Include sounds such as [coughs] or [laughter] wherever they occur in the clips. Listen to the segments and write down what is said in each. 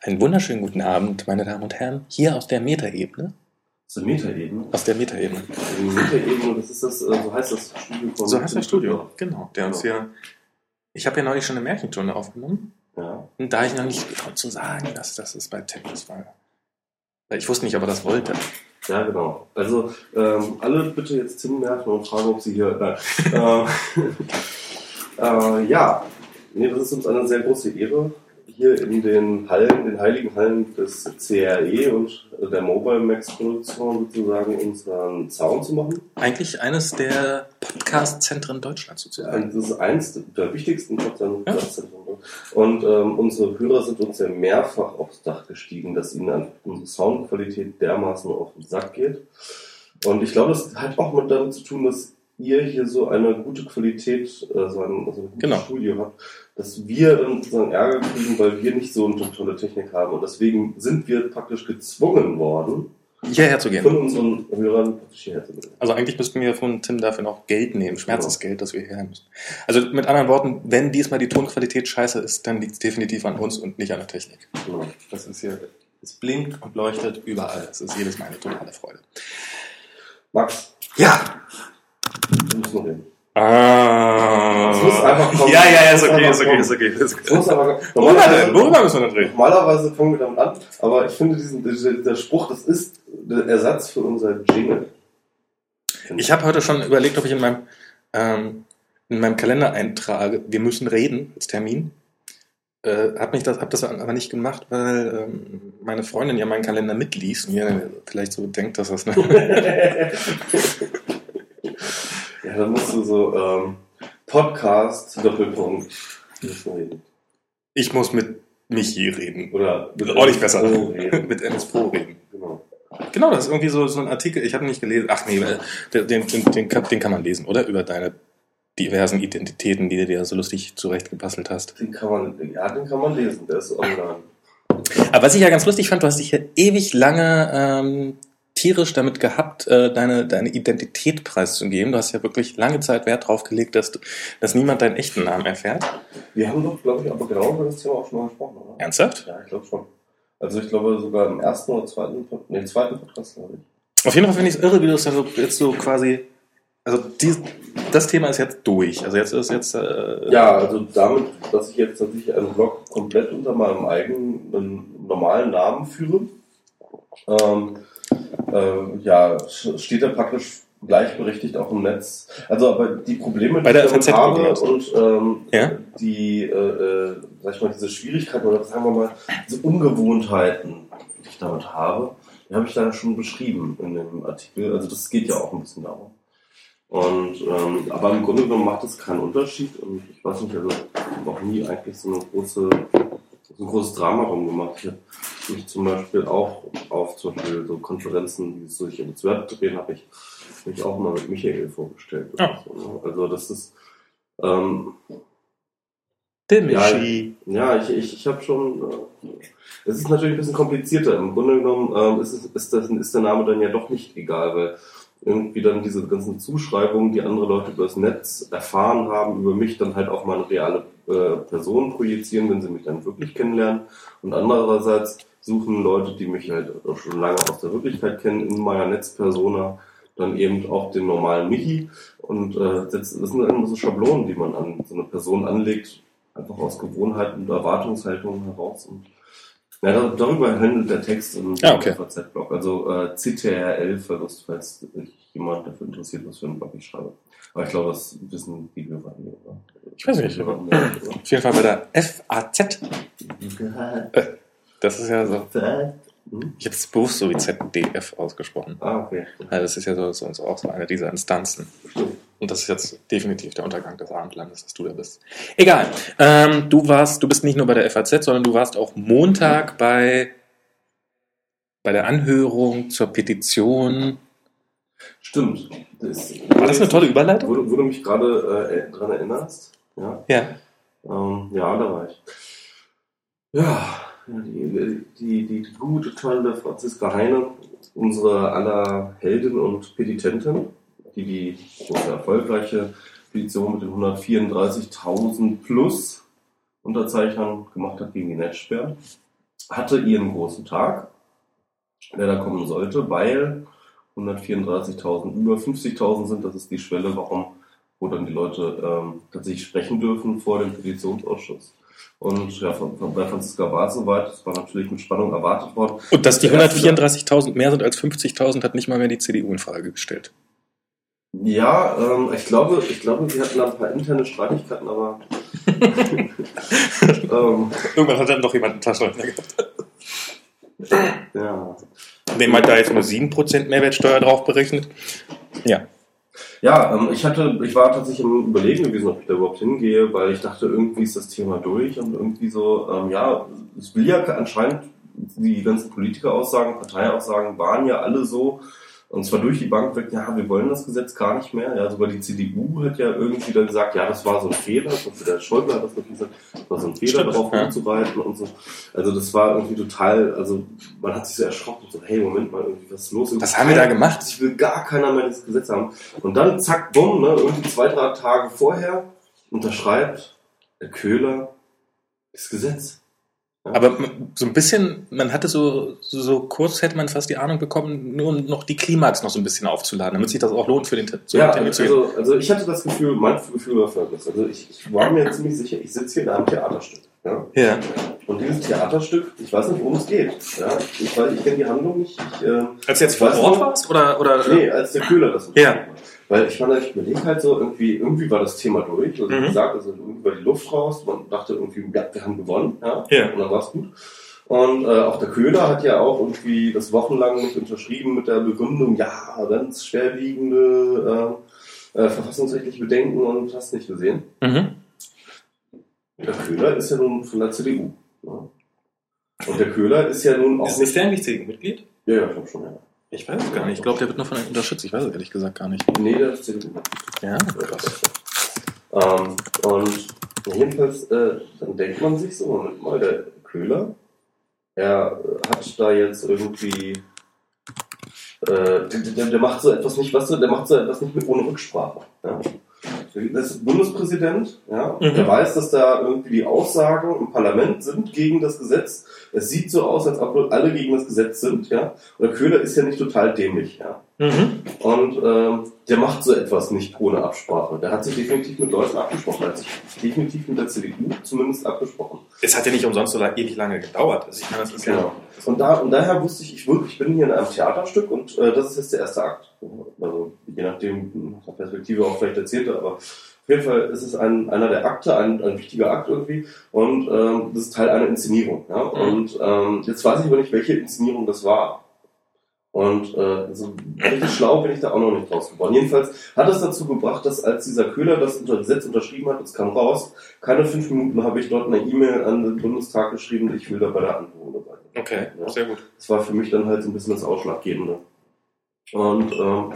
Einen wunderschönen guten Abend, meine Damen und Herren, hier aus der Metaebene. Aus der Metaebene? Aus der Metaebene. Die Metaebene, das ist das, äh, so heißt das Studio von. So heißt das Studio, genau. Der uns hier. Ich habe ja neulich schon eine Märchenstunde aufgenommen. Ja. Und da ich noch nicht getraut zu sagen, dass das ist bei Tempest war. Ich wusste nicht, ob er das wollte. Ja, genau. Also, ähm, alle bitte jetzt Tim nerven und fragen, ob sie hier. Nein. äh, [laughs] [laughs] äh, ja, nee, das ist uns eine sehr große Ehre, hier in den Hallen, den heiligen Hallen des CRE und der Mobile Max Produktion sozusagen unseren Sound zu machen. Eigentlich eines der Podcast-Zentren Deutschlands sozusagen. Das ist eins der wichtigsten Podcast-Zentren. Ja. Und ähm, unsere Hörer sind uns ja mehrfach aufs Dach gestiegen, dass ihnen unsere Soundqualität dermaßen auf den Sack geht. Und ich glaube, das hat auch mit damit zu tun, dass ihr hier so eine gute Qualität, äh, so ein, also ein gutes Genau. Studio habt, dass wir dann sozusagen Ärger kriegen, weil wir nicht so eine tolle Technik haben. Und deswegen sind wir praktisch gezwungen worden, Hierher zu gehen. von unseren Hörern praktisch hierher zu gehen. Also eigentlich müssten wir von Tim dafür noch Geld nehmen, Schmerzensgeld, das wir hierher müssen. Also mit anderen Worten, wenn diesmal die Tonqualität scheiße ist, dann liegt es definitiv an uns und nicht an der Technik. Genau. Das ist hier, es blinkt und leuchtet überall. Das ist jedes Mal eine totale Freude. Max, Ja! Müssen reden. Ah. Es muss einfach kommen. Ja, ja, ja, ist okay, ist okay, ist okay. Ist Es okay. muss aber, Worüber denn? Worüber müssen wir denn reden? Normalerweise fangen wir damit an, aber ich finde diesen, dieser, Spruch, das ist der Ersatz für unser Jingle. Ich habe heute schon überlegt, ob ich in meinem, ähm, in meinem Kalender eintrage, wir müssen reden als Termin. Äh, hab, mich das, hab das aber nicht gemacht, weil ähm, meine Freundin ja meinen Kalender mitliest und ja vielleicht so denkt, dass das eine [laughs] [laughs] ja, dann musst du so ähm, Podcast Doppelpunkt. Ich muss mit Michi reden. Oder mit nicht besser. Reden. mit MS Pro reden. Genau. Genau, das ist irgendwie so, so ein Artikel, ich habe nicht gelesen. Ach nee, äh, den, den, den, kann- den kann man lesen, oder? Über deine diversen Identitäten, die du dir so lustig zurechtgebastelt hast. Den kann man, ja, den kann man lesen, der ist online. Aber was ich ja ganz lustig fand, du hast dich ja ewig lange ähm, tierisch damit gehabt, äh, deine, deine Identität preiszugeben. Du hast ja wirklich lange Zeit Wert drauf gelegt, dass, du, dass niemand deinen echten Namen erfährt. Wir haben doch, glaube ich, aber genau über das Thema auch schon mal gesprochen, oder? Ernsthaft? Ja, ich glaube schon. Also ich glaube sogar im ersten oder zweiten, nee, zweiten Podcast, glaube ich. Auf jeden Fall finde ich es irre, wie du es dann so, jetzt so quasi. Also dies, das Thema ist jetzt durch. Also jetzt ist jetzt. Äh, Ja, also damit, dass ich jetzt tatsächlich einen Blog komplett unter meinem eigenen normalen Namen führe, ähm, äh, ja, steht er praktisch gleichberechtigt auch im Netz. Also aber die Probleme, die Bei der ich damit habe und ähm, Ja? die, äh, äh, sag ich mal, diese Schwierigkeiten oder sagen wir mal, diese Ungewohnheiten, die ich damit habe, die habe ich da schon beschrieben in dem Artikel. Also das geht ja auch ein bisschen darum. Und ähm, aber im Grunde genommen macht es keinen Unterschied und ich weiß nicht, also ich habe auch nie eigentlich so eine große so ein großes Drama drum gemacht. Ich habe mich zum Beispiel auch auf zum Beispiel so Konferenzen, die sich ins Web drehen, habe ich mich auch mal mit Michael vorgestellt. Ah. so, ne? Also das ist ähm, Der Ja, Michi. ja, ich, ich, ich habe schon. Äh, es ist natürlich ein bisschen komplizierter. Im Grunde genommen ähm, ist, es, ist, das, ist der Name dann ja doch nicht egal, weil irgendwie dann diese ganzen Zuschreibungen, die andere Leute über das Netz erfahren haben, über mich dann halt auch mal eine reale äh, Person projizieren, wenn sie mich dann wirklich kennenlernen. Und andererseits suchen Leute, die mich halt auch schon lange aus der Wirklichkeit kennen, in meiner Netzpersona dann eben auch den normalen Michi. Und äh, das, das sind immer so Schablonen, die man an so eine Person anlegt, einfach aus Gewohnheit und Erwartungshaltung heraus. Und ja, da- darüber handelt der Text im Ah, okay. FAZ-Blog. Also äh, CTRL-Verlust, falls sich jemand dafür interessiert, was für einen Blog ich schreibe. Aber ich glaube, das wissen die Hörer hier, oder? Ich weiß nicht. Auf jeden Fall bei der FAZ. Das ist ja so. Hm? Ich habe es bewusst so wie ZDF ausgesprochen. Ah, okay. Also das ist ja so, so, so auch so eine dieser Instanzen. Und das ist jetzt definitiv der Untergang des Abendlandes, dass du da bist. Egal. Ähm, du warst, du bist nicht nur bei der FAZ, sondern du warst auch Montag bei, bei der Anhörung zur Petition. Stimmt. Das, War das eine tolle Überleitung? Wo, du- wo du mich gerade äh, dran erinnerst. Ja. Ja. Ähm, ja, da war ich. Ja, die, die, die, die gute, tolle Franziska Heine, unsere aller Heldin und Petitentin, die die große erfolgreiche Petition mit den 134.000 plus Unterzeichnern gemacht hat gegen die Netzsperre. hatte ihren großen Tag, der da kommen sollte, weil 134.000, über 50.000 sind, das ist die Schwelle, warum, wo dann die Leute ähm, tatsächlich sprechen dürfen vor dem Petitionsausschuss. Und ja, von, von, bei Franziska war es soweit, das war natürlich mit Spannung erwartet worden. Und dass die 134.000 mehr sind als 50.000, hat nicht mal mehr die CDU in Frage gestellt. Ja, ähm, ich glaube, ich glaube, sie hatten da ein paar interne Streitigkeiten, aber [laughs] ähm, Irgendwann hat dann doch jemand einen Taschenrechner gehabt. ja. Dem hat da jetzt nur 7% Mehrwertsteuer drauf berechnet. Ja. Ja, ähm, ich hatte, ich war tatsächlich im Überlegen gewesen, ob ich da überhaupt hingehe, weil ich dachte, irgendwie ist das Thema durch und irgendwie so, ähm, ja, es will ja anscheinend die ganzen Politikeraussagen, Parteiaussagen waren ja alle so, und zwar durch die Bank weg, ja, wir wollen das Gesetz gar nicht mehr. Ja, sogar die CDU hat ja irgendwie dann gesagt, ja, das war so ein Fehler. Und der Schäuble hat das natürlich gesagt, das war so ein Fehler, Stimmt, darauf ja. rumzureiten und so. Also das war irgendwie total, also man hat sich so erschrocken, so, hey, Moment mal, irgendwie, was ist los? Was haben wir da gemacht? Ich will gar keiner mehr dieses Gesetz haben. Und dann, zack, bumm, ne, irgendwie zwei, drei Tage vorher unterschreibt der Köhler das Gesetz. Aber so ein bisschen, man hatte so, so kurz hätte man fast die Ahnung bekommen, nur noch die Klimax noch so ein bisschen aufzuladen, damit sich das auch lohnt für den zu Ja, Termin zu gehen. also, also ich hatte das Gefühl, mein Gefühl war folgendes. Also ich, ich war mir ziemlich sicher, ich sitze hier in einem Theaterstück. Ja? Ja. Und dieses Theaterstück, ich weiß nicht, worum es geht. Ja? Ich, weiß, ich kenne die Handlung nicht. Ich, äh, Als du jetzt vor Ort warst? Oder, oder nee, als der Köhler das Ja. hat. Weil ich fand, ich überlege halt so, irgendwie, irgendwie war das Thema durch. Also Mhm. wie gesagt, also irgendwie war die Luft raus. Man dachte irgendwie, ja, wir haben gewonnen. Ja? Ja. Und dann war es gut. Und äh, auch der Köhler hat ja auch irgendwie das wochenlang nicht unterschrieben mit der Begründung, ja, ganz schwerwiegende äh, äh, verfassungsrechtliche Bedenken und hast nicht gesehen. Mhm. Der Köhler ist ja nun von der CDU. Ne? Und der Köhler ist ja nun auch Ist nicht der eigentlich CDU-Mitglied? Ja, ja, ich glaube schon, ja. Ich weiß es gar nicht. Ich glaube, der wird nur von einem unterstützt. Ich weiß es ehrlich gesagt gar nicht. Nee, der ist CDU. Ja. Ähm, und jedenfalls, äh, dann denkt man sich so, Moment mal, der Köhler, er hat da jetzt irgendwie, äh, der, der, der macht so etwas nicht, was du, der macht so etwas nicht mit ohne Rücksprache. Ja. Das ist Bundespräsident, ja, Mhm. der weiß, dass da irgendwie die Aussagen im Parlament sind gegen das Gesetz. Es sieht so aus, als ob alle gegen das Gesetz sind, ja. Und der Köhler ist ja nicht total dämlich, ja. Mhm. Und ähm, der macht so etwas nicht ohne Absprache. Der hat sich definitiv mit Leuten abgesprochen. Er hat sich definitiv mit der CDU zumindest abgesprochen. Es hat ja nicht umsonst so la- ewig lange gedauert. Also ich meine, das ist ja. Genau. Und, da, und daher wusste ich, ich, wirklich, ich bin hier in einem Theaterstück und äh, das ist jetzt der erste Akt. Also je nachdem, nach der Perspektive auch vielleicht erzählte, aber auf jeden Fall ist es ein, einer der Akte, ein, ein wichtiger Akt irgendwie und ähm, das ist Teil einer Inszenierung. Ja? Und ähm, jetzt weiß ich aber nicht, welche Inszenierung das war. Und äh, so richtig schlau bin ich da auch noch nicht draus geworden. Jedenfalls hat es dazu gebracht, dass als dieser Köhler das unter Gesetz unterschrieben hat, es kam raus, keine fünf Minuten habe ich dort eine E-Mail an den Bundestag geschrieben, ich will da bei der Antwort dabei. Okay, Ja. sehr gut. Das war für mich dann halt so ein bisschen das Ausschlaggebende. Und ähm,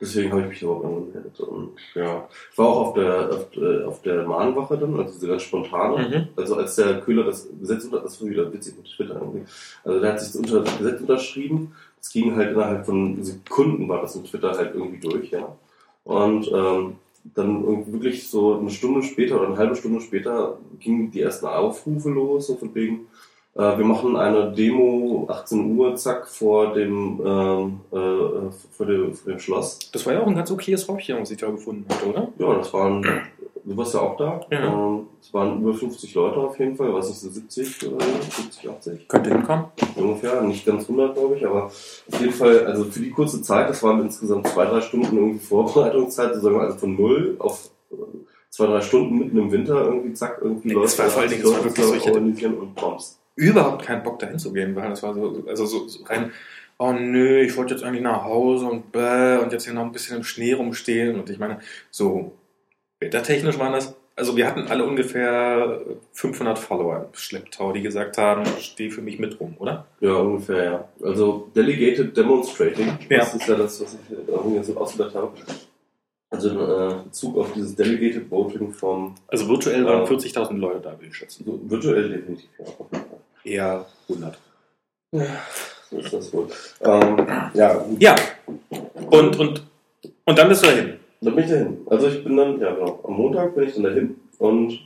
deswegen habe ich mich überhaupt angemeldet. Und ja, ich war auch auf der auf, äh, auf der Mahnwache dann, also diese ganz spontane. Mhm. Also als der Köhler das Gesetz unter, das war wieder witzig mit Twitter irgendwie. Also der hat sich das, unter, das Gesetz unterschrieben. Es ging halt innerhalb von Sekunden war das in Twitter halt irgendwie durch, ja. Und ähm, dann wirklich so eine Stunde später oder eine halbe Stunde später gingen die ersten Aufrufe los, so von wegen, äh, wir machen eine Demo 18 Uhr, zack, vor dem, ähm, äh, vor, dem, vor dem Schloss. Das war ja auch ein ganz okayes Räubchen, was ich da gefunden hatte, oder? Ja, das waren, du warst ja auch da. Ja. Ähm, es waren über 50 Leute auf jeden Fall, weiß nicht, so 70 oder 70, 80 Könnte hinkommen. ungefähr, nicht ganz 100, glaube ich, aber auf jeden Fall, also für die kurze Zeit, das waren insgesamt zwei, drei Stunden irgendwie Vorbereitungszeit, sozusagen, also von null auf äh, zwei, drei Stunden mitten im Winter irgendwie, zack, irgendwie Nee, es war vor allen Dingen, es war wirklich so, ich organisieren und Bombs. Überhaupt keinen Bock dahin zu gehen, weil das war so, also so, so rein, oh nö, ich wollte jetzt eigentlich nach Hause und bäh, und jetzt hier noch ein bisschen im Schnee rumstehen. Und ich meine, so wettertechnisch waren das, also wir hatten alle ungefähr 500 Follower im Schlepptau, die gesagt haben, steh für mich mit rum, oder? Ja, ungefähr, ja. Also Delegated Demonstrating, Ja. das ist ja das, was ich irgendwie so ausgedacht habe. Also in äh, Bezug auf dieses Delegated Voting vom Also virtuell waren Ja. 40.000 Leute da, würde ich schätzen. so virtuell definitiv, ja. Eher 100. So ist das wohl. Ähm, ja. Ja, und, und, und dann bist du dahin. Dann bin ich dahin. Also ich bin dann, ja genau, am Montag bin ich dann dahin und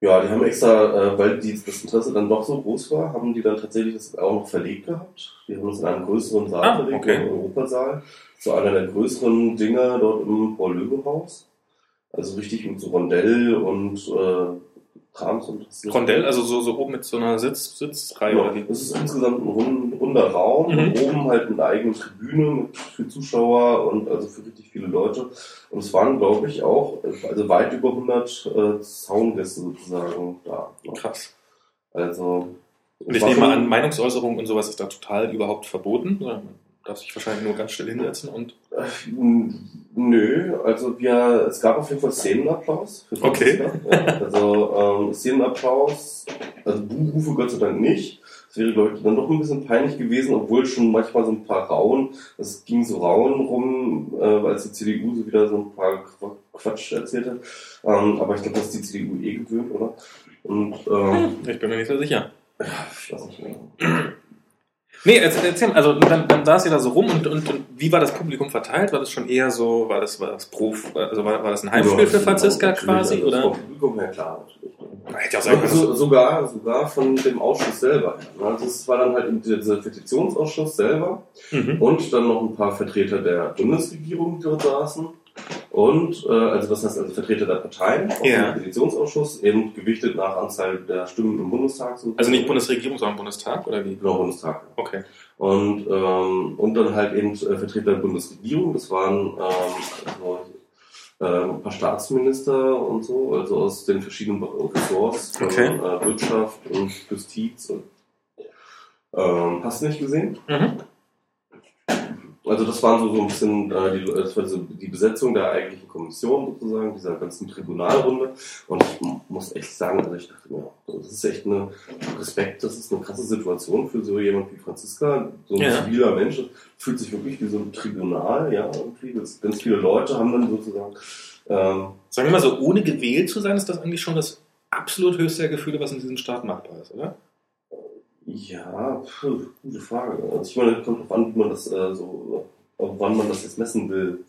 Ja, die haben extra, äh, weil die, das Interesse dann doch so groß war, haben die dann tatsächlich das auch noch verlegt gehabt. Die haben es in einem größeren Saal Ah, verlegt, okay. im Europasaal. So einer der größeren Dinger dort im Paul-Löwe-Haus. Also richtig mit so Rondell und äh, Krams und das. Rondell, also so, so oben mit so einer Sitz, Sitzreihe Ja, oder wie? das ist insgesamt ein rund, runder Raum Mhm. und oben halt eine eigene Tribüne mit für Zuschauer und also für richtig viele Leute. Und es waren, glaube ich, auch also weit über 100 äh, Zaungäste sozusagen da. Krass. Also Und ich nehme an, Meinungsäußerung und sowas ist da total überhaupt verboten. Oder Man darf sich wahrscheinlich nur ganz still hinsetzen und. Äh, Nö, also wir, es gab auf jeden Fall Szenenapplaus. Für Okay. Ja, also ähm, Szenenapplaus, also Buhrufe Gott sei Dank nicht. Wäre, glaube ich, dann doch ein bisschen peinlich gewesen, obwohl schon manchmal so ein paar Rauen, es ging so Rauen rum, äh, als die CDU so wieder so ein paar Qu- Quatsch erzählt hat. Ähm, aber ich glaube, das ist die CDU eh gewöhnt, oder? Und ähm, Ich bin mir nicht so sicher. ich weiß nicht mehr. Nee, erzähl, also dann, dann saß ihr da so rum und, und, und wie war das Publikum verteilt? War das schon eher so, war das, war das pro, also war, war das ein Heimspiel für Franziska quasi? Oder? vom Publikum her klar, natürlich. Hätte ja sein können, So, sogar, sogar von dem Ausschuss selber. Also es war dann halt eben dieser Petitionsausschuss selber Mhm. und dann noch ein paar Vertreter der Bundesregierung, die dort saßen. Und, äh, also das heißt also Vertreter der Parteien aus Ja. dem Petitionsausschuss, eben gewichtet nach Anzahl der Stimmen im Bundestag. sozusagen. Also nicht Bundesregierung, sondern Bundestag oder wie? Genau, Bundestag. Okay. Und, ähm, und dann halt eben äh, Vertreter der Bundesregierung, das waren ähm, also, ein paar Staatsminister und so, also aus den verschiedenen Ressorts von Okay. äh, Wirtschaft und Justiz. Und, ähm, hast du nicht gesehen? Mhm. Also das waren so, so ein bisschen äh, die, das war so die Besetzung der eigentlichen Kommission sozusagen, dieser ganzen Tribunalrunde. Und ich muss echt sagen, also ich dachte mir, das ist echt eine Respekt, das ist eine krasse Situation für so jemand wie Franziska, so ein Ja. ziviler Mensch, fühlt sich wirklich wie so ein Tribunal, ja, irgendwie. Das, ganz viele Leute haben dann sozusagen ähm, Sagen wir mal so, ohne gewählt zu sein, ist das eigentlich schon das absolut höchste der Gefühle, was in diesem Staat machbar ist, oder? Ja, puh, gute Frage. Also ich meine, kommt drauf an, wie man das äh, so, wann man das jetzt messen will.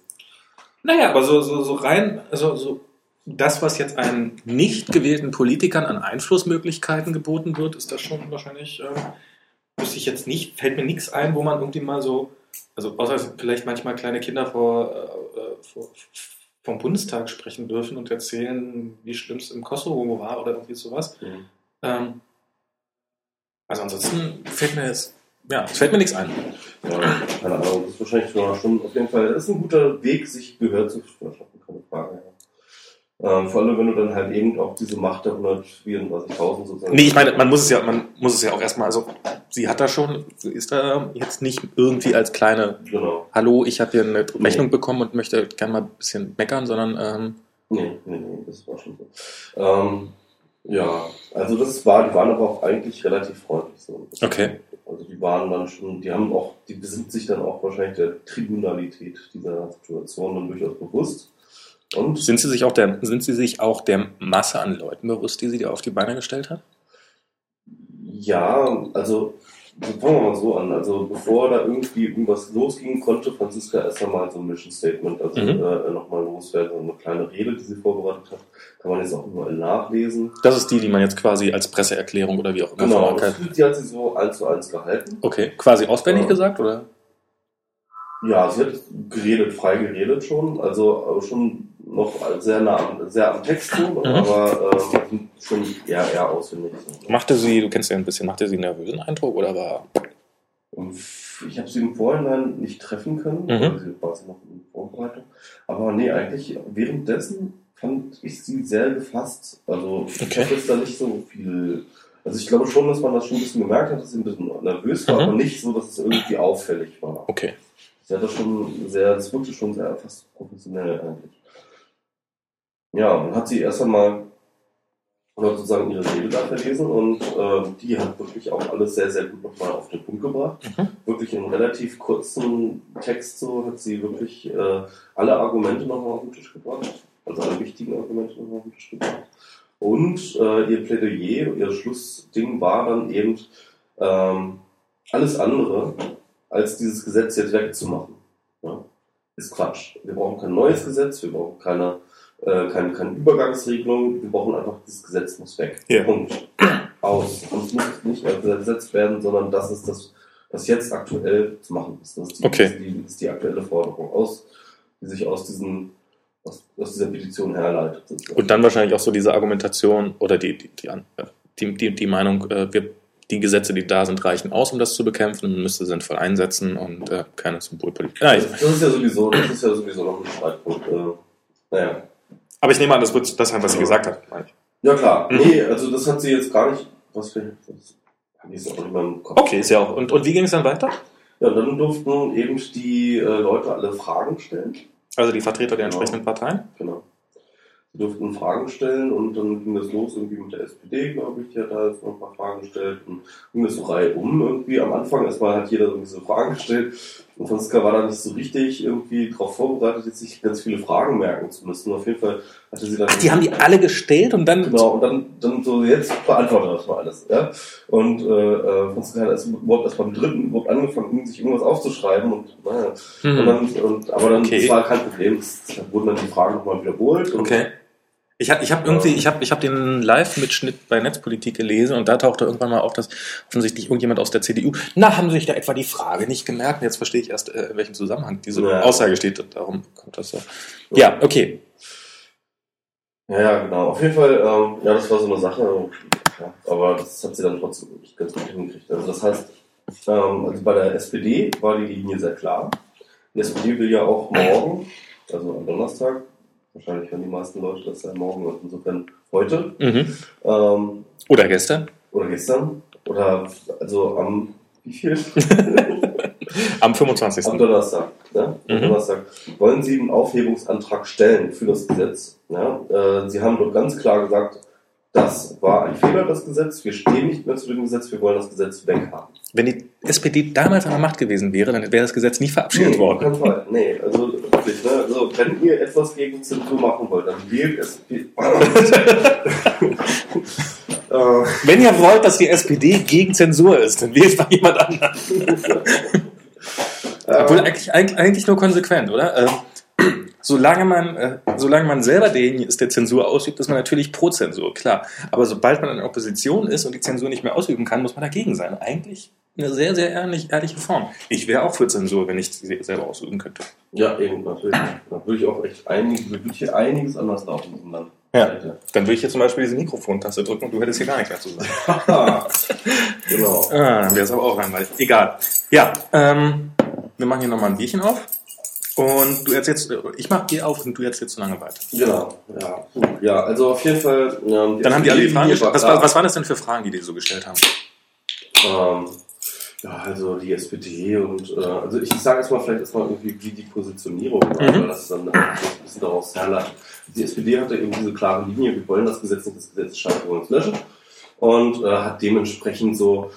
Naja, aber so, so, so rein, also so das, was jetzt einen nicht gewählten Politikern an Einflussmöglichkeiten geboten wird, ist das schon wahrscheinlich, äh, wüsste ich jetzt nicht, fällt mir nichts ein, wo man irgendwie mal so, also außer vielleicht manchmal kleine Kinder vor, äh, äh, vor, vom Bundestag sprechen dürfen und erzählen, wie schlimm es im Kosovo war oder irgendwie sowas. Ähm, also ansonsten fällt mir jetzt, ja, es fällt mir nichts ein. Ja, keine Ahnung, das ist wahrscheinlich schon, schon auf jeden Fall, das ist ein guter Weg, sich Gehör zu verschaffen, keine Frage. Ja. Ähm, vor allem, wenn du dann halt eben auch diese Macht der 134.000 sozusagen. Nee, ich meine, man muss es ja, man muss es ja auch erstmal, also sie hat da schon, sie ist da jetzt nicht irgendwie als kleine, Genau. hallo, ich habe hier eine Rechnung bekommen und möchte gerne mal ein bisschen meckern, sondern ähm, Nee, nee, nee, das war schon so. Ähm, ja, also das war, die waren aber auch eigentlich relativ freundlich so. Okay. Also die waren dann schon, die haben auch, die besinnt sich dann auch wahrscheinlich der Tribunalität dieser Situation dann durchaus bewusst. Und sind sie sich auch der, sind sie sich auch der Masse an Leuten bewusst, die sie da auf die Beine gestellt hat? Ja, also fangen wir mal so an. Also bevor da irgendwie irgendwas losging, konnte Franziska erst einmal so ein Mission Statement, also Mhm. äh, nochmal loswerden, so eine kleine Rede, die sie vorbereitet hat. Kann man jetzt auch überall nachlesen. Das ist die, die man jetzt quasi als Presseerklärung oder wie auch immer Genau, vermarktet. das, die hat sie so eins zu eins gehalten. Okay, quasi auswendig Ja. gesagt, oder? Ja, sie hat geredet, frei geredet schon, also schon noch sehr nah am, sehr am Text so, Mhm. aber ähm, schon eher, eher auswendig. So. Machte sie, du kennst ja ein bisschen, machte sie einen nervösen Eindruck oder war. Ich habe sie im Vorhinein nicht treffen können, Mhm. weil sie war sie noch in Vorbereitung. Aber nee, eigentlich währenddessen fand ich sie sehr gefasst. Also ich habe jetzt da nicht so viel. Also ich glaube schon, dass man das schon ein bisschen gemerkt hat, dass sie ein bisschen nervös war, Mhm. aber nicht so, dass es irgendwie auffällig war. Okay. Sie hat das schon sehr, das wirkte schon sehr fast professionell eigentlich. Ja, dann hat sie erst einmal sozusagen ihre Rede da verlesen und äh, die hat wirklich auch alles sehr, sehr gut nochmal auf den Punkt gebracht. Mhm. Wirklich in relativ kurzen Text so hat sie wirklich äh, alle Argumente nochmal auf den Tisch gebracht. Also alle wichtigen Argumente nochmal auf den Tisch gebracht. Und äh, ihr Plädoyer, ihr Schlussding war dann eben ähm, alles andere, als dieses Gesetz jetzt wegzumachen. Ja? Ist Quatsch. Wir brauchen kein neues Gesetz, wir brauchen keine äh, keine, keine Übergangsregelung. Wir brauchen einfach, dieses Gesetz muss weg. Ja. Punkt. Aus. Und es muss nicht mehr gesetzt werden, sondern das ist das, was jetzt aktuell zu machen ist. Das ist die, Okay. das ist die, das ist die aktuelle Forderung, aus, die sich aus, diesen, aus, aus dieser Petition herleitet. sozusagen. Und dann wahrscheinlich auch so diese Argumentation oder die, die, äh, die, die, die Meinung, äh, wir, die Gesetze, die da sind, reichen aus, um das zu bekämpfen. Man müsste sinnvoll einsetzen und äh, keine Symbolpolitik. Ich, Das ist ja sowieso, das ist ja sowieso noch ein Streitpunkt. Äh, naja. Aber ich nehme an, das wird das sein, was sie gesagt hat. Ja klar, Mhm. nee, also das hat sie jetzt gar nicht. Was für jetzt auch nicht mehr im Kopf. Okay, ist ja auch. Und, und wie ging es dann weiter? Ja, dann durften eben die äh, Leute alle Fragen stellen. Also die Vertreter der Genau. entsprechenden Parteien? Genau. Sie durften Fragen stellen und dann ging das los irgendwie mit der SPD, glaube ich, die hat da jetzt noch ein paar Fragen gestellt und ging das so Reihe um irgendwie. Am Anfang erstmal hat jeder irgendwie so Fragen gestellt und Franziska war da nicht so richtig irgendwie darauf vorbereitet, jetzt sich ganz viele Fragen merken zu müssen. Auf jeden Fall hatte sie dann. Ach, die haben die alle gestellt und dann. Genau, und dann, dann so, jetzt beantwortet das mal alles. Ja? Und äh, äh, Franziska hat erst, überhaupt erst beim dritten überhaupt angefangen, sich irgendwas aufzuschreiben und naja. Und Hm. dann, und, aber dann Okay. das war kein Problem. Es es wurden dann die Fragen nochmal wiederholt. Und Okay. Ich habe ich hab irgendwie, ich habe ich hab den Live-Mitschnitt bei Netzpolitik gelesen und da tauchte irgendwann mal auf, dass offensichtlich irgendjemand aus der CDU, na, haben Sie sich da etwa die Frage nicht gemerkt? Jetzt verstehe ich erst, äh, in welchem Zusammenhang diese Ja. Aussage steht und darum kommt das so. Ja, okay. Ja, ja, genau. Auf jeden Fall, ähm, ja, das war so eine Sache. Ja, aber das hat sie dann trotzdem nicht ganz gut hingekriegt. Also das heißt, ähm, also bei der SPD war die Linie sehr klar. Die SPD will ja auch morgen, also am Donnerstag, wahrscheinlich hören die meisten Leute das ja morgen und insofern heute, Mhm. ähm, Oder gestern? oder gestern, oder also am, wie viel? [laughs] Am 25. Am Donnerstag. Am Mhm. Donnerstag wollen Sie einen Aufhebungsantrag stellen für das Gesetz. Ja? Äh, Sie haben dort ganz klar gesagt, das war ein Fehler, das Gesetz. Wir stehen nicht mehr zu dem Gesetz, wir wollen das Gesetz weghaben. Wenn die SPD damals an der Macht gewesen wäre, dann wäre das Gesetz nie verabschiedet Nee, worden. keinen Fall. Nee, also wirklich, ne? also, wenn ihr etwas gegen Zensur machen wollt, dann wählt SPD. [laughs] äh, Wenn ihr wollt, dass die SPD gegen Zensur ist, dann wählt mal jemand anderen. [laughs] Obwohl eigentlich, eigentlich, eigentlich nur konsequent, oder? Ähm, [clears throat] solange, man, äh, solange man selber derjenige ist, der Zensur ausübt, ist man natürlich pro Zensur, klar. Aber sobald man in der Opposition ist und die Zensur nicht mehr ausüben kann, muss man dagegen sein. Eigentlich eine sehr, sehr ehrlich, ehrliche Form. Ich wäre auch für Zensur, wenn ich sie selber ausüben könnte. ja, eben, natürlich. Da würde ich auch echt einiges, würde hier einiges anders laufen in Land. Ja. Dann würde ich jetzt zum Beispiel diese Mikrofontaste drücken und du hättest hier gar nichts mehr zu sagen. [laughs] genau. Ah, dann wäre es aber auch langweilig. Egal. Ja, ähm, wir machen hier nochmal ein Bierchen auf. Und du erzählst, ich mach Bier auf und du erzählst so lange weiter. Genau, ja. Ja, also auf jeden Fall. Ähm, Dann haben die alle die Fragen gestellt. Was, was waren das denn für Fragen, die die so gestellt haben? Ähm, ja, also die SPD und äh, also ich sage jetzt mal vielleicht erstmal irgendwie, wie die Positionierung war, Mhm. weil das dann ein bisschen daraus herleitet. Die SPD hatte eben diese klare Linie, wir wollen das Gesetz nicht, das Gesetz scheitern, wir wollen es löschen und äh, hat dementsprechend so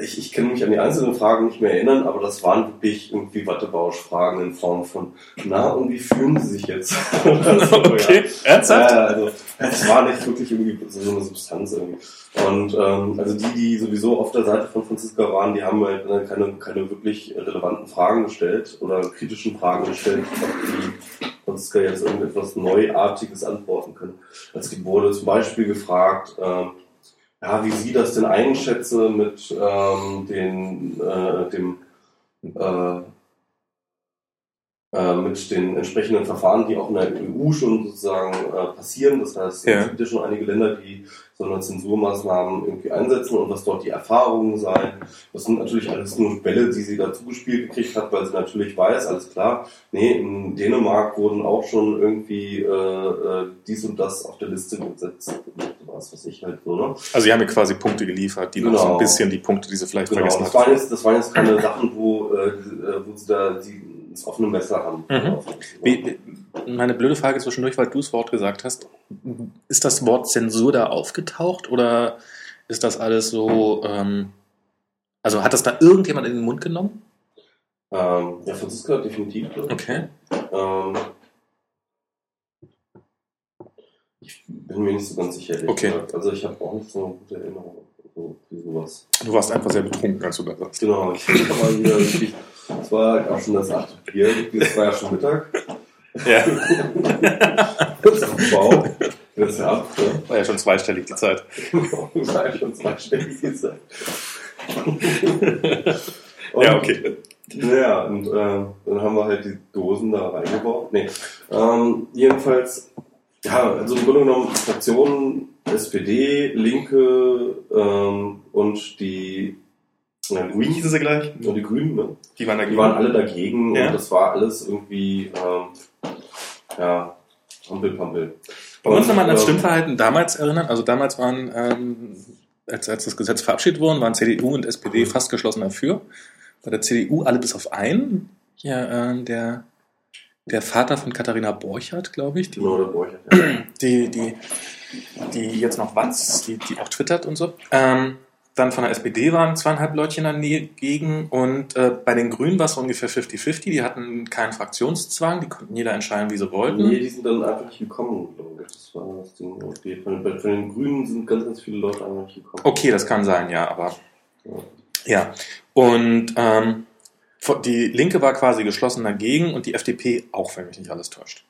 ich, ich kann mich an die einzelnen Fragen nicht mehr erinnern, aber das waren wirklich irgendwie Wattebausch-Fragen in Form von, na, und wie fühlen Sie sich jetzt? [laughs] So, ja. ernsthaft? Ja, also es war nicht wirklich irgendwie so eine Substanz irgendwie. Und ähm, also die, die sowieso auf der Seite von Franziska waren, die haben halt äh, keine, keine wirklich relevanten Fragen gestellt oder kritischen Fragen gestellt, die Franziska jetzt irgendetwas Neuartiges antworten können. Also die wurde zum Beispiel gefragt, ähm, ja, wie sie das denn einschätze mit ähm, den, äh, dem äh, mit den entsprechenden Verfahren, die auch in der EU schon sozusagen äh, passieren. Das heißt, Ja. es gibt ja schon einige Länder, die so eine Zensurmaßnahmen irgendwie einsetzen und was dort die Erfahrungen seien. Das sind natürlich alles nur Bälle, die sie da zugespielt gekriegt hat, weil sie natürlich weiß, alles klar, nee, in Dänemark wurden auch schon irgendwie äh, äh, dies und das auf der Liste gesetzt. Was weiß ich halt so, ne? Also sie haben mir quasi Punkte geliefert, die noch so ein Genau. bisschen die Punkte, die sie vielleicht Genau, vergessen das hat. waren, jetzt, das waren jetzt keine Sachen, wo, äh, wo sie da die, das offene Messer haben. Mhm. Wie, meine blöde Frage zwischendurch, weil du das Wort gesagt hast. Ist das Wort Zensur da aufgetaucht oder ist das alles so, ähm, also hat das da irgendjemand in den Mund genommen? Ähm, ja, Franziska definitiv. ich. Okay. Ähm, ich bin mir nicht so ganz sicher. Okay. gesagt. Also ich habe auch nicht so eine gute Erinnerung so, sowas. Du warst einfach sehr betrunken, als du das sagst. Genau, ich war wieder wirklich, es war auch schon das achte Bier, es war ja schon Mittag. Ja. Das [laughs] wow. Das ist ab, ne? War ja schon zweistellig die Zeit. Das war ja schon zweistellig gesagt. [laughs] Ja, okay. Naja, und äh, dann haben wir halt die Dosen da reingebaut. Nee. Ähm, jedenfalls, ja, also im Grunde genommen Fraktionen SPD, Linke ähm, und die ja, Wie Grünen, hießen sie gleich? und die Grünen, ne? Die waren Die dagegen. waren alle dagegen Ja. und das war alles irgendwie, ähm, ja, Hampelpampel. Wollen wir uns nochmal an das ähm, Stimmverhalten damals erinnern? Also damals waren, ähm, als, als das Gesetz verabschiedet wurde, waren CDU und SPD fast geschlossen dafür. Bei der CDU alle bis auf einen. Hier, ähm, der, der Vater von Katharina Borchardt, glaube ich, die, Genau, der Borchert, ja. [clears throat] die, die, die jetzt noch Watz, die, die auch twittert und so. Ähm, dann von der SPD waren zweieinhalb Leutchen dagegen und äh, bei den Grünen war es so ungefähr 50-50. Die hatten keinen Fraktionszwang, die konnten jeder entscheiden, wie sie wollten. Nee, die sind dann einfach nicht gekommen, glaube ich. Das war das Ding. irgendwie. Von, bei- von den Grünen sind ganz, ganz viele Leute einfach nicht gekommen. Okay, das kann sein, ja, aber Ja. ja. Und ähm, die Linke war quasi geschlossen dagegen und die FDP auch, wenn mich nicht alles täuscht.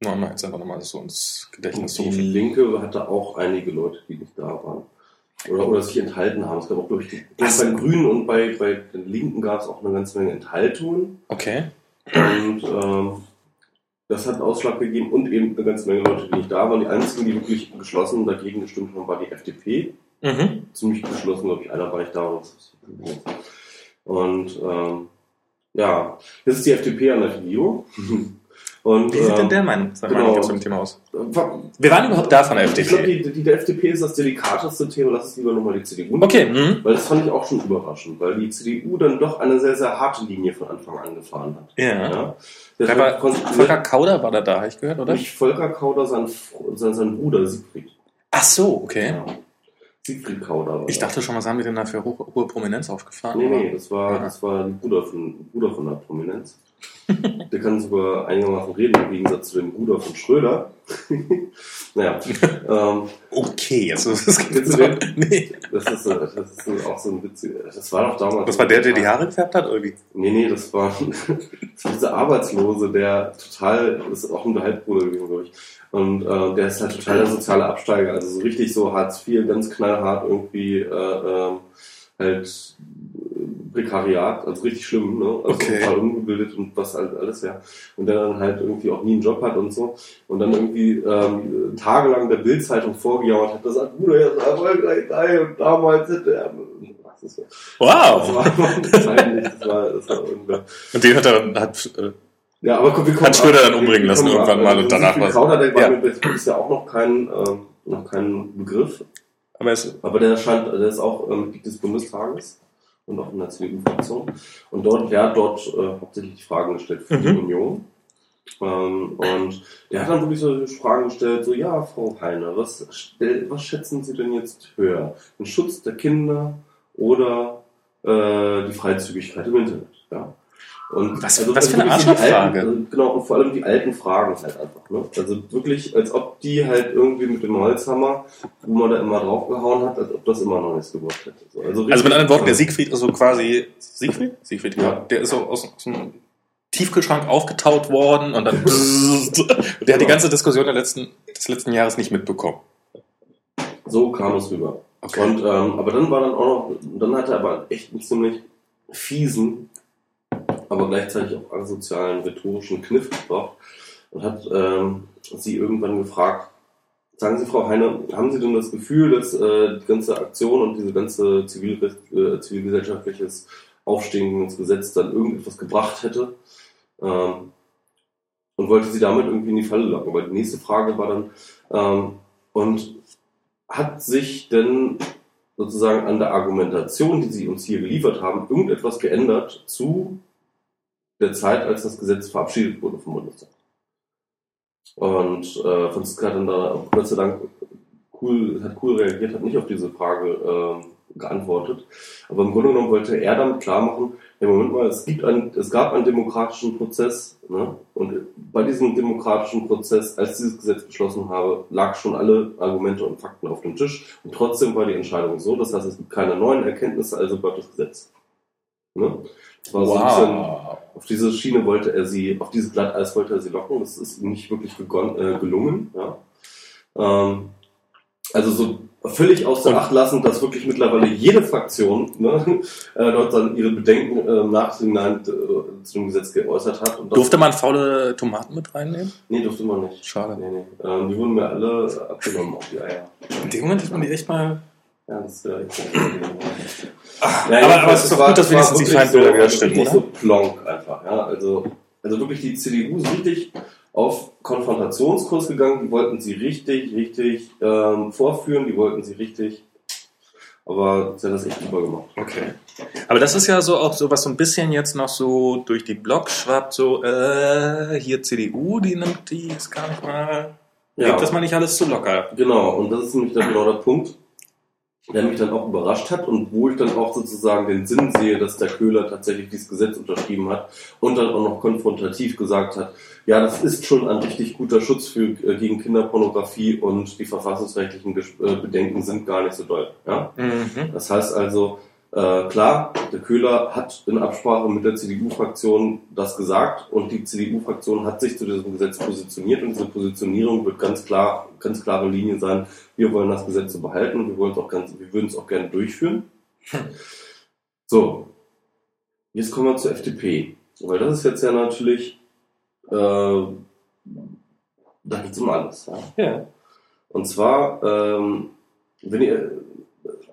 Nur mal jetzt einfach nochmal so ins Gedächtnis Und die. Linke hatte auch einige Leute, die nicht da waren. Oder, oder sich enthalten haben. Es gab auch, glaube ich, die, Was? bei den Grünen und bei, bei den Linken gab es auch eine ganze Menge Enthaltungen. Okay. Und ähm, das hat einen Ausschlag gegeben und eben eine ganze Menge Leute, die nicht da waren. Die einzigen, die wirklich geschlossen dagegen gestimmt haben, war die FDP. Mhm. Ziemlich geschlossen, glaube ich. Einer war nicht da. Und ähm, ja, jetzt ist die FDP an der Regierung. [laughs] Und, Wie sieht denn ähm, der Meinung, seine genau. Meinung jetzt zum Thema aus? Wir waren überhaupt da von der Ich glaube, FDP. die, die der FDP ist das delikateste Thema. Lass es lieber nochmal die CDU. Okay, mhm. Weil das fand ich auch schon überraschend, weil die CDU dann doch eine sehr, sehr harte Linie von Anfang an gefahren hat. ja. Ja. War, Volker Kauder war da da, habe ich gehört, oder? Nicht Volker Kauder, sein, sein, sein Bruder Siegfried. Ach so, okay. Ja. Siegfried Kauder war Ich dachte schon, was haben wir denn da für hohe, hohe Prominenz aufgefahren? Nee, aber- nee, das war, Ja. das war ein Bruder von, Bruder von der Prominenz. [laughs] Der kann sogar einigermaßen reden, im Gegensatz zu dem Bruder von Schröder. [laughs] naja, ähm, Okay, jetzt ist es Kennst du nee. das ist, das ist auch so ein witziger. Das war doch damals. Das war der, der die Haare gefärbt hat, oder wie? Nee, nee, das war, [laughs] das war dieser Arbeitslose, der total, das ist auch ein Halbbruder gewesen, glaube ich. Und äh, der ist halt total der soziale Absteiger, also so richtig so Hartz IV, ganz knallhart irgendwie äh, ähm, halt äh, Prekariat, also richtig schlimm, ne? Also Okay. total ungebildet und was halt alles, ja. Und der dann halt irgendwie auch nie einen Job hat und so. Und dann irgendwie ähm, tagelang der Bildzeitung vorgejammert hat, das hat Bruder jetzt erfolgreich sei und damals hätte er. Das so- das Wow! war das war, das war. Und den hat er dann, hat, äh, Ja, aber komm, wir Hat Schröder dann umbringen lassen irgendwann mal und Also danach was- der war Ja. das ist ja auch noch kein, ähm, noch kein Begriff. aber Aber der scheint, der ist auch ähm, Mitglied des Bundestages und auch in der CDU-Fraktion. Und dort, der hat dort äh, hauptsächlich die Fragen gestellt für die Mhm. Union. Ähm, und der hat dann wirklich so Fragen gestellt, so, ja, Frau Heine, was, was schätzen Sie denn jetzt höher? Den Schutz der Kinder oder äh, die Freizügigkeit im Internet? Ja. Und Was- was für eine Arschlochfrage. also genau, und vor allem die alten Fragen halt einfach. Ne? Also wirklich, als ob die halt irgendwie mit dem Holzhammer, wo man da immer draufgehauen hat, als ob das immer noch nichts gebracht hätte. So, also, also mit anderen Worten, der Siegfried ist so quasi, Siegfried? Siegfried, ja. Ja. Der ist so aus, aus dem Tiefkühlschrank aufgetaut worden und dann, und [laughs] [laughs] der hat die ganze Diskussion der letzten, des letzten Jahres nicht mitbekommen. So kam es rüber. Okay. Und, ähm, aber dann war dann auch noch, dann hat er aber echt einen ziemlich fiesen, aber gleichzeitig auch asozialen rhetorischen Kniff gebracht und hat ähm, sie irgendwann gefragt, sagen Sie, Frau Heine, haben Sie denn das Gefühl, dass äh, die ganze Aktion und diese ganze Zivilrecht, äh, zivilgesellschaftliches Aufstehen ins Gesetz dann irgendetwas gebracht hätte? Ähm, und wollte sie damit irgendwie in die Falle locken. Weil die nächste Frage war dann, ähm, und hat sich denn sozusagen an der Argumentation, die Sie uns hier geliefert haben, irgendetwas geändert zu der Zeit, als das Gesetz verabschiedet wurde vom Bundestag? Und äh, Franziska hat dann da Gott sei Dank cool, hat cool reagiert, hat nicht auf diese Frage ähm, geantwortet. Aber im Grunde genommen wollte er damit klar machen, ja, Moment mal, es, gibt ein, es gab einen demokratischen Prozess. Ne? Und bei diesem demokratischen Prozess, als dieses Gesetz beschlossen habe, lag schon alle Argumente und Fakten auf dem Tisch. Und trotzdem war die Entscheidung so. Das heißt, es gibt keine neuen Erkenntnisse, also bleibt das Gesetz. Ne? War so ein bisschen, auf diese Schiene wollte er sie, auf dieses Glatteis wollte er sie locken. Das ist ihm nicht wirklich äh, gelungen. Ja? Ähm, also so völlig außer Acht lassen, dass wirklich mittlerweile jede Fraktion ne, [laughs] äh, dort dann ihre Bedenken äh, nachhinein äh, zu dem Gesetz geäußert hat. Durfte man faule Tomaten mit reinnehmen? Nee, durfte man nicht. Schade. Nee, nee. Ähm, die wurden mir alle abgenommen auf die Eier. In dem Moment hätte man die echt mal. Ja, das ist ja aber- aber es ist doch gut, dass wenigstens die Feindbilder wieder stimmen, oder? so plonk einfach. Ja? Also, also wirklich die CDU ist richtig auf Konfrontationskurs gegangen. Die wollten sie richtig, richtig ähm, vorführen. Die wollten sie richtig. Aber sie hat das echt super gemacht. Okay. Aber das ist ja so auch so, was so ein bisschen jetzt noch so durch die Blog schwappt, so, äh, hier CDU, die nimmt die, ist gar nicht mal, Ja. legt das mal nicht alles zu locker. Genau, und das ist nämlich dann genau der Punkt, der mich dann auch überrascht hat und wo ich dann auch sozusagen den Sinn sehe, dass der Köhler tatsächlich dieses Gesetz unterschrieben hat und dann auch noch konfrontativ gesagt hat, ja, das ist schon ein richtig guter Schutz für, äh, gegen Kinderpornografie und die verfassungsrechtlichen Ges- äh, Bedenken sind gar nicht so doll. Ja? Mhm. Das heißt also, äh, klar, der Köhler hat in Absprache mit der CDU-Fraktion das gesagt und die CDU-Fraktion hat sich zu diesem Gesetz positioniert und diese Positionierung wird ganz klar, ganz klare Linie sein. Wir wollen das Gesetz so behalten und wir wollen es auch ganz, wir würden es auch gerne durchführen. So. Jetzt kommen wir zur FDP. Weil das ist jetzt ja natürlich, äh, da geht es um alles. Ja? Ja. Und zwar, ähm, wenn ihr,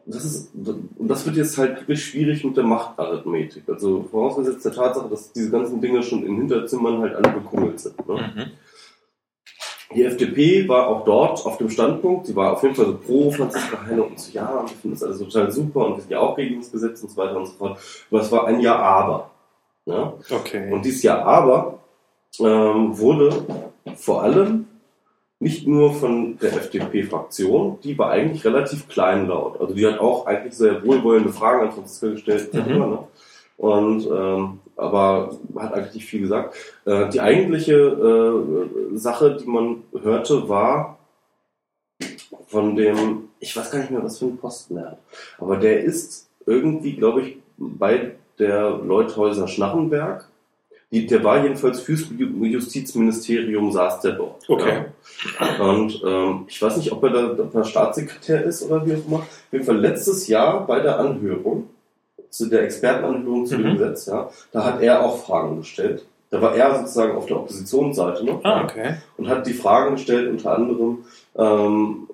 das ist, und das wird jetzt halt wirklich schwierig mit der Machtarithmetik. Also vorausgesetzt der Tatsache, dass diese ganzen Dinge schon in Hinterzimmern halt alle bekungelt sind. Ne? Mhm. Die FDP war auch dort auf dem Standpunkt, sie war auf jeden Fall so pro Franziska Heine und so, ja, wir finden das alles total super und wir sind ja auch gegen das Gesetz und so weiter und so fort. Aber es war ein Ja, aber. Ja? Okay. Und dieses Ja, aber ähm, wurde vor allem nicht nur von der FDP-Fraktion, die war eigentlich relativ kleinlaut. Also die hat auch eigentlich sehr wohlwollende Fragen an Franziska gestellt. Mhm. Ne? Und ähm, aber hat eigentlich nicht viel gesagt. Äh, die eigentliche äh, Sache, die man hörte, war von dem, ich weiß gar nicht mehr, was für einen Posten er hat, aber der ist irgendwie, glaube ich, bei der Leuthäuser Schnarrenberg. Die, der war jedenfalls fürs Justizministerium, saß der dort. Okay. Ja. Und ähm, ich weiß nicht, ob er da ob er Staatssekretär ist oder wie auch immer. Auf jeden Fall letztes Jahr bei der Anhörung, zu der Expertenanhörung zu dem Mhm. Gesetz, ja, da hat er auch Fragen gestellt. Da war er sozusagen auf der Oppositionsseite noch Ah, okay. und hat die Fragen gestellt, unter anderem, ähm,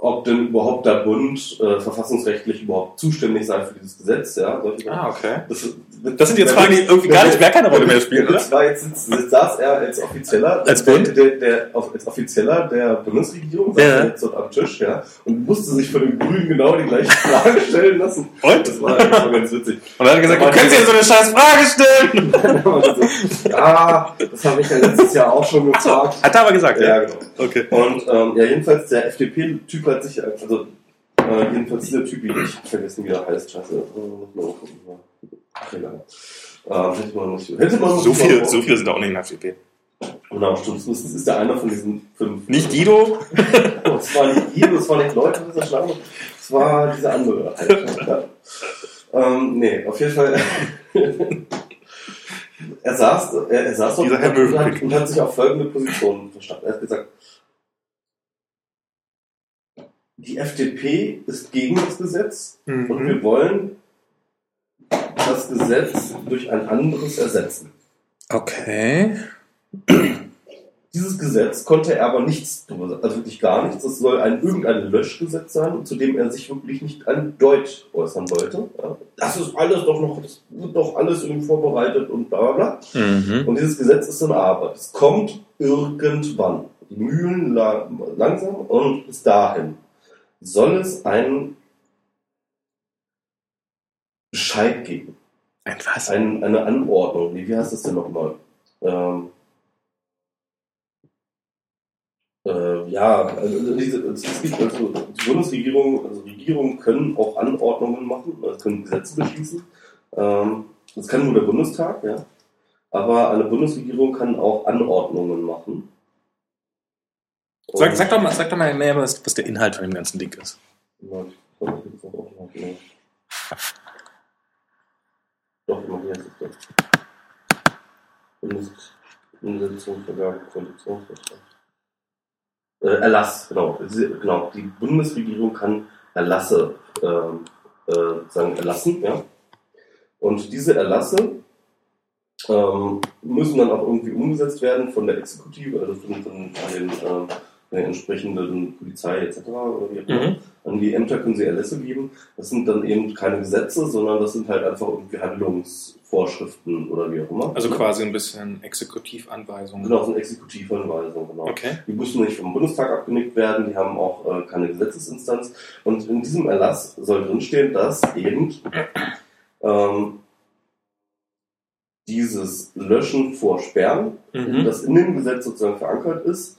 ob denn überhaupt der Bund äh, verfassungsrechtlich überhaupt zuständig sei für dieses Gesetz. Ja. Ah, okay. Das, Das sind jetzt Fragen, die irgendwie gar nicht mehr keine Rolle mehr spielen, oder? War jetzt, saß er als Offizieller, Als der, der, der, als Offizieller der Bundesregierung, saß Ja. jetzt dort am Tisch, ja, und musste sich von den Grünen genau die gleichen [laughs] Fragen stellen lassen. Und? Das war, das war ganz witzig. Und dann hat er gesagt, du kannst dir so eine scheiß Frage stellen. [laughs] so, ja, das habe ich ja letztes Jahr auch schon gefragt. Hat er aber gesagt, Ja, ja. genau. Okay. Und ähm, ja, jedenfalls der FDP-Typ hat sich, also äh, jedenfalls dieser Typ, ich hab vergessen, wie er heißt, scheiße. Äh, muss mal gucken. Ähm, hätte man nicht. Hätte man So nicht viel, so viele sind auch nicht in der FDP. Genau, stimmt. Das ist ja einer von diesen fünf. Nicht Guido? [laughs] Es war nicht Guido, es war nicht Leute dieser Schlange, es war dieser andere. Halt. Ja. Ähm, nee, auf jeden Fall. [laughs] er saß, er, er saß dort Dieser Herr und, hat, und hat sich auf folgende Position verstanden. Er hat gesagt, die FDP ist gegen das Gesetz und Mhm. wir wollen das Gesetz durch ein anderes ersetzen. Okay. Dieses Gesetz konnte er aber nichts drüber sagen, also wirklich gar nichts. Es soll ein irgendein Löschgesetz sein, zu dem er sich wirklich nicht an Deutsch äußern wollte. Das ist alles doch noch, das wird doch alles irgendwie vorbereitet und bla bla bla. Mhm. Und dieses Gesetz ist eine Arbeit. Es kommt irgendwann. Die Mühlen la langsam und bis dahin soll es einen Bescheid geben. Ein was? Ein, eine Anordnung. Wie, wie heißt das denn nochmal? Ähm, äh, ja, also diese, es gibt also die Bundesregierung, also Regierungen können auch Anordnungen machen, also können Gesetze beschließen. Ähm, das kann nur der Bundestag, ja. Aber eine Bundesregierung kann auch Anordnungen machen. Sag, sag, doch mal, sag doch mal mehr, was, was der Inhalt von dem ganzen Ding ist. Ja, ich glaub, das gibt's auch noch, genau. Doch, immer hier ist es. Bundes Umsetzung, Vergabe, Koalitionsvertrag. Äh, Erlass, genau. Genau. Die Bundesregierung kann Erlasse ähm, äh, sagen, erlassen, ja. Und diese Erlasse ähm, müssen dann auch irgendwie umgesetzt werden von der Exekutive, also von, von, den ähm, der entsprechenden Polizei etc. Mhm. An die Ämter können sie Erlässe geben. Das sind dann eben keine Gesetze, sondern das sind halt einfach irgendwie Handlungsvorschriften oder wie auch immer. Also quasi ein bisschen Exekutivanweisungen. Genau, sind Exekutivanweisungen, genau. Okay. Die müssen nicht vom Bundestag abgenickt werden, die haben auch äh, keine Gesetzesinstanz. Und in diesem Erlass soll drinstehen, dass eben ähm, dieses Löschen vor Sperren, Mhm. das in dem Gesetz sozusagen verankert ist,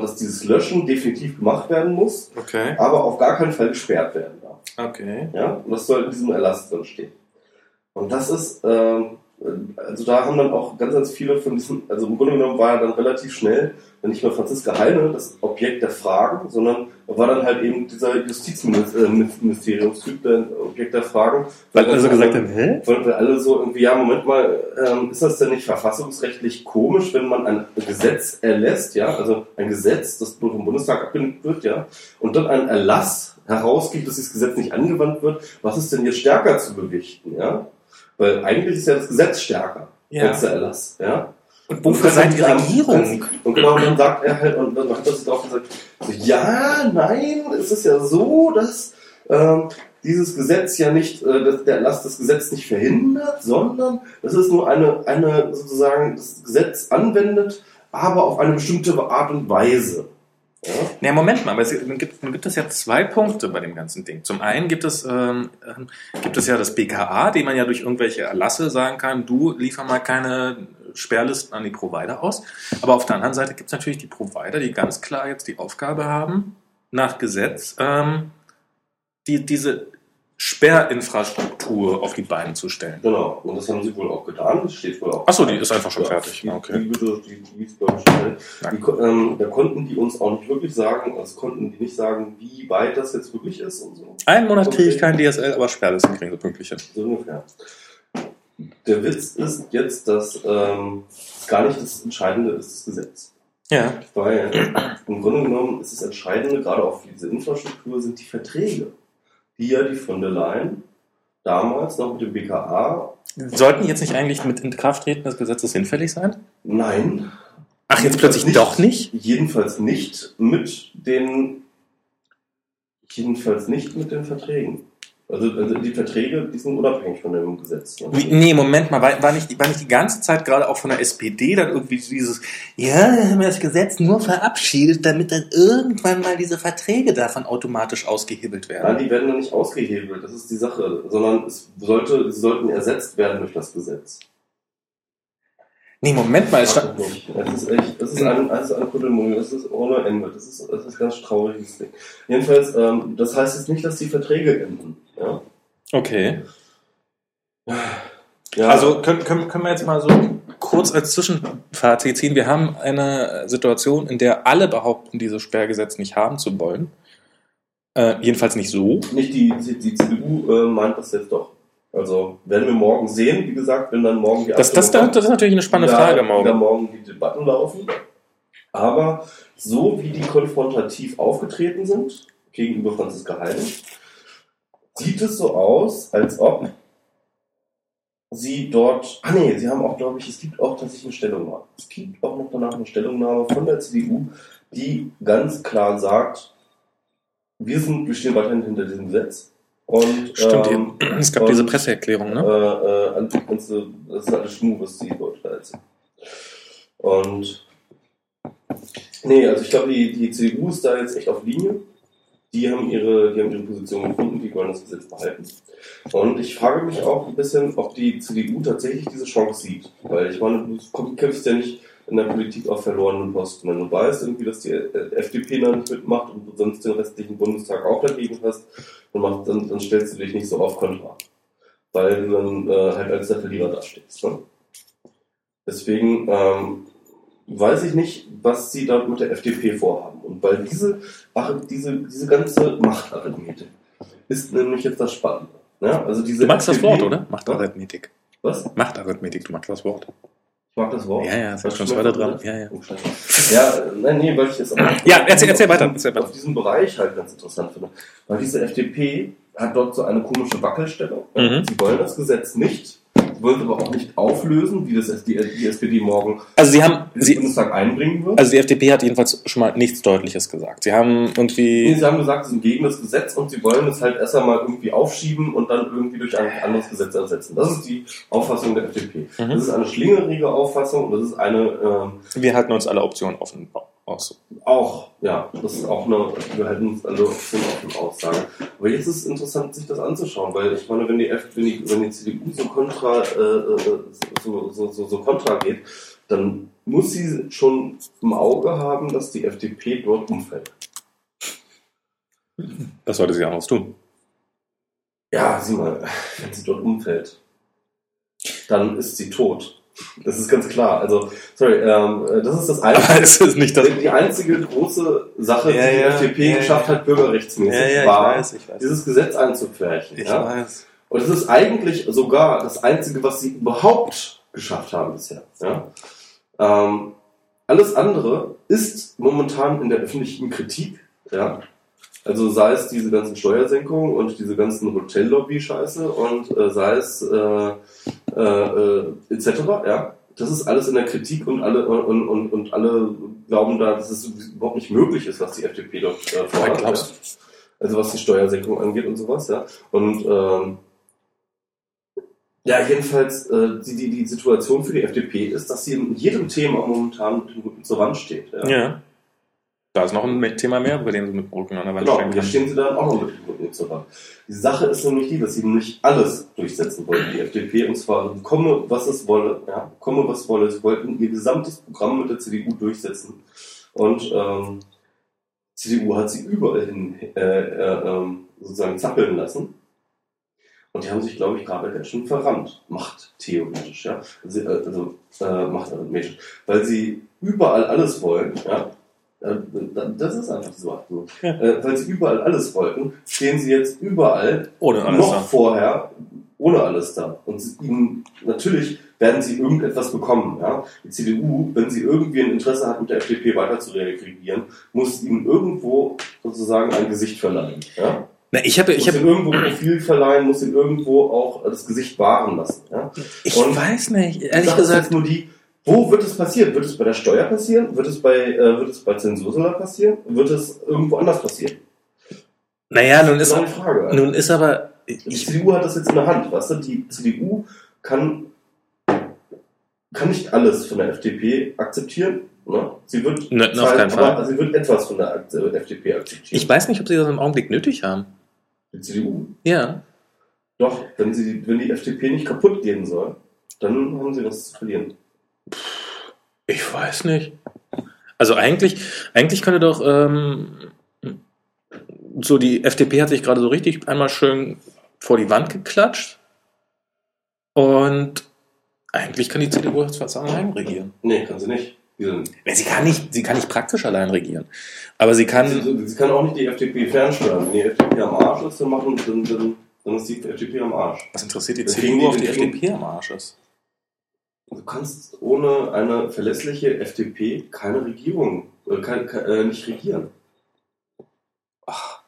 dass dieses Löschen definitiv gemacht werden muss, Okay. aber auf gar keinen Fall gesperrt werden darf. Okay. Ja? Und das soll in diesem Erlass drin stehen. Und das ist, ähm, also da haben dann auch ganz, ganz viele von diesen, also im Grunde genommen war ja dann relativ schnell dann nicht mehr Franziska Heine das Objekt der Fragen, sondern war dann halt eben dieser Justizministeriumstyp der Objekt der Fragen. Weil alle so dann- gesagt haben, hä? weil wir alle so irgendwie, ja, Moment mal, ähm, ist das denn nicht verfassungsrechtlich komisch, wenn man ein Gesetz erlässt, ja, also ein Gesetz, das nur vom Bundestag abgenickt wird, ja, und dann einen Erlass herausgibt, dass dieses Gesetz nicht angewandt wird, was ist denn jetzt stärker zu gewichten, ja? Weil eigentlich ist ja das Gesetz stärker Ja. als der Erlass, ja? Und wofür seid ihr Regierung? Und genau, und dann sagt er halt, und dann hat er sich drauf gesagt, so, ja, nein, es ist ja so, dass ähm, dieses Gesetz ja nicht, äh, dass der Erlass das Gesetz nicht verhindert, sondern das ist nur eine, eine sozusagen das Gesetz anwendet, aber auf eine bestimmte Art und Weise. Ja? Ne, Moment mal, aber es gibt, nun gibt es ja zwei Punkte bei dem ganzen Ding. Zum einen gibt es, ähm, gibt es ja das BKA, dem man ja durch irgendwelche Erlasse sagen kann, du liefer mal keine Sperrlisten an die Provider aus. Aber auf der anderen Seite gibt es natürlich die Provider, die ganz klar jetzt die Aufgabe haben, nach Gesetz ähm, die, diese Sperrinfrastruktur auf die Beine zu stellen. Genau, und das haben sie wohl auch getan, das steht wohl auch. Achso, die ist einfach schon fertig. Die, Okay. die, die, die, die ist, glaub ich, schnell. Ja. Die, ko- ähm, da konnten die uns auch nicht wirklich sagen, also konnten die nicht sagen, wie weit das jetzt wirklich ist und so. Einen Monat kriege ich kein DSL, aber Sperrlisten kriegen sie pünktlich hin. So ungefähr. Der Witz ist jetzt, dass ähm, gar nicht das Entscheidende ist das Gesetz. Ja. Weil im Grunde genommen ist das Entscheidende, gerade auch für diese Infrastruktur, sind die Verträge, die ja die von der Leyen damals noch mit dem BKA, Sollten jetzt nicht eigentlich mit Inkrafttreten des Gesetzes hinfällig sein? nein, Ach, jetzt plötzlich Nicht. doch nicht? jedenfalls nicht mit den, jedenfalls nicht mit den Verträgen. Also, also die Verträge, die sind unabhängig von dem Gesetz. Ne? Nee, Moment mal, war, war, nicht, war nicht die ganze Zeit gerade auch von der SPD dann irgendwie dieses, ja, wir haben das Gesetz nur verabschiedet, damit dann irgendwann mal diese Verträge davon automatisch ausgehebelt Nein, werden? die werden dann nicht ausgehebelt, das ist die Sache, sondern es sollte, sie sollten ersetzt werden durch das Gesetz. Nee, Moment mal, es Das stand, nicht. Es ist echt, es ist ein, es ist ein Kuddelmuddel, es ist ohne Ende, das ist, das ist ganz trauriges Ding. Jedenfalls, ähm, das heißt jetzt nicht, dass die Verträge enden. Ja? okay. Ja, Also können, können, können wir jetzt mal so kurz als Zwischenfazit ziehen. Wir haben eine Situation, in der alle behaupten, dieses Sperrgesetz nicht haben zu wollen. Äh, jedenfalls nicht so. nicht die, die, die CDU äh, meint das jetzt doch. Also werden wir morgen sehen, wie gesagt, wenn dann morgen die Das, das, Abstimmung das ist natürlich eine spannende wieder- Frage morgen. morgen die Debatten laufen. Aber so wie die konfrontativ aufgetreten sind gegenüber Franziska Heide, sieht es so aus, als ob sie dort, ah nee, sie haben auch, glaube ich, es gibt auch tatsächlich eine Stellungnahme. Es gibt auch noch danach eine Stellungnahme von der CDU, die ganz klar sagt, wir sind, wir stehen weiterhin hinter diesem Gesetz. Und, Stimmt, ähm, [clears throat] es gab und- diese Presseerklärung, äh, ne? äh, an- ganze, das ist alles Schmuh, was die dort erzählen. Und nee, also ich glaube, die, die CDU ist da jetzt echt auf Linie. Die haben ihre, die haben ihre Position gefunden, die wollen das Gesetz behalten. Und ich frage mich auch ein bisschen, ob die CDU tatsächlich diese Chance sieht. Weil ich meine, du kämpfst ja nicht in der Politik auf verlorenen Posten. Wenn du weißt irgendwie, dass die FDP da nicht mitmacht und du sonst den restlichen Bundestag auch dagegen hast, dann, machst, dann, dann stellst du dich nicht so auf Kontra weil du dann äh, halt als der Verlierer dastehst. Ne? Deswegen ähm, weiß ich nicht, was sie dort mit der FDP vorhaben. Und weil diese, ach, diese, diese ganze Machtarithmetik ist nämlich jetzt das Spannende. Ja, also diese Du magst das FDP Wort, oder? Machtarithmetik. Was? Machtarithmetik, du magst das Wort. Ich mag das Wort. Ja, ja, es hat Was schon das? dran. Ja, ja. Oh, ja, nein, nee, weil ich es aber Ja, erzähl- erzähl weiter, erzähl weiter. auf diesem Bereich halt ganz interessant finde. Weil diese FDP hat dort so eine komische Wackelstellung. Mhm. Sie wollen das Gesetz nicht, wollen aber auch nicht auflösen, wie das die, die SPD morgen Also sie haben, im sie, Bundestag einbringen wird. also die FDP hat jedenfalls schon mal nichts Deutliches gesagt. Sie haben irgendwie, sie haben gesagt, sie sind gegen das Gesetz und sie wollen es halt erst einmal irgendwie aufschieben und dann irgendwie durch ein anderes Gesetz ersetzen. Das ist die Auffassung der FDP. Mhm. Das ist eine schlingerige Auffassung und das ist eine ähm, wir halten uns alle Optionen offen aus. auch, ja, das ist auch eine, wir halten uns alle Optionen offen Aussage. Aber jetzt ist es interessant, sich das anzuschauen, weil ich meine, wenn die, F, wenn die, wenn die CDU so kontra, äh, äh, so, so, so, so kontra geht, dann muss sie schon im Auge haben, dass die FDP dort umfällt. Was sollte sie anderes tun? Ja, sieh mal, wenn sie dort umfällt, dann ist sie tot. Das ist ganz klar. Also, sorry, ähm, das ist das Einzige. es ist nicht das. Die einzige große Sache, Ja, die die ja, FDP ja, geschafft hat, bürgerrechtsmäßig, ja, ich war, weiß, ich weiß. dieses Gesetz einzupferchen. Ich weiß. Und es ist eigentlich sogar das Einzige, was sie überhaupt geschafft haben bisher. Ähm, alles andere ist momentan in der öffentlichen Kritik. Ja? Also sei es diese ganzen Steuersenkungen und diese ganzen Hotellobby-Scheiße und äh, sei es äh, äh, äh, etc. Ja? Das ist alles in der Kritik und alle und, und, und alle glauben da, dass es überhaupt nicht möglich ist, was die FDP dort äh, fordert. ja? Also was die Steuersenkung angeht und sowas, ja. Und ähm, ja, jedenfalls, äh, die, die, die Situation für die FDP ist, dass sie in jedem Thema momentan mit dem Rücken zur Wand steht. Ja. Ja. Da ist noch ein Thema mehr, bei dem sie mit dem Rücken an der Wand Genau, stehen kann. stehen sie dann auch noch mit dem Rücken zur Wand. Die Sache ist nämlich die, dass sie nicht alles durchsetzen wollten, die FDP, und zwar komme, was es wolle, ja, komme, was wolle. Sie wollten ihr gesamtes Programm mit der CDU durchsetzen. Und ähm, CDU hat sie überall hin äh, äh, ähm, sozusagen zappeln lassen. Und die haben sich, glaube ich, gerade ganz schön verrannt. Macht theoretisch, ja. Also, äh, also äh, Macht arithmetisch. Weil sie überall alles wollen, ja. Äh, Das ist einfach so. Ja. Äh, weil sie überall alles wollten, stehen sie jetzt überall noch da. vorher ohne alles da. Und ihnen, natürlich werden sie irgendetwas bekommen. Ja? Die CDU, wenn sie irgendwie ein Interesse hat, mit der FDP weiter zu reagieren, muss ihnen irgendwo sozusagen ein Gesicht verleihen. Ja? Na, ich habe, ich muss habe, irgendwo Profil verleihen, muss ihnen irgendwo auch das Gesicht wahren lassen. Ja? ich Und weiß nicht, ehrlich ist gesagt. jetzt nur die, wo wird es passieren? Wird es bei der Steuer passieren? Wird es bei, äh, wird es bei Zensursula passieren? Wird es irgendwo anders passieren? Naja, nun ist, ist eine Frage. nun ist aber, Die ich, CDU hat das jetzt in der Hand, weißt du? Die CDU kann, kann nicht alles von der FDP akzeptieren. Ne? Sie wird, Ne, Fall. aber sie wird etwas von der FDP akzeptieren. ich weiß nicht, ob sie das im Augenblick nötig haben. Die CDU. Ja. Doch, wenn, sie, wenn die FDP nicht kaputt gehen soll, dann haben sie was zu verlieren. Ich weiß nicht. Also eigentlich, eigentlich könnte doch ähm, so die FDP hat sich gerade so richtig einmal schön vor die Wand geklatscht und eigentlich kann die CDU jetzt allein regieren. Nee, kann sie nicht. Sie kann nicht, sie kann nicht praktisch allein regieren, aber sie kann. Sie, sie kann auch nicht die FDP fernsteuern. Wenn die FDP am Arsch ist, dann, machen, dann, dann, dann ist die FDP am Arsch. Was interessiert die CDU, die- auf die kriegen- FDP am Arsch ist? Du kannst ohne eine verlässliche FDP keine Regierung, äh, kein, äh, nicht regieren. Ach.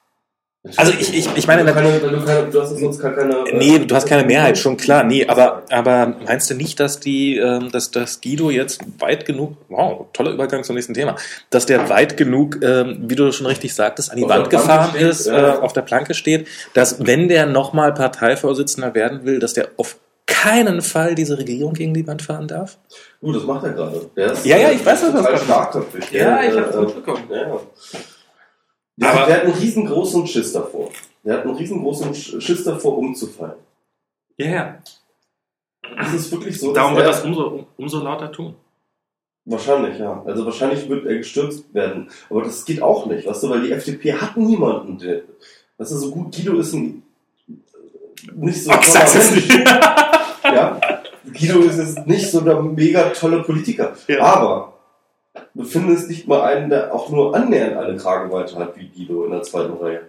Also ich- ich- ich meine, du, keine, du, keine, du hast sonst gar keine. äh, Nee, du hast keine Mehrheit, schon klar. Nee, aber, aber meinst du nicht, dass die, ähm, dass, dass Guido jetzt weit genug, wow, toller Übergang zum nächsten Thema, dass der weit genug, ähm, wie du schon richtig sagtest, an die Auf Wand gefahren steht, ist, ja. äh, auf der Planke steht, dass wenn der nochmal Parteivorsitzender werden will, dass der auf keinen Fall diese Regierung gegen die Wand fahren darf? Du, das macht er gerade. Ja, ja, ich weiß, was das macht. starkköpfig. Ja, ich hab's äh, mitbekommen. Ja, ja. Der, Aber- der hat einen riesengroßen Schiss davor. Der hat einen riesengroßen Sch- Schiss davor, umzufallen. Ja, ja. Das ist wirklich so. Darum wird er- das umso, umso lauter tun. Wahrscheinlich, ja. Also wahrscheinlich wird er gestürzt werden. Aber das geht auch nicht, weißt du, weil die FDP hat niemanden, der. Weißt du, so gut Guido ist ein nicht so Ach, sag's es nicht. Ja. Guido ist jetzt nicht so der mega tolle Politiker. Ja. Aber du findest nicht mal einen, der auch nur annähernd eine Kragenweite hat wie Guido in der zweiten Reihe.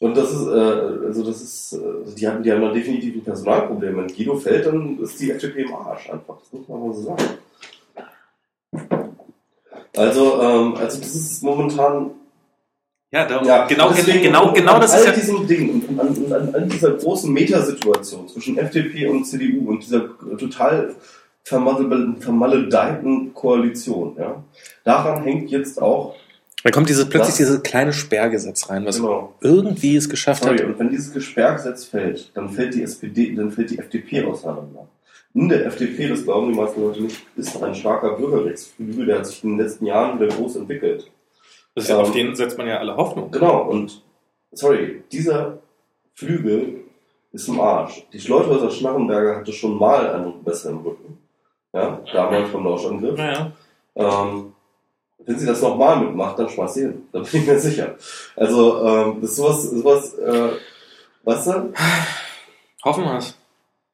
Und das ist, äh, also das ist, äh, Also die haben, die haben da definitiv ein Personalproblem. Wenn Guido fällt, dann ist die FDP im Arsch einfach. Das muss man mal so sagen. Also, ähm, also das ist momentan Ja, darum, Ja, genau, genau, genau an das all ist ja. diesem Ding und an, an, an, dieser großen Metasituation zwischen FDP und CDU und dieser total vermal- vermaledeiten Koalition, ja, daran hängt jetzt auch, Da kommt dieses, plötzlich Das- dieses kleine Sperrgesetz rein, was genau, irgendwie es geschafft sorry, hat. und wenn dieses Sperrgesetz fällt, dann fällt die SPD, dann fällt die FDP auseinander. In der FDP, das glauben die meisten Leute nicht, ist ein starker Bürgerrechtsflügel, der hat sich in den letzten Jahren wieder groß entwickelt. Das ist ja- auf den setzt man ja alle Hoffnung. Genau, und sorry, dieser Flügel ist im Arsch. Die Schleuthäuser Schnarrenberger hatte schon mal einen besseren Rücken. Ja, damals vom Lauschangriff. Naja. Ähm, wenn sie das nochmal mitmacht, dann schmeißt sie hin. Da bin ich mir sicher. Also, ähm, das ist sowas, sowas, äh, weißt du? Hoffen wir es.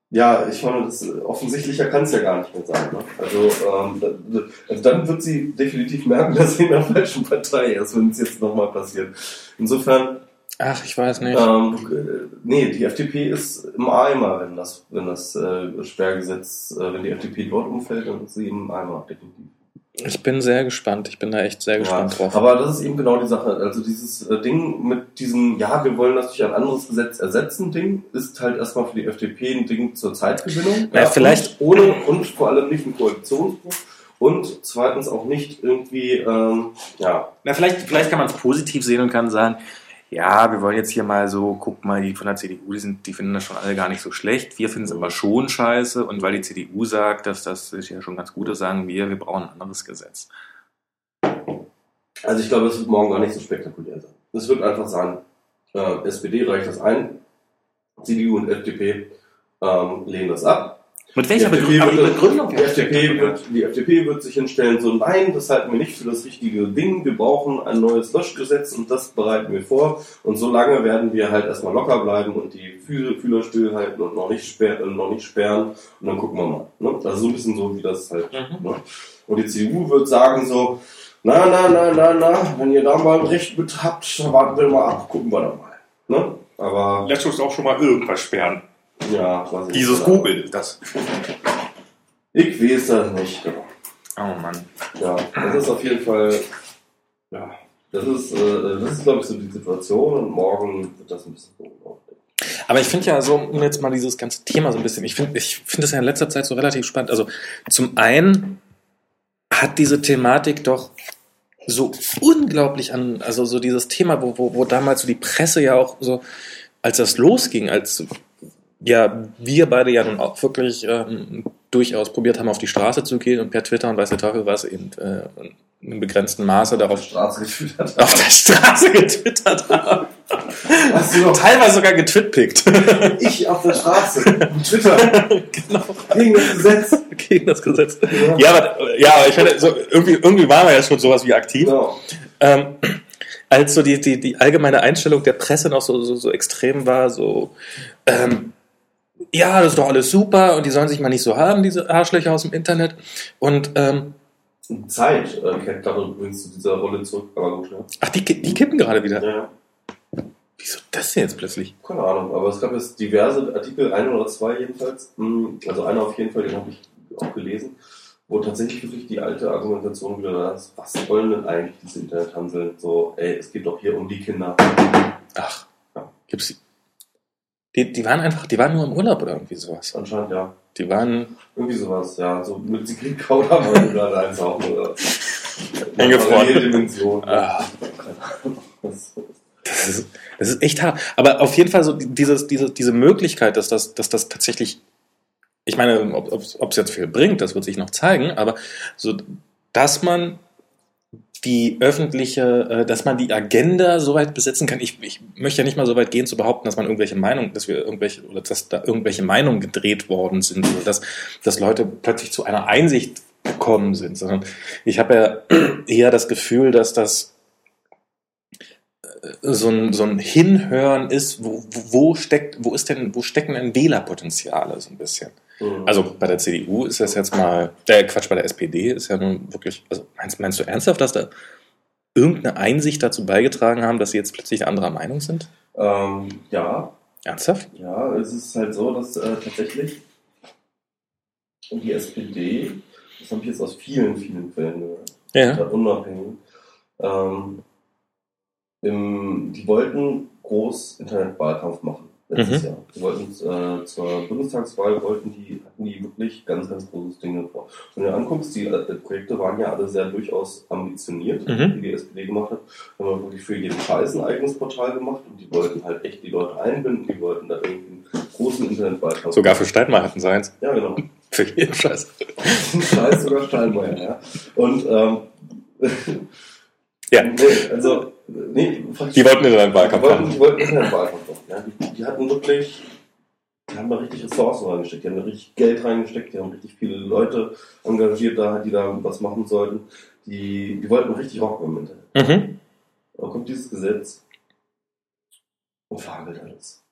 Ja, ich meine, das, offensichtlicher kann es ja gar nicht mehr sein. Ne? Also, ähm, da, also dann wird sie definitiv merken, [laughs] dass sie in der falschen Partei ist, wenn es jetzt nochmal passiert. Insofern, Ach, ich weiß nicht. Ähm, äh, nee, die FDP ist im Eimer, wenn das, wenn das äh, Sperrgesetz, äh, wenn die FDP dort umfällt, dann ist sie im Eimer, definitiv. Ich bin sehr gespannt. Ich bin da echt sehr Ja, gespannt drauf. aber das ist eben genau die Sache. Also dieses äh, Ding mit diesem, ja, wir wollen das durch ein anderes Gesetz ersetzen, Ding, ist halt erstmal für die FDP ein Ding zur Zeitgewinnung. Ja, vielleicht- Und ohne und vor allem nicht ein Koalitionsbruch. Und zweitens auch nicht irgendwie, ähm, ja, Na, vielleicht, vielleicht kann man es positiv sehen und kann sagen, ja, wir wollen jetzt hier mal so, guck mal, die von der CDU, die, sind, die finden das schon alle gar nicht so schlecht. Wir finden es aber schon scheiße. Und weil die CDU sagt, dass das ist ja schon ganz gut ist, sagen wir, wir brauchen ein anderes Gesetz. Also ich glaube, es wird morgen gar nicht so spektakulär sein. Es wird einfach sein, äh, SPD reicht das ein, CDU und FDP ähm, lehnen das ab. Mit welcher Begründung? Begründung Die FDP, wird, die FDP wird sich hinstellen, so nein, das halten wir nicht für das richtige Ding, wir brauchen ein neues Löschgesetz und das bereiten wir vor. Und so lange werden wir halt erstmal locker bleiben und die Fühler, Fühler stillhalten und noch nicht, sperr, äh, noch nicht sperren und dann gucken wir mal. Ne? Also so ein bisschen so, wie das halt Mhm. Ne? Und die CDU wird sagen so, na, na, na, na, na, wenn ihr da mal ein Recht mit habt, dann warten wir mal ab, gucken wir dann mal. Ne? Aber, Lässt uns auch schon mal irgendwas sperren. Ja, weiß ich Dieses nicht. Google, das. Ich weiß das nicht. Oh Mann. Ja, das ist auf jeden Fall, ja, das ist, äh, das ist glaube ich so die Situation und morgen wird das ein bisschen. Aber ich finde ja so, um jetzt mal dieses ganze Thema so ein bisschen, ich finde ich finde das ja in letzter Zeit so relativ spannend. Also zum einen hat diese Thematik doch so unglaublich an, also so dieses Thema, wo, wo, wo damals so die Presse ja auch so, als das losging, als ja wir beide ja nun auch wirklich ähm, durchaus probiert haben, auf die Straße zu gehen und per Twitter und weiß der Teufel was eben äh, in einem begrenzten Maße [laughs] auf der darauf Straße hat. auf der Straße getwittert haben. Hast du noch Teilweise sogar getwitpickt. ich auf der Straße, Twitter, genau. gegen das Gesetz. Gegen das Gesetz. Ja. Ja, aber, ja, aber ich finde, so, irgendwie, irgendwie waren wir ja schon sowas wie aktiv. Genau. Ähm, als so die, die, die allgemeine Einstellung der Presse noch so, so, so extrem war, so, ähm, ja, das ist doch alles super und die sollen sich mal nicht so haben, diese Arschlöcher aus dem Internet. Und, ähm, Zeit äh, kehrt gerade übrigens zu dieser Rolle zurück, aber gut, ja. ach, die, die kippen gerade wieder. ja. Wieso das denn jetzt plötzlich? Keine Ahnung, aber es gab jetzt diverse Artikel, ein oder zwei jedenfalls, mh, also einer auf jeden Fall, den habe ich auch gelesen, wo tatsächlich wirklich die alte Argumentation wieder da ist, was wollen denn eigentlich diese Internethanseln? So, ey, es geht doch hier um die Kinder. Ach, gibt's die? Die, waren einfach, die waren nur im Urlaub oder irgendwie sowas. Anscheinend ja. Die waren, Irgendwie sowas, ja. So mit Sigrid Kauder haben wir gerade eins auch. Oder [laughs] Eingefroren. Dimension. Ah. Das ist, das ist echt hart. Aber auf jeden Fall so dieses, diese, diese Möglichkeit, dass das, dass das tatsächlich, ich meine, ob es jetzt viel bringt, das wird sich noch zeigen, aber so, dass man die öffentliche, äh, dass man die Agenda so weit besetzen kann. Ich, ich möchte ja nicht mal so weit gehen zu behaupten, dass man irgendwelche Meinungen, dass wir irgendwelche oder dass da irgendwelche Meinungen gedreht worden sind oder dass, dass Leute plötzlich zu einer Einsicht gekommen sind, sondern ich habe ja [clears throat] eher das Gefühl, dass das so ein, so ein Hinhören ist, wo, wo steckt, wo ist denn, wo stecken denn Wählerpotenziale so ein bisschen? Mhm. Also bei der CDU ist das jetzt mal, äh, Quatsch, bei der SPD ist ja nun wirklich, also meinst, meinst du ernsthaft, dass da irgendeine Einsicht dazu beigetragen haben, dass sie jetzt plötzlich anderer Meinung sind? Ähm, ja, Ernsthaft? Ja, es ist halt so, dass äh, tatsächlich die SPD, das habe ich jetzt aus vielen, vielen Quellen gehört, Ja. unabhängig, ähm, im, die wollten groß Internetwahlkampf machen letztes Mhm. Jahr. Die wollten äh, zur Bundestagswahl wollten die, hatten die wirklich ganz, ganz großes Ding vor. Wenn du anguckst, die äh, Projekte waren ja alle sehr durchaus ambitioniert, Mhm. die die SPD gemacht hat. Haben wir wirklich für jeden Scheiß ein eigenes Portal gemacht und die wollten halt echt die Leute einbinden, die wollten da irgendwie einen großen Internetwahlkampf Sogar für Steinmeier hatten sie eins. Ja, genau. [laughs] Für jeden Scheiß. Scheiß sogar Steinmeier, ja. Und ähm, Ja. [laughs] Nee, also, nee, Die wollten in einen Wahlkampf die wollten, die wollten in einen Wahlkampf. Ja. Die, die hatten wirklich, die haben da richtig Ressourcen reingesteckt, die haben da richtig Geld reingesteckt, die haben richtig viele Leute engagiert, da, die da was machen sollten. Die, die wollten richtig rocken im Internet. Mhm. Dann kommt dieses Gesetz und verhagelt alles.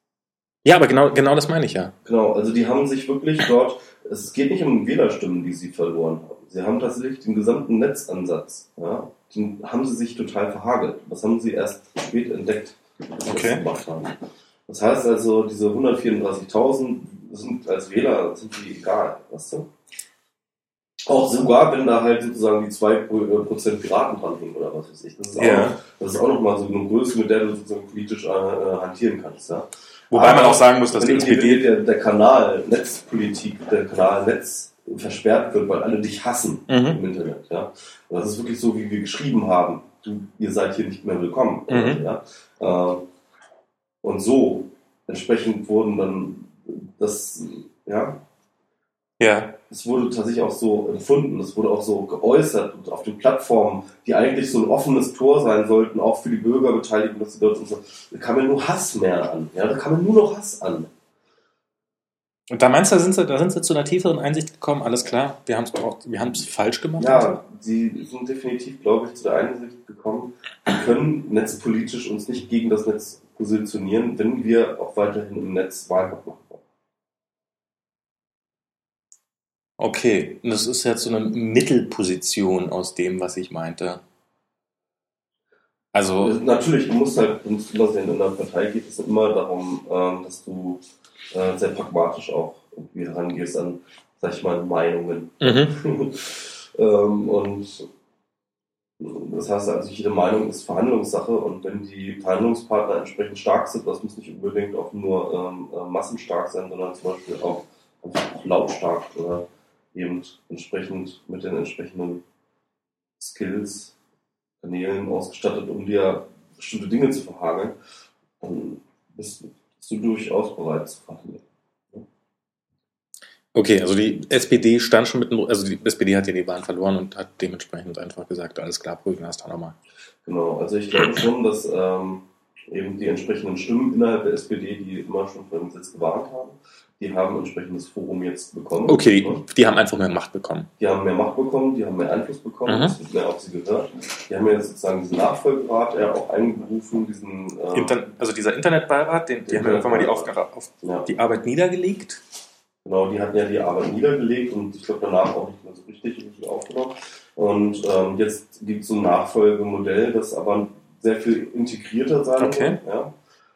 Ja, aber genau, genau das meine ich ja. Genau, also die haben sich wirklich dort, es geht nicht um Wählerstimmen, die sie verloren haben. Sie haben tatsächlich den gesamten Netzansatz, ja, den haben sie sich total verhagelt. Das haben sie erst spät entdeckt, sie Okay. das gemacht haben. Das heißt also, diese 134.000 sind als Wähler, sind die egal, weißt du? Auch sogar, wenn da halt sozusagen die 2% Piraten dran hängen oder was weiß ich. Das ist auch, noch, das ist auch nochmal so eine Größe, mit der du sozusagen politisch äh, äh, hantieren kannst, ja. Wobei man Aber auch sagen muss, dass die SPD. Der, der Kanal Netzpolitik, der Kanal Netz versperrt wird, weil alle dich hassen Mhm. im Internet. Ja? Und das ist wirklich so, wie wir geschrieben haben. Du, ihr seid hier nicht mehr willkommen. Mhm. Ja? Ähm, und so entsprechend wurden dann das, ja, Ja. es wurde tatsächlich auch so empfunden, es wurde auch so geäußert und auf den Plattformen, die eigentlich so ein offenes Tor sein sollten, auch für die Bürgerbeteiligung, dass sie dort und so, da kam ja nur Hass mehr an. Ja, da kam ja nur noch Hass an. Und da meinst du, da sind sie, da sind sie zu einer tieferen Einsicht gekommen, alles klar, wir haben es wir haben's falsch gemacht. Ja, sie sind definitiv, glaube ich, zu der Einsicht gekommen, wir können netzpolitisch uns nicht gegen das Netz positionieren, wenn wir auch weiterhin im Netz Wahlkampf machen wollen. Okay, das ist jetzt so eine Mittelposition aus dem, was ich meinte. Also, Natürlich, du musst halt, du musst immer sehen, in der Partei geht es immer darum, ähm, dass du äh, sehr pragmatisch auch irgendwie herangehst an, sag ich mal, Meinungen. mhm. [laughs] ähm, und das heißt also, jede Meinung ist Verhandlungssache und wenn die Verhandlungspartner entsprechend stark sind, das muss nicht unbedingt auch nur ähm, äh, massenstark sein, sondern zum Beispiel auch, einfach auch lautstark oder eben entsprechend mit den entsprechenden Skills, Kanälen ausgestattet, um dir bestimmte Dinge zu verhageln, dann bist, bist du durchaus bereit zu verhandeln. Okay, also die SPD stand schon mit, also die SPD hat ja die Wahlen verloren und hat dementsprechend einfach gesagt, alles klar, prüfen wir das dann nochmal. Genau, also ich glaube schon, dass ähm, eben die entsprechenden Stimmen innerhalb der SPD, die immer schon vor dem Gesetz gewarnt haben, die haben ein entsprechendes Forum jetzt bekommen. Okay, die haben einfach mehr Macht bekommen. Die haben mehr Macht bekommen, die haben mehr Einfluss bekommen, Mhm. es wird mehr auf sie gehört. Die haben jetzt sozusagen diesen Nachfolgerat ja auch einberufen, diesen ähm, also dieser Internetbeirat, den, die haben ja irgendwann mal die Aufgabe auf ja, die Arbeit niedergelegt. Genau, die hatten ja die Arbeit niedergelegt und ich glaube danach auch nicht mehr so richtig, richtig aufgenommen. Und ähm, jetzt gibt es so ein Nachfolgemodell, das aber sehr viel integrierter sein Okay. wird. Ja?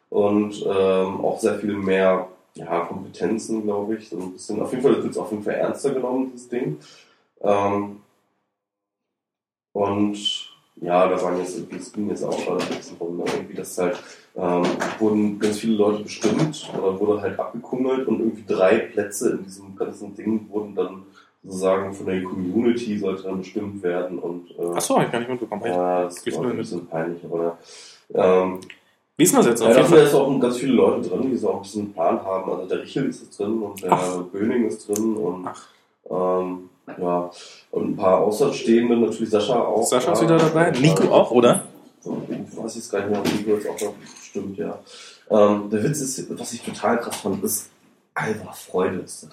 Und ähm, auch sehr viel mehr ja, Kompetenzen, glaube ich. So ein bisschen, auf jeden Fall wird es auf jeden Fall ernster genommen, dieses Ding. Ähm, und ja, da waren jetzt, das ging jetzt auch bisschen rum, ne? irgendwie, dass halt, ähm, wurden ganz viele Leute bestimmt oder wurde halt abgekummelt und irgendwie drei Plätze in diesem ganzen Ding wurden dann sozusagen von der Community sollte dann bestimmt werden und äh, Achso, hab ich gar nicht mitbekommen. ja, das nur ein bisschen peinlich, aber ähm, Wie ist das jetzt? ja, Auf jeden dafür Fall. ist auch ganz viele Leute drin, die so auch ein bisschen einen Plan haben. Also der Richel ist drin und der Ach. Böning ist drin und ähm, ja, und ein paar Außerstehende, natürlich Sascha auch. Sascha ist ja. wieder dabei. Nico auch, oder? Ich weiß jetzt gar nicht mehr, ob jetzt auch noch stimmt, ja. Ähm, der Witz ist, was ich total krass fand, ist Alva Freude ist da.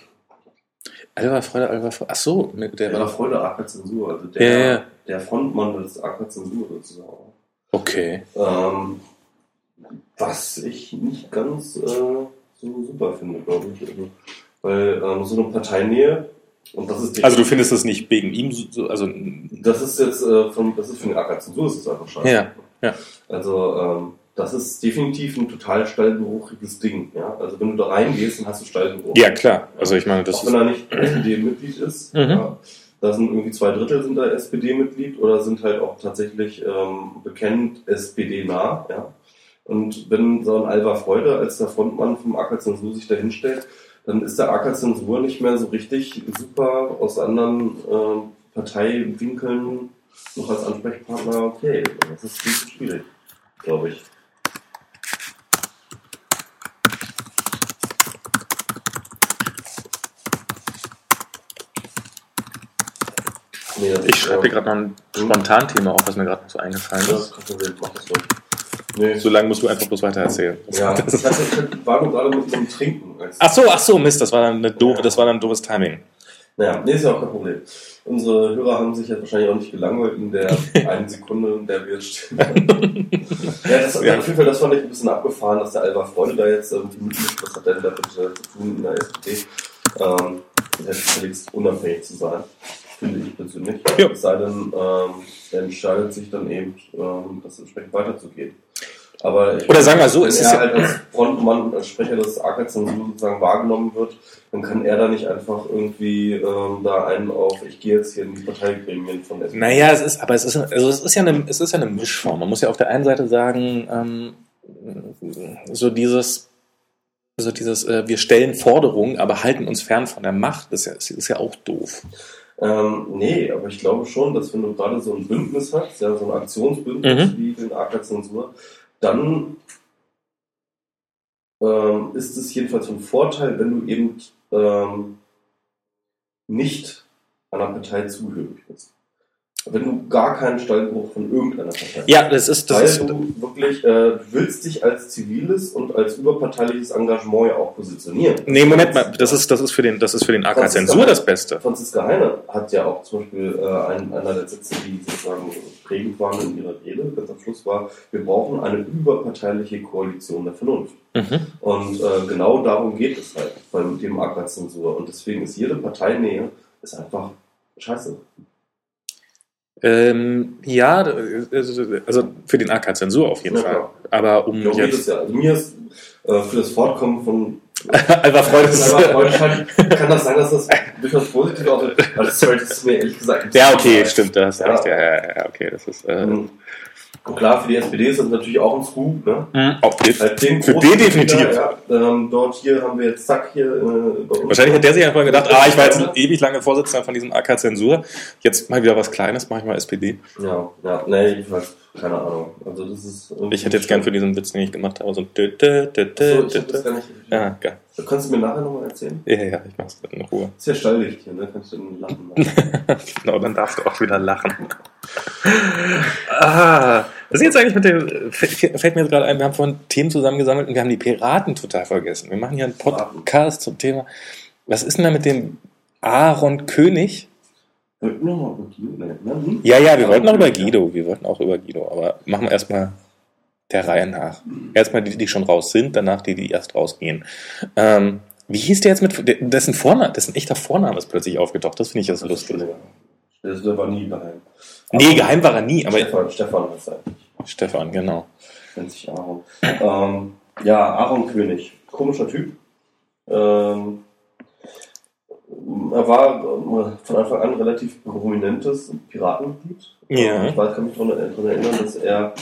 Alva Freude, Alva Freude. Ach so, mit der Alva. Freude, AK Zensur, also der, Ja, ja. der Frontmann des AK Zensur sozusagen. Okay. Ähm, was ich nicht ganz äh, so super finde, glaube ich. Also, weil ähm, so eine Parteinähe, das Also du findest es nicht wegen ihm so, also das ist jetzt äh, von, das ist für den AK Zensur, das ist einfach scheiße. Ja, ja. Also ähm, das ist definitiv ein total stallgeruchiges Ding. Ja? Also wenn du da reingehst, dann hast du Stallgeruch. Ja, klar. Also ich meine, das Auch wenn er nicht SPD-Mitglied ist. Mhm. Ja, da sind irgendwie zwei Drittel sind da SPD-Mitglied oder sind halt auch tatsächlich ähm, bekennt SPD-nah. Ja? Und wenn so ein Alva Freude als der Frontmann vom AK Zensur sich da hinstellt, dann ist der AK Zensur nicht mehr so richtig super aus anderen ähm, Parteiwinkeln noch als Ansprechpartner okay. Das ist ein bisschen schwierig, glaube ich. Nee, Ich schreibe hier gerade noch ein Spontanthema auf, was mir gerade noch so eingefallen Ja, ist. mach das. Nee. So lange musst du einfach bloß weiter erzählen. Ja, [laughs] ich hatte, ich war nur gerade mit einem Trinken. Ach so, ach so, Mist, das war dann eine doofe, das war dann ein doofes Timing. Naja, nee, ist ja auch kein Problem. Unsere Hörer haben sich jetzt wahrscheinlich auch nicht gelangweilt in der [laughs] einen Sekunde, in der wir stehen. [laughs] ja, das, Ja. auf jeden Fall, das fand ich ein bisschen abgefahren, dass der Alva Freude da jetzt irgendwie mitmischt. Was hat der denn damit äh, zu tun in der SPD? Ähm, der ist unabhängig zu sein, finde ich persönlich. [laughs] Ja. Es sei denn, ähm, er entscheidet sich dann eben, ähm, das entsprechend weiterzugeben. Aber Oder sagen wir so, wenn es er ist ja- halt als Frontmann und als Sprecher des AK-Zensur sozusagen wahrgenommen wird, dann kann er da nicht einfach irgendwie ähm, da einen auf, ich gehe jetzt hier in die Parteigremien von SPD. Naja, es ist, aber es ist, also es ist ja eine, es ist ja eine Mischform. Man muss ja auf der einen Seite sagen, ähm, so dieses, so dieses, äh, wir stellen Forderungen, aber halten uns fern von der Macht, das ist ja, das ist ja auch doof. Ähm, nee, aber ich glaube schon, dass wenn du gerade so ein Bündnis hast, ja, so ein Aktionsbündnis Mhm. wie den AK-Zensur, dann ähm, ist es jedenfalls von Vorteil, wenn du eben ähm, nicht einer Partei zugehörig bist. Wenn du gar keinen Stallgeruch von irgendeiner Partei hast. Ja, das ist, das Weil ist, du wirklich, äh, willst dich als ziviles und als überparteiliches Engagement ja auch positionieren. nee, Moment mal, das ist, das ist für den, das ist für den AK Zensur das Beste. Franziska Heine hat ja auch zum Beispiel äh, ein, einer der Sätze, die sozusagen prägend waren in ihrer Rede, ganz am Schluss war, wir brauchen eine überparteiliche Koalition der Vernunft. Mhm. Und äh, genau darum geht es halt bei dem AK-Zensur. Und deswegen ist jede Parteinähe ist einfach scheiße. Ähm, ja, also also für den AK Zensur auf jeden Ja, Fall. klar. Aber um es jetzt. ja. Also mir ist äh, für das Fortkommen von Alva Freude ist, Freundschein kann das sein, dass das durchaus positiv aussieht, weil das es mir ehrlich gesagt Ja, okay, stimmt, da hast du Ja. recht. Ja, ja, ja, okay, das ist. Äh, Ähm, Und klar, für die SPD ist das natürlich auch ein Scoop, ne? mhm. Auf Halt den Für die definitiv. Mitglieder, Ja, ähm, dort hier haben wir jetzt Zack hier äh, bei uns. Wahrscheinlich hat der sich einfach gedacht, ah, ich war jetzt ewig lange Vorsitzender von diesem AK Zensur, jetzt mal wieder was Kleines, mach ich mal SPD. Ja, ja, nee, jedenfalls, keine Ahnung. Also das ist Ich hätte jetzt gern für diesen Witz, den ich gemacht habe, so ein dü- dü- dü- Achso, dü- ich das dü- gar nicht. Ja, geil. Kannst du mir nachher nochmal erzählen? Ja, ja, ich mach's in Ruhe. Ist ja Stalllicht hier, ne? Kannst du dann lachen. machen. [laughs] Genau, dann darfst du auch wieder lachen. ah, was ist jetzt eigentlich mit dem, fällt fällt mir jetzt gerade ein, wir haben vorhin Themen zusammengesammelt und wir haben die Piraten total vergessen. Wir machen hier einen Podcast zum Thema, was ist denn da mit dem Aaron König? Wollten wir mal über Guido? Nee, ne? Hm? Ja, ja, wir wollten auch über Guido, wir wollten auch über Guido, aber machen wir erstmal der Reihe nach. Erstmal die, die schon raus sind, danach die, die erst rausgehen. Ähm, wie hieß der jetzt mit, dessen Vorname, dessen echter Vorname ist plötzlich aufgetaucht, das finde ich jetzt lustig. Das der war nie geheim. Nee, geheim war er nie, aber Stefan, Stefan ist eigentlich. Stefan, genau. Nennt sich Aaron. ähm, ja, Aaron König. Komischer Typ. Ähm, er war äh, von Anfang an relativ prominentes Piratenmitglied. Ja. Ich weiß, kann mich daran erinnern, dass er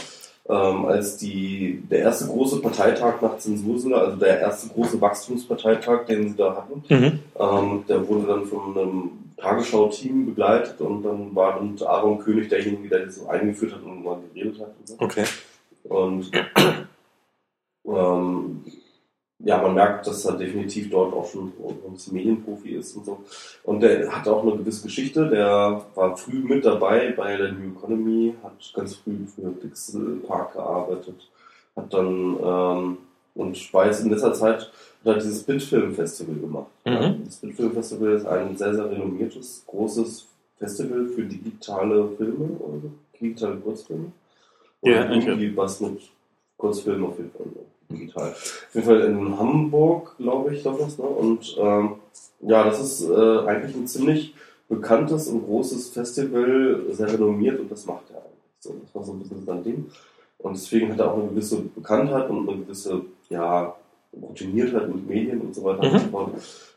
ähm, als die, der erste große Parteitag nach Zensursula, also der erste große Wachstumsparteitag, den sie da hatten, Mhm. ähm, der wurde dann von einem Tagesschau-Team begleitet und dann war dann Aaron König derjenige, der das so eingeführt hat und mal geredet hat. Und, so. Okay. und [clears throat] ähm, ja, man merkt, dass er definitiv dort auch schon ein Medienprofi ist und so. Und der hat auch eine gewisse Geschichte. Der war früh mit dabei bei der New Economy, hat ganz früh für Pixel Park gearbeitet, hat dann ähm, und war jetzt in letzter Zeit hat er dieses Bitfilm Festival gemacht. Mhm. Ja, das Bitfilm Festival ist ein sehr, sehr renommiertes, großes Festival für digitale Filme, also digitale Kurzfilme. Und Ja, irgendwie was mit Kurzfilmen auf jeden Fall digital. Auf jeden Fall in Hamburg, glaube ich, das. Ne? Und ähm, ja, das ist äh, eigentlich ein ziemlich bekanntes und großes Festival, sehr renommiert und das macht er eigentlich. So, das war so ein bisschen sein Ding. Und deswegen hat er auch eine gewisse Bekanntheit und eine gewisse, ja, Routiniertheit mit Medien und so weiter Mhm. und so fort.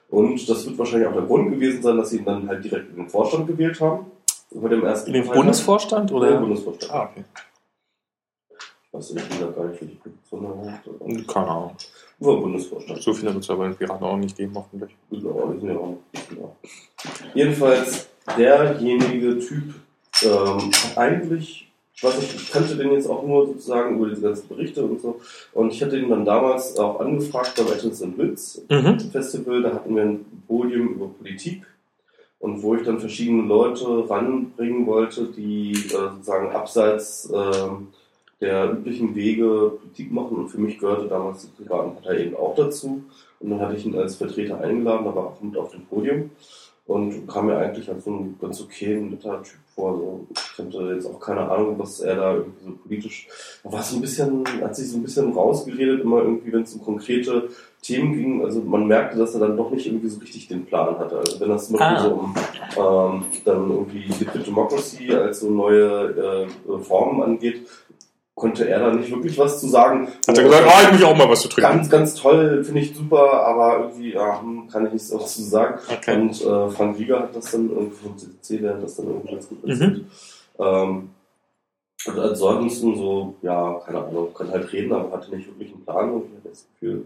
Und das wird wahrscheinlich auch der Grund gewesen sein, dass sie ihn dann halt direkt in den Vorstand gewählt haben. Über dem ersten In den. Bundesvorstand Oder oder? den Bundesvorstand. Ah, okay. Was ich wieder gar nicht richtig gefunden habe. Keine Ahnung. Nur Bundesvorstand. So viele wird es ja bei den Piraten auch nicht geben, hoffentlich. Genau, die sind ja auch genau. Jedenfalls, derjenige Typ ähm, hat eigentlich, ich weiß nicht, ich kannte den jetzt auch nur sozusagen über diese ganzen Berichte und so. Und ich hatte ihn dann damals auch angefragt beim Essence and Wits Mhm. Festival. Da hatten wir ein Podium über Politik. Und wo ich dann verschiedene Leute ranbringen wollte, die äh, sozusagen abseits ähm, der üblichen Wege Politik machen. Und für mich gehörte damals die Piratenpartei eben auch dazu. Und dann hatte ich ihn als Vertreter eingeladen, da war auch mit auf dem Podium. Und kam mir eigentlich als so ein ganz okay netter Typ vor. So. Ich hatte jetzt auch keine Ahnung, was er da irgendwie so politisch. Er war so ein bisschen, hat sich so ein bisschen rausgeredet, immer irgendwie, wenn es um konkrete Themen ging. Also man merkte, dass er dann doch nicht irgendwie so richtig den Plan hatte. Also wenn das zum Beispiel Ah. so um ähm, dann irgendwie Liquid Democracy als so neue äh, Formen angeht, konnte er da nicht wirklich was zu sagen. Hat er gesagt, ah, ich muss auch mal was zu trinken. Ganz, ganz toll, finde ich super, aber irgendwie ja, hm, kann ich nichts dazu sagen. Okay. Und äh, Frank Rieger hat das dann irgendwie vom CCC, der hat das dann irgendwie ganz gut Mhm. erzählt. Ähm, und ansonsten so, ja, keine Ahnung, kann halt reden, aber hatte nicht wirklich einen Plan und ich hatte das Gefühl,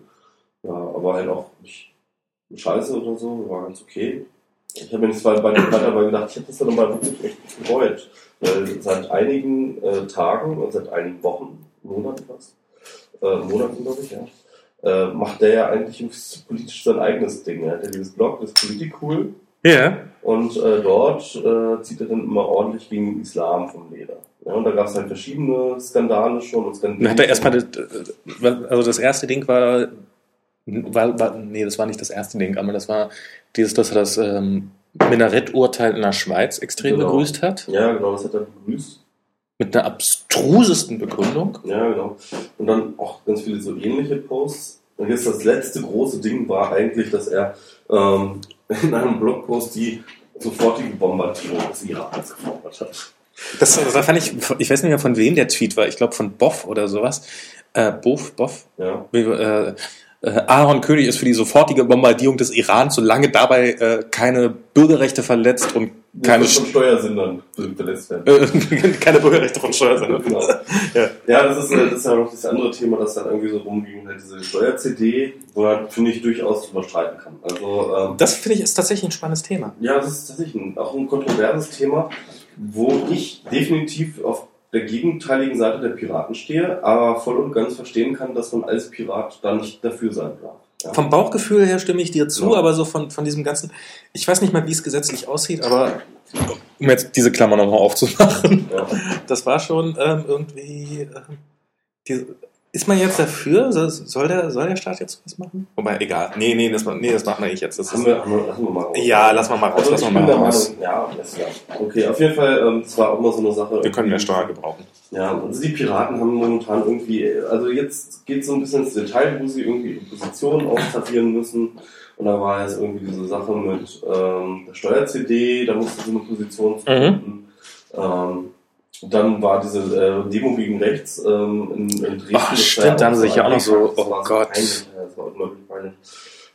ja, aber halt auch nicht scheiße oder so, war ganz okay. Ich habe mir nicht dem Weiter aber gedacht, ich habe das dann aber wirklich echt bereut. Weil seit einigen äh, Tagen und seit einigen Wochen, Monaten was, äh, Monaten glaube ich, ja, äh, macht der ja eigentlich politisch sein eigenes Ding. Er hat ja dieses Blog, das ist Politik cool. Ja. Und äh, dort äh, zieht er dann immer ordentlich gegen den Islam vom Leder. Ja, und da gab es halt verschiedene Skandale schon. Und Skandale hat er erstmal, das, äh, also das erste Ding war, war, war, nee, das war nicht das erste Ding, aber das war dieses, dass er das ähm, Minarett-Urteil in der Schweiz extrem Genau. begrüßt hat. Ja, genau, das hat er begrüßt. Mit einer abstrusesten Begründung. Ja, genau. Und dann auch ganz viele so ähnliche Posts. Und jetzt das letzte große Ding war eigentlich, dass er ähm, [laughs] in einem Blogpost die sofortige Bombardierung des Irans gefordert hat. Das, das fand ich, ich weiß nicht mehr von wem der Tweet war, ich glaube von Boff oder sowas. Äh, Boff, Boff, Ja. Äh, äh, Aaron König ist für die sofortige Bombardierung des Iran, solange dabei äh, keine Bürgerrechte verletzt und keine, von Steuersündern verletzt werden. äh, [laughs] keine Bürgerrechte von Steuersendern. Genau. [laughs] Ja. Ja, das ist, äh, das ist ja noch das andere Thema, das dann irgendwie so rumging, halt diese Steuer-CD, wo man, finde ich, durchaus drüber streiten kann. Also, ähm, Das finde ich ist tatsächlich ein spannendes Thema. ja, das ist tatsächlich ein, auch ein kontroverses Thema, wo ich definitiv auf der gegenteiligen Seite der Piraten stehe, aber voll und ganz verstehen kann, dass man als Pirat da nicht dafür sein darf. Ja. Vom Bauchgefühl her stimme ich dir zu, Ja. aber so von, von diesem ganzen, ich weiß nicht mal, wie es gesetzlich aussieht, aber um jetzt diese Klammer nochmal aufzumachen, Ja. das war schon ähm, irgendwie, ähm, die, ist man jetzt dafür? Soll, soll, der, soll der Staat jetzt was machen? Wobei, egal. Nee, nee, das, nee, das machen wir nicht jetzt. Das Haben ist, wir, haben wir, lassen wir mal raus. ja, lass mal mal raus, Also lass mal mal raus. Meinung, ja, das, ja. Okay, auf jeden Fall, ähm, das war auch mal so eine Sache. Wir können mehr Steuer gebrauchen. Ja, also die Piraten haben momentan irgendwie, also jetzt geht es so ein bisschen ins Detail, wo sie irgendwie ihre Position austarieren müssen. Und da war jetzt irgendwie diese Sache mit ähm, der Steuer-CD, da musste sie eine Position Mhm. finden. Ähm, und dann war diese äh, Demo gegen rechts ähm, in, in Dresden. Ach, stimmt, da haben sie sich ja auch noch so- oh Gott. Peinlich, das war unglaublich peinlich.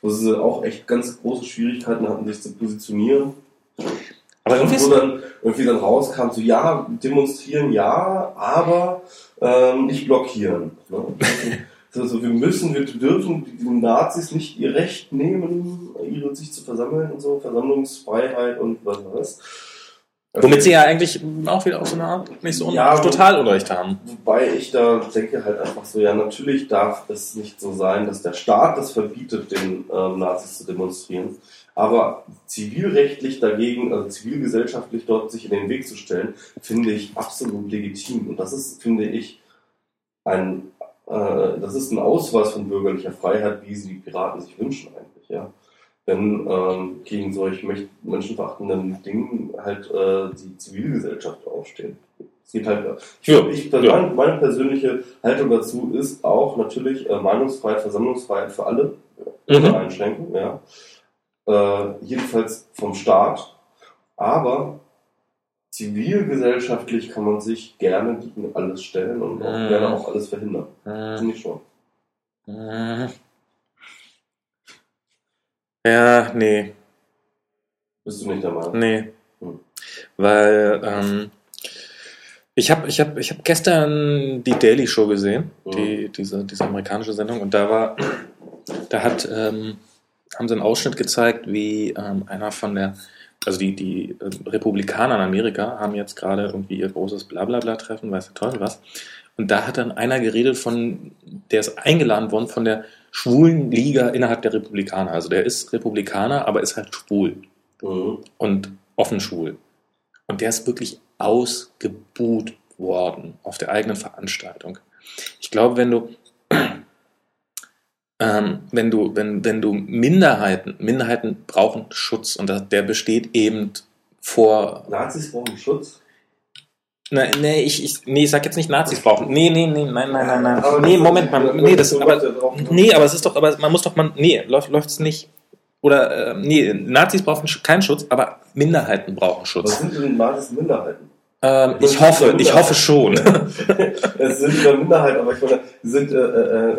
Wo sie auch echt ganz große Schwierigkeiten hatten, sich zu positionieren. Aber irgendwie wo dann irgendwie dann rauskam, so ja, demonstrieren ja, aber ähm, nicht blockieren. Ne? [laughs] Also wir müssen, wir dürfen den Nazis nicht ihr Recht nehmen, ihre sich zu versammeln und so, Versammlungsfreiheit und was was. Also, womit sie ja eigentlich auch wieder auf so eine Art nicht so Ja, total Unrecht haben. Wobei ich da denke halt einfach so, ja, natürlich darf es nicht so sein, dass der Staat das verbietet, den ähm, Nazis zu demonstrieren. Aber zivilrechtlich dagegen, also zivilgesellschaftlich dort sich in den Weg zu stellen, finde ich absolut legitim. Und das ist, finde ich, ein, äh, das ist ein Ausweis von bürgerlicher Freiheit, wie sie die Piraten sich wünschen eigentlich, ja. Wenn ähm, gegen solch menschenverachtenden Dingen halt äh, die Zivilgesellschaft aufsteht. Es geht halt, ich, Ja, ich, ja. meine, meine persönliche Haltung dazu ist auch natürlich äh, Meinungsfreiheit, Versammlungsfreiheit für alle, ohne Mhm. Einschränkung, ja. Äh, jedenfalls vom Staat. Aber zivilgesellschaftlich kann man sich gerne gegen alles stellen und auch Mhm. gerne auch alles verhindern. Hm, Finde ich schon. hm. Ja, nee, Bist du nicht der Meinung? nee. Hm. Weil ähm, ich habe ich hab, ich hab gestern die Daily Show gesehen, Mhm. die, diese, diese amerikanische Sendung, und da war, da hat, ähm, haben sie einen Ausschnitt gezeigt, wie ähm, einer von der, also die, die ähm, Republikaner in Amerika haben jetzt gerade irgendwie ihr großes Blablabla-Treffen, weiß der Teufel was. Und da hat dann einer geredet von, der ist eingeladen worden von der schwulen Liga innerhalb der Republikaner. Also der ist Republikaner, aber ist halt schwul Mhm. und offen schwul. Und der ist wirklich ausgebuht worden auf der eigenen Veranstaltung. Ich glaube, wenn du, [clears throat] ähm, wenn du, wenn, wenn du Minderheiten, Minderheiten brauchen Schutz und der besteht eben vor, Nazis brauchen Schutz. Nein, nee, ich, ich, nee, ich sag jetzt nicht Nazis brauchen. Nee, nee, nee, nein, nein, nein, nein. Aber Nee, Moment mal, nee, das, aber. Nee, aber es ist doch, aber man muss doch, man, nee, läuft, läuft's nicht. Oder, äh, nee, Nazis brauchen keinen Schutz, aber Minderheiten brauchen Was Schutz. sind denn Nazis Minderheiten? Ähm, ich hoffe, ich hoffe schon. [laughs] es sind wieder Minderheiten, aber ich meine, sind äh, äh,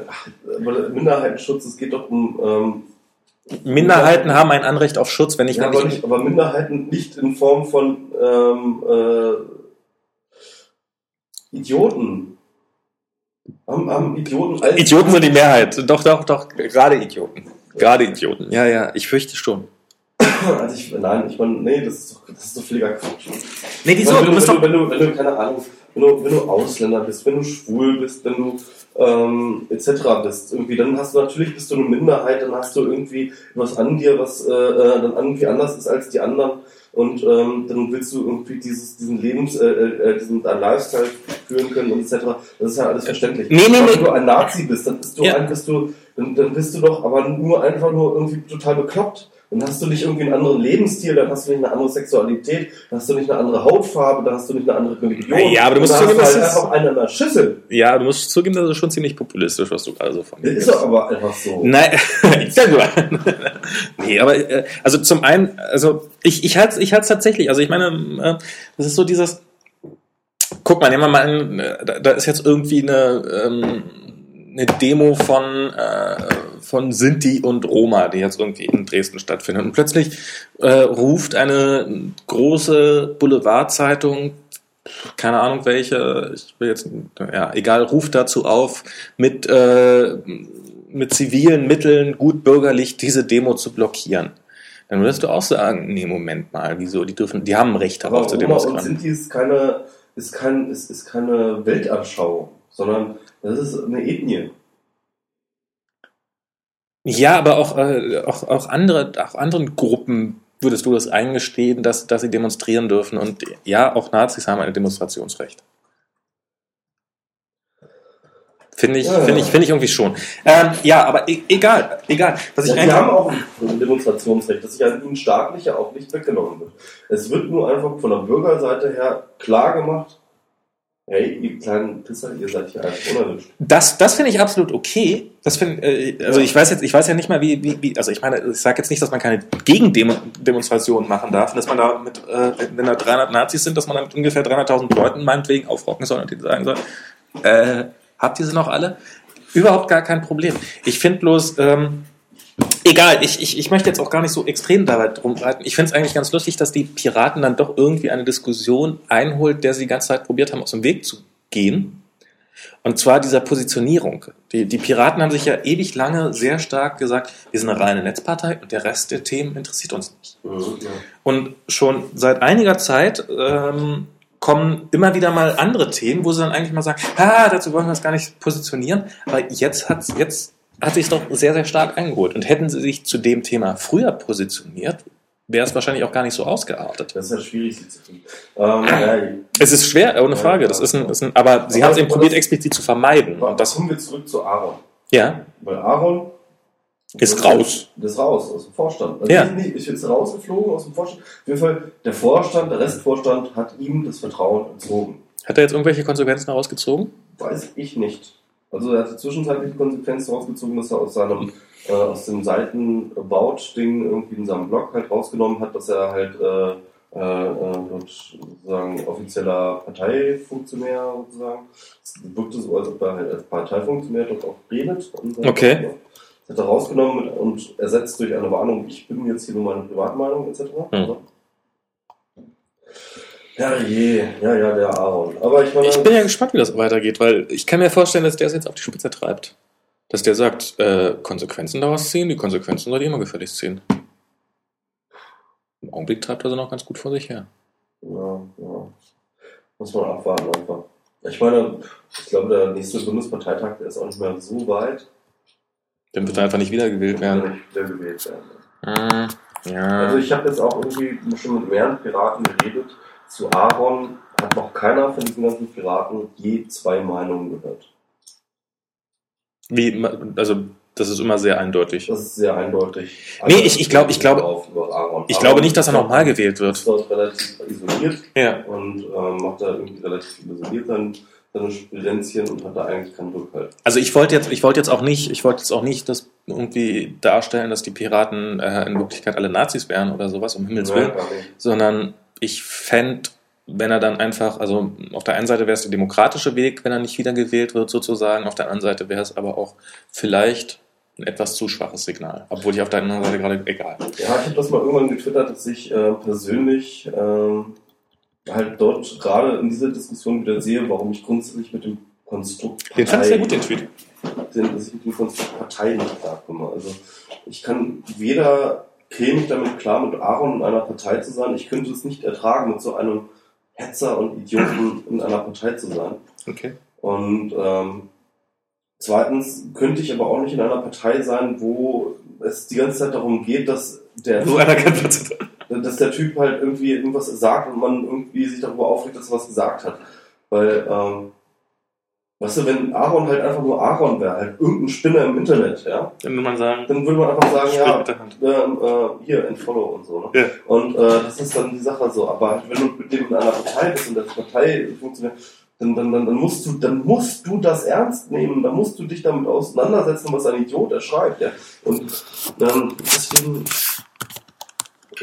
Minderheitenschutz, es geht doch um ähm, Minderheiten haben ein Anrecht auf Schutz, wenn ich, ja, aber, ich, nicht, aber Minderheiten nicht in Form von ähm, äh, Idioten. Haben, haben Idioten als Idioten sind die Mehrheit. Doch, doch, doch, gerade Idioten. Gerade Idioten. Ja, ja, ich fürchte schon. [coughs] Also ich, nein, ich meine, nee, das ist doch, das ist doch völliger Quatsch. Nee, wieso? wenn, Du wenn, du, wenn, du, wenn du, keine Ahnung, wenn du, wenn du Ausländer bist, wenn du schwul bist, wenn du ähm, etc. bist, irgendwie, dann hast du natürlich bist du eine Minderheit, dann hast du irgendwie was an dir, was äh, äh, dann irgendwie anders ist als die anderen. Und ähm, dann willst du irgendwie dieses, diesen Lebens, äh, äh, diesen äh, Lifestyle führen können und etc. Das ist ja alles verständlich. Nee, nee, Aber nee. Wenn du ein Nazi bist, dann bist du, Ja. ein, bist du dann, dann bist du doch aber nur einfach nur irgendwie total bekloppt. Dann hast du nicht irgendwie einen anderen Lebensstil, dann hast du nicht eine andere Sexualität, dann hast du nicht eine andere Hautfarbe, dann hast du nicht eine andere Religion. Ja, aber du musst zugeben, du halt das ist- einfach der Schüssel. ja, du musst zugeben, das ist schon ziemlich populistisch, was du gerade so von Das dir ist gibst. doch aber einfach so. Nein, ich sag nur. nee, aber äh, also zum einen, also ich, ich halte ich halt's tatsächlich, also ich meine, äh, das ist so dieses, guck mal, nehmen wir mal an, äh, da, da ist jetzt irgendwie eine, ähm, eine Demo von, äh, von Sinti und Roma, die jetzt irgendwie in Dresden stattfindet. Und plötzlich äh, ruft eine große Boulevardzeitung, keine Ahnung welche, ich will jetzt, ja, egal, ruft dazu auf, mit, äh, mit zivilen Mitteln gut bürgerlich diese Demo zu blockieren. Dann würdest du auch sagen, nee, Moment mal, wieso, die dürfen, die haben Recht darauf zu Roma und demonstrieren. Sinti ist keine, ist kein, ist, ist keine Weltanschauung, sondern das ist eine Ethnie. Ja, aber auch, äh, auch, auch andere, auch anderen Gruppen würdest du das eingestehen, dass, dass sie demonstrieren dürfen. Und ja, auch Nazis haben ein Demonstrationsrecht. Finde ich, Ja. finde ich, finde ich irgendwie schon. Ähm, ja, aber e egal, egal. Was ich Ja, haben auch ein Demonstrationsrecht, das sich an ihnen staatlich ja auch nicht weggenommen wird. Es wird nur einfach von der Bürgerseite her klar gemacht, hey, ihr kleinen Pisser, ihr seid hier einfach unerwünscht. das, das finde ich absolut okay. Das finde, äh, also ich weiß jetzt, ich weiß ja nicht mal, wie, wie, wie also ich meine, ich sage jetzt nicht, dass man keine Gegendemonstrationen machen darf, dass man da mit, äh, wenn da 300 Nazis sind, dass man da mit ungefähr 300.000 Leuten meinetwegen aufrocken soll und die sagen soll, äh, habt ihr sie noch alle? Überhaupt gar kein Problem. Ich finde bloß, ähm, egal, ich, ich, ich möchte jetzt auch gar nicht so extrem dabei drum reiten. Ich finde es eigentlich ganz lustig, dass die Piraten dann doch irgendwie eine Diskussion einholt, der sie die ganze Zeit probiert haben, aus dem Weg zu gehen. Und zwar dieser Positionierung. Die, die Piraten haben sich ja ewig lange sehr stark gesagt, wir sind eine reine Netzpartei und der Rest der Themen interessiert uns nicht. Ja. Und schon seit einiger Zeit ähm, kommen immer wieder mal andere Themen, wo sie dann eigentlich mal sagen, ah, dazu wollen wir uns gar nicht positionieren. Aber jetzt hat's, jetzt hat sich doch sehr, sehr stark eingeholt. Und hätten sie sich zu dem Thema früher positioniert, wäre es wahrscheinlich auch gar nicht so ausgeartet. Das ist ja schwierig, sie zu tun. Ähm, Es ist schwer, ohne Frage. Das ist ein, ist ein aber sie Aber haben es eben probiert, explizit zu vermeiden. Und das, kommen wir zurück zu Aaron. ja, Weil Aaron ist raus. Das ist raus aus dem Vorstand. Also Ja. ist rausgeflogen aus dem Vorstand. Auf jeden Fall, der Vorstand, der Restvorstand hat ihm das Vertrauen entzogen. Hat er jetzt irgendwelche Konsequenzen daraus gezogen? Weiß ich nicht. Also er hat zwischenzeitlich die Konsequenz rausgezogen, dass er aus seinem äh, aus dem Seiten-About-Ding irgendwie in seinem Blog halt rausgenommen hat, dass er halt äh, äh, äh, sozusagen offizieller Parteifunktionär sozusagen. Es wirkte so, als ob er halt als Parteifunktionär dort auch redet. Okay. Das hat er rausgenommen und ersetzt durch eine Warnung, ich bin jetzt hier nur meine Privatmeinung etc. Hm. Ja, je, ja, ja, der Aaron. Aber ich meine, Ich bin ja gespannt, wie das weitergeht, weil ich kann mir vorstellen, dass der es jetzt auf die Spitze treibt. Dass der sagt, äh, Konsequenzen daraus ziehen, die Konsequenzen soll ich immer gefälligst ziehen. Im Augenblick treibt er sie noch ganz gut vor sich her. Ja, ja. Muss man abwarten einfach. Ich meine, ich glaube, der nächste Bundesparteitag, der ist auch nicht mehr so weit. Dann wird er einfach nicht wiedergewählt werden. nicht wieder gewählt werden. Hm, ja. Also ich habe jetzt auch irgendwie schon mit mehreren Piraten geredet. Zu Aaron hat noch keiner von diesen ganzen Piraten je zwei Meinungen gehört. Wie, also, das ist immer sehr eindeutig. Das ist sehr eindeutig. Nee, ich- ich glaub- ich glaube-. Ich glaube nicht, dass er nochmal gewählt ist wird. dort relativ isoliert Ja. und ähm, macht da irgendwie relativ isoliert sein, seine Spirenzchen und hat da eigentlich keinen Rückhalt. Also ich wollte jetzt, ich wollte jetzt auch nicht, ich wollte jetzt auch nicht das irgendwie darstellen, dass die Piraten äh, in Wirklichkeit alle Nazis wären oder sowas, um Himmels Willen. Sondern ich fände, wenn er dann einfach, also auf der einen Seite wäre es der demokratische Weg, wenn er nicht wiedergewählt wird, sozusagen, auf der anderen Seite wäre es aber auch vielleicht ein etwas zu schwaches Signal. Obwohl ich auf der anderen Seite gerade, egal. Ja, ich habe das mal irgendwann getwittert, dass ich äh, persönlich ähm, halt dort gerade in dieser Diskussion wieder sehe, warum ich grundsätzlich mit dem Konstrukt Den fand ich sehr gut, den Tweet. den, dass ich mit dem Konstrukt Partei nicht klarkomme. Also ich kann weder käme ich damit klar, mit Aaron in einer Partei zu sein. Ich könnte es nicht ertragen, mit so einem Hetzer und Idioten in einer Partei zu sein. Okay. Und ähm, zweitens könnte ich aber auch nicht in einer Partei sein, wo es die ganze Zeit darum geht, dass der So einer dass der Typ halt irgendwie irgendwas sagt und man irgendwie sich darüber aufregt, dass er was gesagt hat. Weil, ähm, weißt du, wenn Aaron halt einfach nur Aaron wäre, halt irgendein Spinner im Internet, ja, Dann würde man sagen, dann würde man einfach sagen, ja, der ähm, äh, hier, entfollow und so. Ne? Ja. Und äh, das ist dann die Sache so. Aber halt, wenn du mit dem in einer Partei bist und das Partei funktioniert, dann, dann, dann, dann, musst du, dann musst du das ernst nehmen, dann musst du dich damit auseinandersetzen, was ein Idiot er schreibt. Ja? Und ähm, deswegen.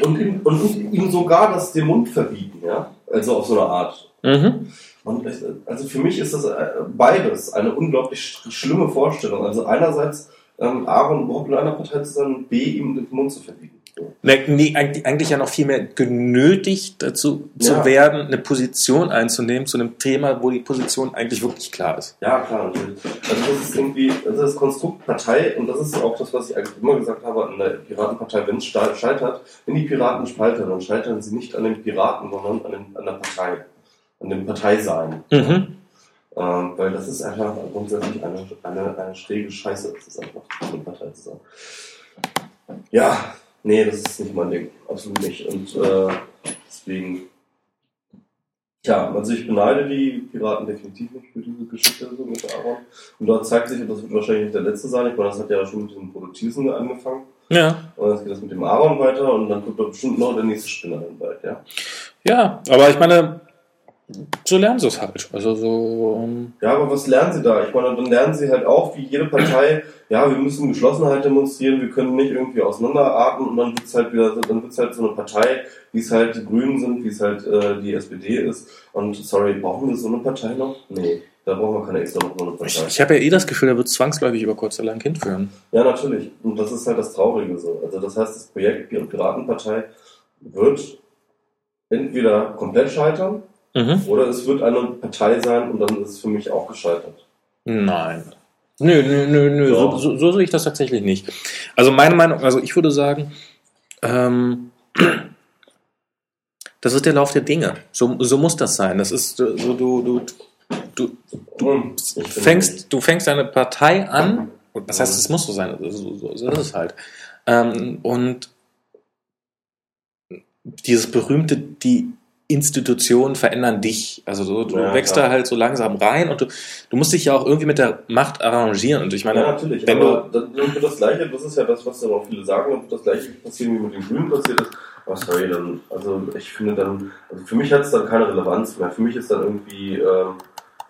Und ihm, und ihm sogar das den Mund verbieten, ja. Also auf so eine Art. Mhm. Und also für mich ist das äh, beides eine unglaublich sch- schlimme Vorstellung. Also einerseits ähm, Aaron überhaupt in einer Partei zu sein und B ihm den Mund zu verbieten. Nee, nee, eigentlich, ja noch viel mehr genötigt dazu zu Ja. werden, eine Position einzunehmen zu einem Thema, wo die Position eigentlich wirklich klar ist. Ja, klar, natürlich. Also das ist irgendwie, das ist das Konstrukt Partei und das ist auch das, was ich eigentlich immer gesagt habe an der Piratenpartei, wenn es scheitert, wenn die Piraten scheitern, dann scheitern sie nicht an den Piraten, sondern an, den, an der Partei, an dem Parteisein. Mhm. Ähm, weil das ist einfach grundsätzlich eine, eine, eine schräge Scheiße, das ist einfach eine Partei zu sein. Ja, nee, das ist nicht mein Ding. Absolut nicht. Und äh, deswegen, ja, also ich beneide die Piraten definitiv nicht für diese Geschichte so mit Aaron. Und dort zeigt sich, und das wird wahrscheinlich nicht der letzte sein, ich meine, das hat ja schon mit diesem Produktivsten angefangen. Ja. Und jetzt geht das mit dem Aaron weiter und dann kommt da bestimmt noch der nächste Spinner dann bald, ja. Ja, aber ich meine, so lernen sie es halt. Also so, ähm, Ja, aber was lernen sie da? Ich meine, dann lernen sie halt auch, wie jede Partei, ja, wir müssen Geschlossenheit demonstrieren, wir können nicht irgendwie auseinanderatmen und dann wird's halt wieder, dann wird's halt so eine Partei, wie es halt die Grünen sind, wie es halt äh, die SPD ist. Und sorry, brauchen wir so eine Partei noch? Nee, da brauchen wir keine extra noch so eine ich, Partei. ich habe ja eh das Gefühl, er wird zwangsläufig über kurz oder lang hinführen. Ja, natürlich. Und das ist halt das Traurige so. Also das heißt, das Projekt Pir- Piratenpartei wird entweder komplett scheitern Mhm. oder es wird eine Partei sein und dann ist es für mich auch gescheitert. Nein. Nö, nö, nö, nö. So, so, so sehe ich das tatsächlich nicht. Also meine Meinung, also ich würde sagen, ähm, das ist der Lauf der Dinge. So, so muss das sein. Das ist so, du, du, du, Hm, ich finde- fängst, du fängst eine Partei an, das heißt, es muss so sein, so, so, so ist es halt. Ähm, und dieses berühmte, die Institutionen verändern dich. Also du, du Ja, wächst klar. da halt so langsam rein und du, du musst dich ja auch irgendwie mit der Macht arrangieren. Und ich meine, ja, natürlich. wenn aber dann dann wird das Gleiche, das ist ja das, was dann auch viele sagen, dann wird das Gleiche passieren, wie mit den Grünen passiert ist. Aber sorry, dann, also ich finde dann, also für mich hat es dann keine Relevanz mehr. Für mich ist dann irgendwie, ähm,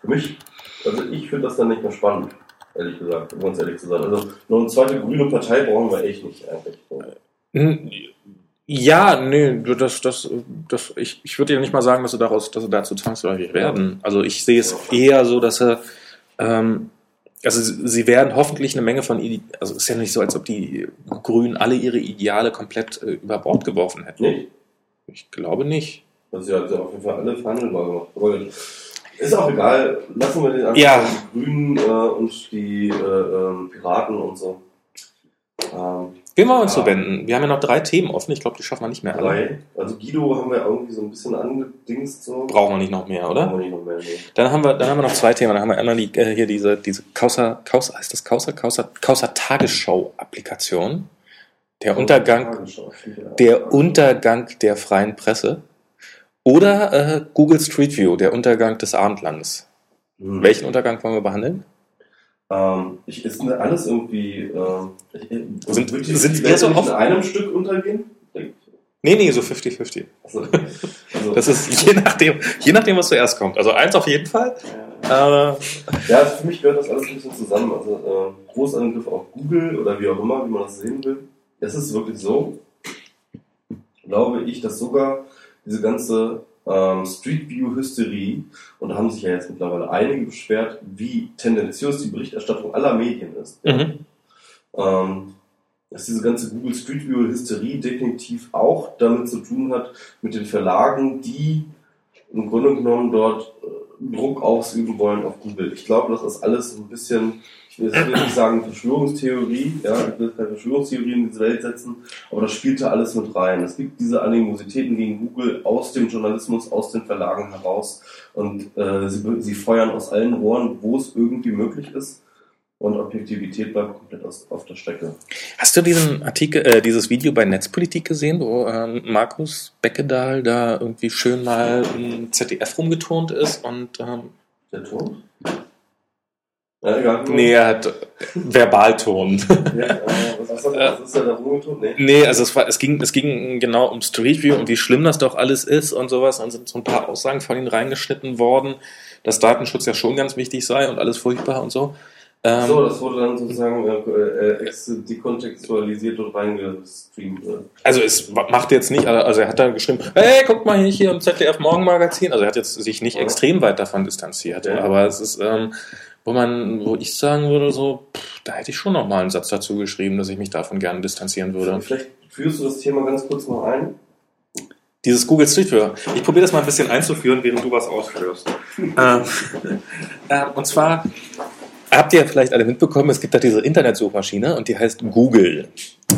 für mich, also ich finde das dann nicht mehr spannend, ehrlich gesagt, um ganz ehrlich zu sein. Also noch eine zweite grüne Partei brauchen wir echt nicht eigentlich. Hm, Ja, nee, das, das, das, ich, ich würde ja nicht mal sagen, dass sie daraus, dass sie dazu zwangsläufig werden. Also ich sehe es eher so, dass sie, ähm, also sie werden hoffentlich eine Menge von, also es ist ja nicht so, als ob die Grünen alle ihre Ideale komplett äh, über Bord geworfen hätten. Nicht? Ich glaube nicht. Also sie hat ja auf jeden Fall alle verhandelbar gemacht. Aber ist auch egal. Lassen wir den einfach Ja. die Grünen äh, und die äh, ähm, Piraten und so. Ähm, Wem wollen wir uns Ja. zuwenden? Wir haben ja noch drei Themen offen. Ich glaube, die schaffen wir nicht mehr alle. drei. Also Guido haben wir irgendwie so ein bisschen angedingst. So. Brauchen wir nicht noch mehr, oder? Brauchen wir nicht noch mehr. Nee. Dann haben wir, dann haben wir noch zwei Themen. Dann haben wir einmal die, äh, hier diese, diese Causa, Causa, heißt das Causa? Causa, Causa Tagesschau-Applikation. Der Untergang, der Untergang der freien Presse. Oder äh, Google Street View, der Untergang des Abendlandes. Hm. Welchen Untergang wollen wir behandeln? Ähm, ich, ist alles irgendwie. Ähm, ich, Sind- die, sind die wir Welt so oft- in einem Stück untergehen? Nee, nee, so 50-50. Also, [laughs] also, Das ist je nachdem, je nachdem, was zuerst kommt. Also eins auf jeden Fall. Äh, Ja, also für mich gehört das alles ein bisschen zusammen. Also äh, Großangriff auf Google oder wie auch immer, wie man das sehen will. Es ist wirklich so, glaube ich, dass sogar diese ganze ähm, Street View Hysterie, und da haben sich ja jetzt mittlerweile einige beschwert, wie tendenziös die Berichterstattung aller Medien ist. mhm. ähm, dass diese ganze Google Street View Hysterie definitiv auch damit zu tun hat, mit den Verlagen, die im Grunde genommen dort äh, Druck ausüben wollen auf Google. Ich glaube, das ist alles ein bisschen, ich will jetzt nicht sagen Verschwörungstheorie, ja, ich will keine Verschwörungstheorie in diese Welt setzen, aber das spielt da alles mit rein. Es gibt diese Animositäten gegen Google aus dem Journalismus, aus den Verlagen heraus und äh, sie, sie feuern aus allen Rohren, wo es irgendwie möglich ist. Und Objektivität bleibt komplett aus, auf der Strecke. Hast du diesen Artikel, äh, dieses Video bei Netzpolitik gesehen, wo ähm, Markus Beckedahl da irgendwie schön mal im ZDF rumgeturnt ist und ähm, Der Ton? Ja, nee, er hat Verbalton. Ja, [laughs] äh, was, ist das, was ist? Nee. Nee, also es war, es ging, es ging genau um Street View und wie schlimm das doch alles ist und sowas. Und sind so ein paar Aussagen von ihm reingeschnitten worden, dass Datenschutz ja schon ganz wichtig sei und alles furchtbar und so. Ähm, so, das wurde dann sozusagen äh, äh, ex- dekontextualisiert und reingestreamt. Äh. Also es macht jetzt nicht, also er hat da geschrieben, hey, guck mal hier, hier im ZDF Morgenmagazin. Also er hat jetzt sich nicht Ja. extrem weit davon distanziert, Ja. aber es ist, ähm, wo man, wo ich sagen würde, so, pff, da hätte ich schon noch mal einen Satz dazu geschrieben, dass ich mich davon gerne distanzieren würde. Vielleicht führst du das Thema ganz kurz noch ein. Dieses Google Street View. Ich probiere das mal ein bisschen einzuführen, während du was ausführst. [laughs] ähm, äh, und zwar habt ihr vielleicht alle mitbekommen, es gibt da diese Internetsuchmaschine und die heißt Google.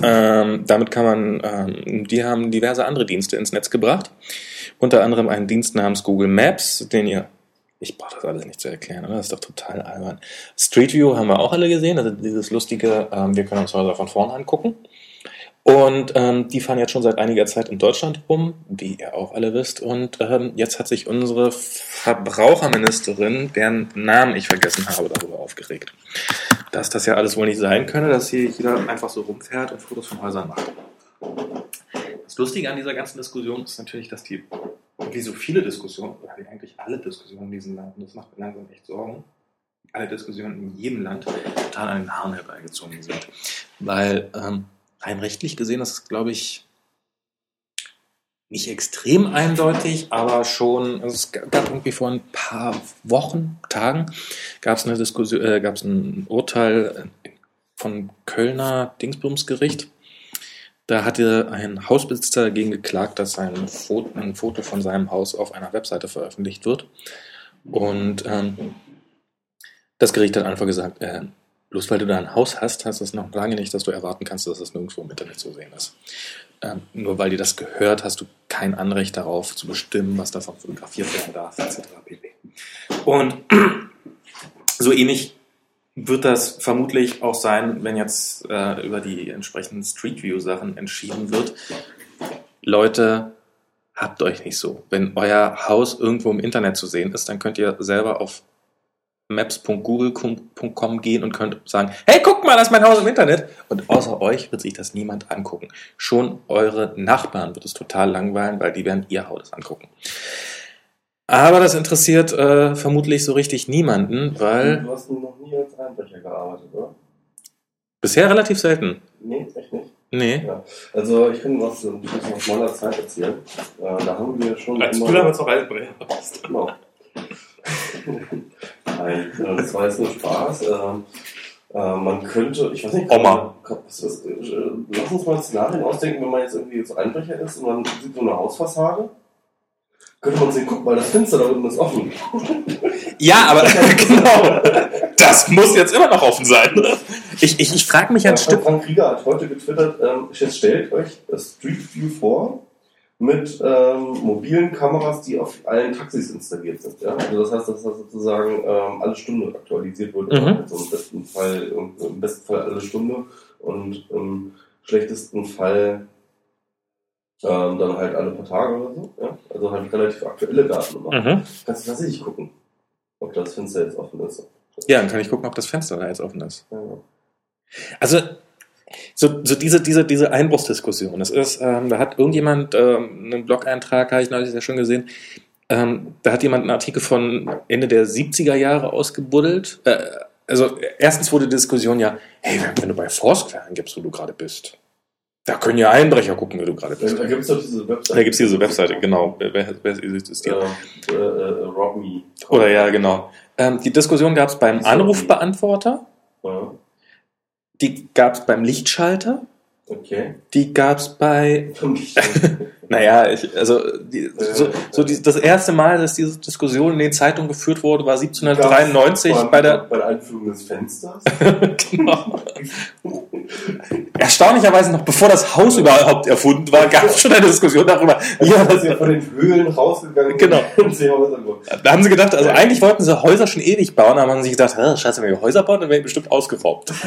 Ähm, damit kann man, ähm, die haben diverse andere Dienste ins Netz gebracht. Unter anderem einen Dienst namens Google Maps, den ihr, ich brauche das alles nicht zu erklären, oder? Das ist doch total albern. Street View haben wir auch alle gesehen, also dieses lustige, ähm, wir können uns Häuser von vorne angucken. Und ähm, die fahren jetzt schon seit einiger Zeit in Deutschland rum, wie ihr auch alle wisst. Und ähm, jetzt hat sich unsere Verbraucherministerin, deren Namen ich vergessen habe, darüber aufgeregt. Dass das ja alles wohl nicht sein könne, dass hier jeder einfach so rumfährt und Fotos von Häusern macht. Das Lustige an dieser ganzen Diskussion ist natürlich, dass die, wie so viele Diskussionen, eigentlich alle Diskussionen in diesem Land, und das macht mir langsam echt Sorgen, alle Diskussionen in jedem Land total an den Haaren herbeigezogen sind. Weil ähm, rein rechtlich gesehen ist es, glaube ich, nicht extrem eindeutig, aber schon, also es gab irgendwie vor ein paar Wochen, Tagen, gab es eine Diskussion, äh, gab es ein Urteil äh, von Kölner Dingsbumsgericht. Da hatte ein Hausbesitzer dagegen geklagt, dass sein Foto, ein Foto von seinem Haus auf einer Webseite veröffentlicht wird. Und ähm, das Gericht hat einfach gesagt, äh, bloß weil du da ein Haus hast, heißt das noch lange nicht, dass du erwarten kannst, dass das nirgendwo im Internet zu sehen ist. Ähm, nur weil dir das gehört, hast du kein Anrecht darauf zu bestimmen, was davon fotografiert werden darf, etc. pp. Und [clears throat] so ähnlich wird das vermutlich auch sein, wenn jetzt äh, über die entsprechenden Street View Sachen entschieden wird. Leute, habt euch nicht so. Wenn euer Haus irgendwo im Internet zu sehen ist, dann könnt ihr selber auf maps.google.com gehen und könnt sagen, hey, guck mal, das ist mein Haus im Internet. Und außer euch wird sich das niemand angucken. Schon eure Nachbarn wird es total langweilen, weil die werden ihr Haus angucken. Aber das interessiert äh, vermutlich so richtig niemanden, weil Du hast noch nie Einbrecher gearbeitet, oder? bisher relativ selten. Nee, echt nicht. Nee. Ja. Also ich kann was, ein bisschen aus meiner Zeit erzählen. Äh, da haben wir schon Als du immer- damals noch Reisebrecher warst. Genau. [laughs] Nein, äh, das war jetzt nur Spaß. Ähm, äh, man könnte, ich weiß nicht, Oma. kann- was äh, lass uns mal Szenarien ausdenken, wenn man jetzt irgendwie so Einbrecher ist und man sieht so eine Hausfassade. Könnte man sehen, guck mal, das Fenster da unten ist offen. Ja, aber [laughs] [laughs] genau. Das muss jetzt immer noch offen sein. Ich, ich, ich frage mich ein Ja, Stück. Frank Krieger hat heute getwittert, ähm, jetzt stellt euch das Street View vor mit ähm, mobilen Kameras, die auf allen Taxis installiert sind. Ja? Also das heißt, dass das sozusagen ähm, alle Stunde aktualisiert wird. Mhm. Also im besten Fall, im besten Fall alle Stunde und im schlechtesten Fall ähm, dann halt alle paar Tage oder so. Ja? Also halt relativ aktuelle Daten immer. Mhm. Kannst du tatsächlich gucken, ob das Fenster jetzt offen ist. Ja, dann kann ich gucken, ob das Fenster da jetzt offen ist. Also, so, so diese, diese, diese Einbruchsdiskussion. Das ist, ähm, da hat irgendjemand ähm, einen Blog-Eintrag, habe ich neulich ja schon gesehen, ähm, da hat jemand einen Artikel von Ende der 70er Jahre ausgebuddelt. Äh, also, erstens wurde die Diskussion ja, hey, wenn, du bei Foursquare angibst, wo du gerade bist, da können ja Einbrecher gucken, wo du gerade bist. Da gibt es doch diese Webseite. Da gibt es diese Webseite, genau. Wer, wer, wer ist die? äh, äh, äh, Rob Me. Oder ja, genau. Ähm, die Diskussion gab es beim. Anrufbeantworter, Ja, die gab es beim Lichtschalter, okay. die gab es bei Naja, ich, also die, so, so die, das erste Mal, dass diese Diskussion in den Zeitungen geführt wurde, war 1793 Beim- bei der. bei der Einführung des Fensters. [laughs] genau. Erstaunlicherweise noch bevor das Haus überhaupt erfunden war, gab es schon eine Diskussion darüber. Ja, Ja, dass wir von den Höhlen rausgegangen Genau. [laughs] sie da haben sie gedacht, also eigentlich wollten sie Häuser schon ewig bauen, aber haben sich gedacht, "Hä, scheiße, wenn wir Häuser bauen, dann werden die bestimmt ausgeraubt. [laughs]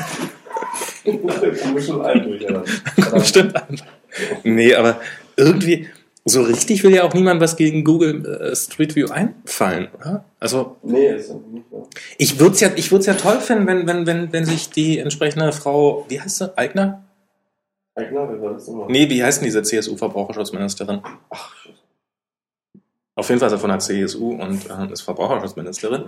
Da muss schon Einbrüche dann. Stimmt einfach. Nee, aber irgendwie, so richtig will ja auch niemand was gegen Google äh, Street View einfallen, oder? Also, Nee, ist nicht mehr. Ich würde es ja, ich würd's ja toll finden, wenn, wenn, wenn, wenn sich die entsprechende Frau, wie heißt sie, Eigner? Eigner, wer war das nochmal? Nee, wie heißt denn diese CSU-Verbraucherschutzministerin? Ach. Auf jeden Fall ist er von der CSU und äh, ist Verbraucherschutzministerin.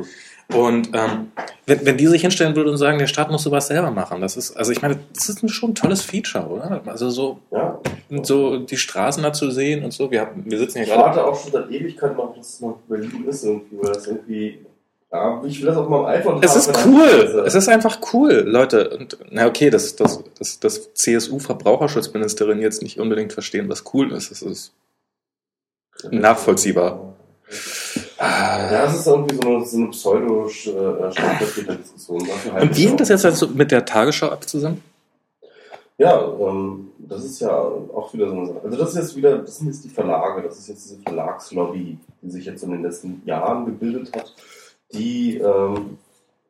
Und ähm, wenn, wenn die sich hinstellen würde und sagen, der Staat muss sowas selber machen, das ist, also ich meine, das ist ein schon ein tolles Feature, oder? Also so, Ja. so die Straßen da zu sehen und so. Wir, haben, wir sitzen hier Ich gerade. warte auch schon seit Ewigkeit noch, dass es mal Berlin ist irgendwie, weil das irgendwie. Ja, ich will das auf meinem iPhone Es haben, ist wenn cool. Es ist einfach cool, Leute. Und na okay, dass das, das, das CSU-Verbraucherschutzministerin jetzt nicht unbedingt verstehen, was cool ist. Das ist nachvollziehbar. Ja, es ist irgendwie so eine, so eine pseudo-Stadtvertreter-Diskussion. Und wie hängt das jetzt also mit der Tagesschau ab zusammen? Ja, ähm, das ist ja auch wieder so eine Sache. Also das ist jetzt wieder, das sind jetzt die Verlage, das ist jetzt diese Verlagslobby, die sich jetzt in den letzten Jahren gebildet hat, die ähm,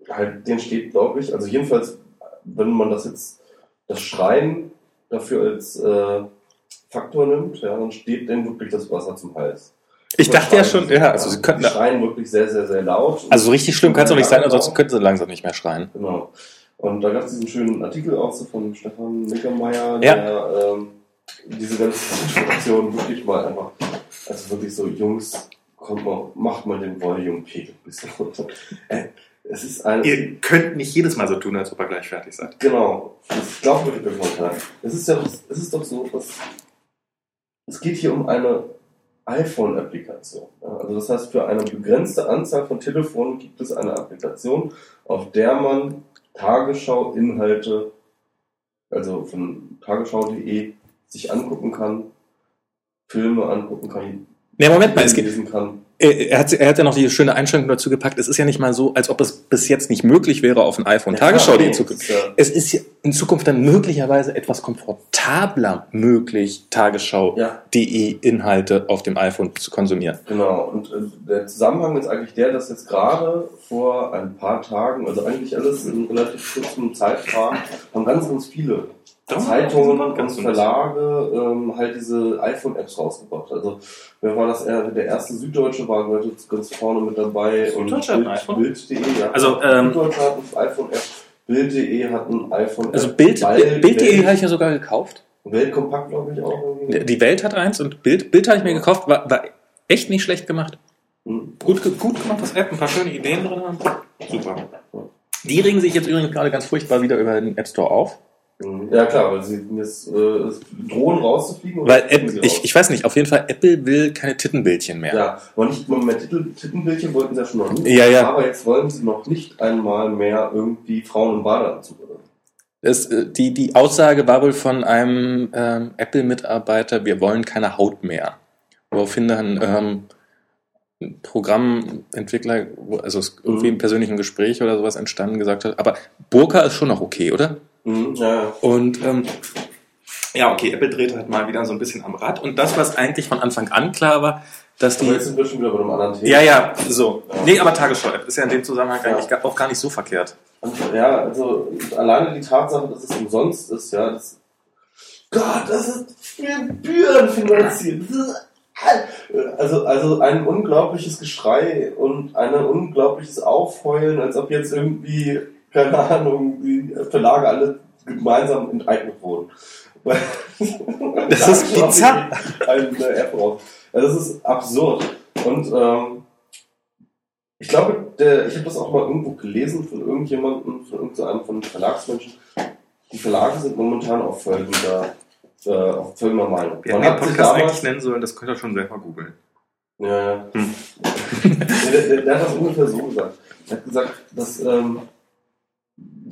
halt, denen steht, glaube ich, also jedenfalls, wenn man das jetzt, das Schreien dafür als äh, Faktor nimmt, ja, dann steht denen wirklich das Wasser zum Hals. Ich dachte ja schon, ja, also sie könnten, die schreien wirklich sehr, sehr, sehr laut. also so richtig schlimm kann es doch nicht sein, ansonsten könnten sie langsam nicht mehr schreien. Genau. Und da gab es diesen schönen Artikel auch so von Stefan Nickermeier, Ja. der ähm, diese ganze Situation wirklich mal einfach, also wirklich so, Jungs, kommt mal, macht mal den Volume-Pegel ein bisschen runter. Es ist ein, könnt nicht jedes Mal so tun, als ob ihr gleich fertig seid. genau, das glaubt wirklich irgendwann keiner. Es ist ja, es ist doch so, dass es geht hier um eine iPhone-Applikation. Also das heißt, für eine begrenzte Anzahl von Telefonen gibt es eine Applikation, auf der man Tagesschau-Inhalte, also von tagesschau.de, sich angucken kann, Filme angucken kann, Ja, Moment mal, es geht, lesen kann. Äh, Er hat, er hat ja noch die schöne Einschränkung dazu gepackt. Es ist ja nicht mal so, als ob es bis jetzt nicht möglich wäre, auf ein iPhone Tagesschau nee, die zu ja, Es ist ja in Zukunft dann möglicherweise etwas komfortabler möglich, Tagesschau.de ja, Inhalte auf dem iPhone zu konsumieren. Genau, und äh, der Zusammenhang ist eigentlich der, dass jetzt gerade vor ein paar Tagen, also eigentlich alles in relativ kurzem Zeitrahmen, haben ganz, ganz viele Zeitungen und Ganz Verlage ähm, halt diese iPhone-Apps rausgebracht. Also wer war das? Er- Der erste Süddeutsche war ganz vorne mit dabei. Süddeutsche hat ein iPhone? Bild.de, ja. Also, ähm, Süddeutsche hat ein iPhone-App. Bild.de hat ein iPhone-App. Also Bild, Bild.de Welt- habe ich ja sogar gekauft. Weltkompakt, glaube ich, auch irgendwie. Die Welt hat eins und Bild, Bild habe ich mir gekauft, war, war echt nicht schlecht gemacht. Hm. Gut, gut gemacht, das App, ein paar schöne Ideen drin. Super. Die regen sich jetzt übrigens gerade ganz furchtbar wieder über den App Store auf. Mhm. Ja klar, weil sie jetzt äh, drohen rauszufliegen. Weil fliegen App, sie ich, ich weiß nicht, auf jeden Fall, Apple will keine Tittenbildchen mehr. Ja, aber nicht mehr Titel, Tittenbildchen wollten sie ja schon noch nicht. Ja, ja. Aber jetzt wollen sie noch nicht einmal mehr irgendwie Frauen im Badeanzug. Es, äh, die, die Aussage war wohl von einem ähm, Apple-Mitarbeiter, wir wollen keine Haut mehr. Woraufhin dann ähm, ein Programmentwickler, also es irgendwie Mhm. im persönlichen Gespräch oder sowas entstanden, gesagt hat, aber Burka ist schon noch okay, oder? Mhm, ja. Und ähm, ja, okay, Apple dreht halt mal wieder so ein bisschen am Rad. Und das, was eigentlich von Anfang an klar war, dass die Aber jetzt sind wir schon wieder bei einem anderen Thema. Ja, ja, so. Ja. Nee, aber Tagesschau-App ist ja in dem Zusammenhang Ja. eigentlich auch gar nicht so verkehrt. Und, ja, also alleine die Tatsache, dass es umsonst ist, ja, das, Gott, das ist Gebühren finanziert. Also, also ein unglaubliches Geschrei und ein unglaubliches Aufheulen, als ob jetzt irgendwie, keine Ahnung, die Verlage alle gemeinsam enteignet wurden. Das [laughs] ist bizarr. Eine App raus. Also das ist absurd. Und ähm, ich glaube, der, ich habe das auch mal irgendwo gelesen von irgendjemandem, von irgendeinem von den Verlagsmenschen. Die Verlage sind momentan auf folgender, äh, auf folgender Meinung. Wir Man den hat sich Podcast eigentlich nennen sollen, das könnt ihr schon selber googeln. ja, ja. Hm. [laughs] der, der, der hat das ungefähr so gesagt. Er hat gesagt, dass ähm,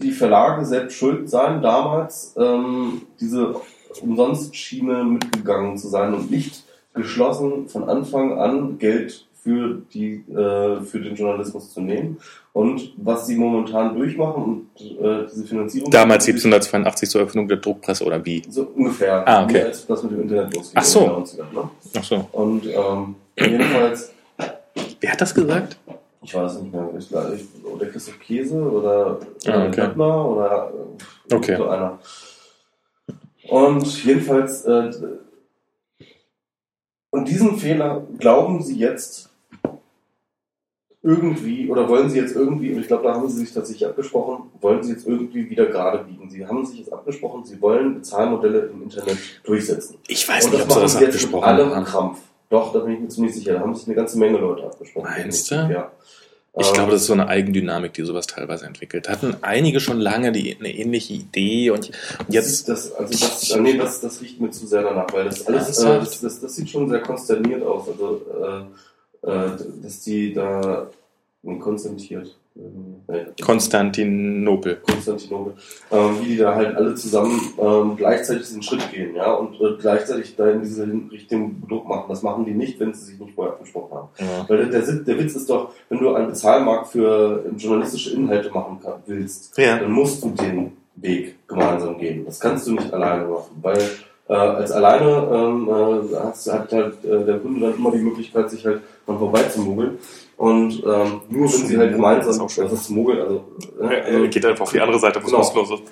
die Verlage selbst schuld seien, damals ähm, diese Umsonstschiene mitgegangen zu sein und nicht geschlossen von Anfang an Geld für, die, äh, für den Journalismus zu nehmen. Und was sie momentan durchmachen und äh, diese Finanzierung. Damals 1782 zur Eröffnung der Druckpresse oder wie? So ungefähr. Ah, okay. Als das mit dem Internet losging. Ach so. in den 90ern, Ne? Ach so. Und ähm, jedenfalls Wer hat das gesagt? Ich weiß nicht mehr. Ich, glaube, oder Christoph Käse oder Ah, okay. Döttner oder äh, Okay. so einer. Und jedenfalls, äh, und diesen Fehler glauben sie jetzt irgendwie, oder wollen sie jetzt irgendwie, und ich glaube, da haben sie sich tatsächlich abgesprochen, wollen sie jetzt irgendwie wieder gerade biegen. Sie haben sich jetzt abgesprochen, sie wollen Bezahlmodelle im Internet durchsetzen. Ich weiß und nicht, ob sie das sie jetzt mit abgesprochen allem haben. Krampf. Doch, da bin ich mir ziemlich sicher. Da haben sich eine ganze Menge Leute abgesprochen. Meinst du? Ja. Ich Ähm, glaube, das ist so eine Eigendynamik, die sowas teilweise entwickelt. Hatten einige schon lange die, eine ähnliche Idee und jetzt das, also das, äh, nee, das, das riecht mir zu sehr danach, weil das alles, äh, das, das, das sieht schon sehr konsterniert aus. Also, äh, äh, dass die da konzentriert, Konstantinopel. Konstantinopel, ähm, wie die da halt alle zusammen ähm, gleichzeitig diesen Schritt gehen, ja, und äh, gleichzeitig da in diese Richtung Druck machen. Das machen die nicht, wenn sie sich nicht vorher abgesprochen haben. Ja. Weil der, der, der Witz ist doch, wenn du einen Bezahlmarkt für journalistische Inhalte machen kann, willst, Ja. dann musst du den Weg gemeinsam gehen. Das kannst du nicht alleine machen, weil äh, als alleine ähm, äh, hat, halt äh, der Kunde dann immer die Möglichkeit, sich halt dran vorbeizumogeln. Und ähm, nur wenn sie halt gemeinsam, Das ist das ist mogeln, also, äh, also Geht einfach auf die andere Seite, wo es Genau. kostenlos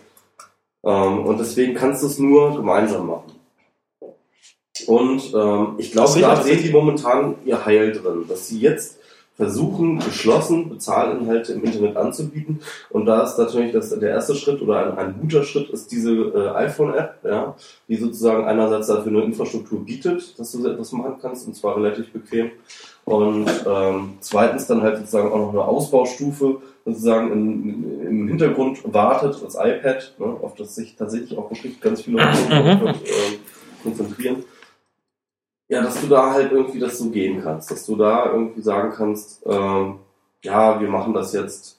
ähm, und deswegen kannst du es nur gemeinsam machen. Und ähm, ich glaube, da sehen die momentan ihr Heil drin, dass sie jetzt versuchen, geschlossen Bezahlinhalte im Internet anzubieten. Und da ist natürlich das, der erste Schritt oder ein, ein guter Schritt ist diese äh, iPhone-App, ja, die sozusagen einerseits dafür eine Infrastruktur bietet, dass du so etwas machen kannst, und zwar relativ bequem. Und ähm, zweitens dann halt sozusagen auch noch eine Ausbaustufe sozusagen in, in, im Hintergrund wartet, das iPad, ne, auf das sich tatsächlich auch wirklich ganz viele Leute äh, konzentrieren. Ja, dass du da halt irgendwie das so gehen kannst, dass du da irgendwie sagen kannst, ähm, ja, wir machen das jetzt,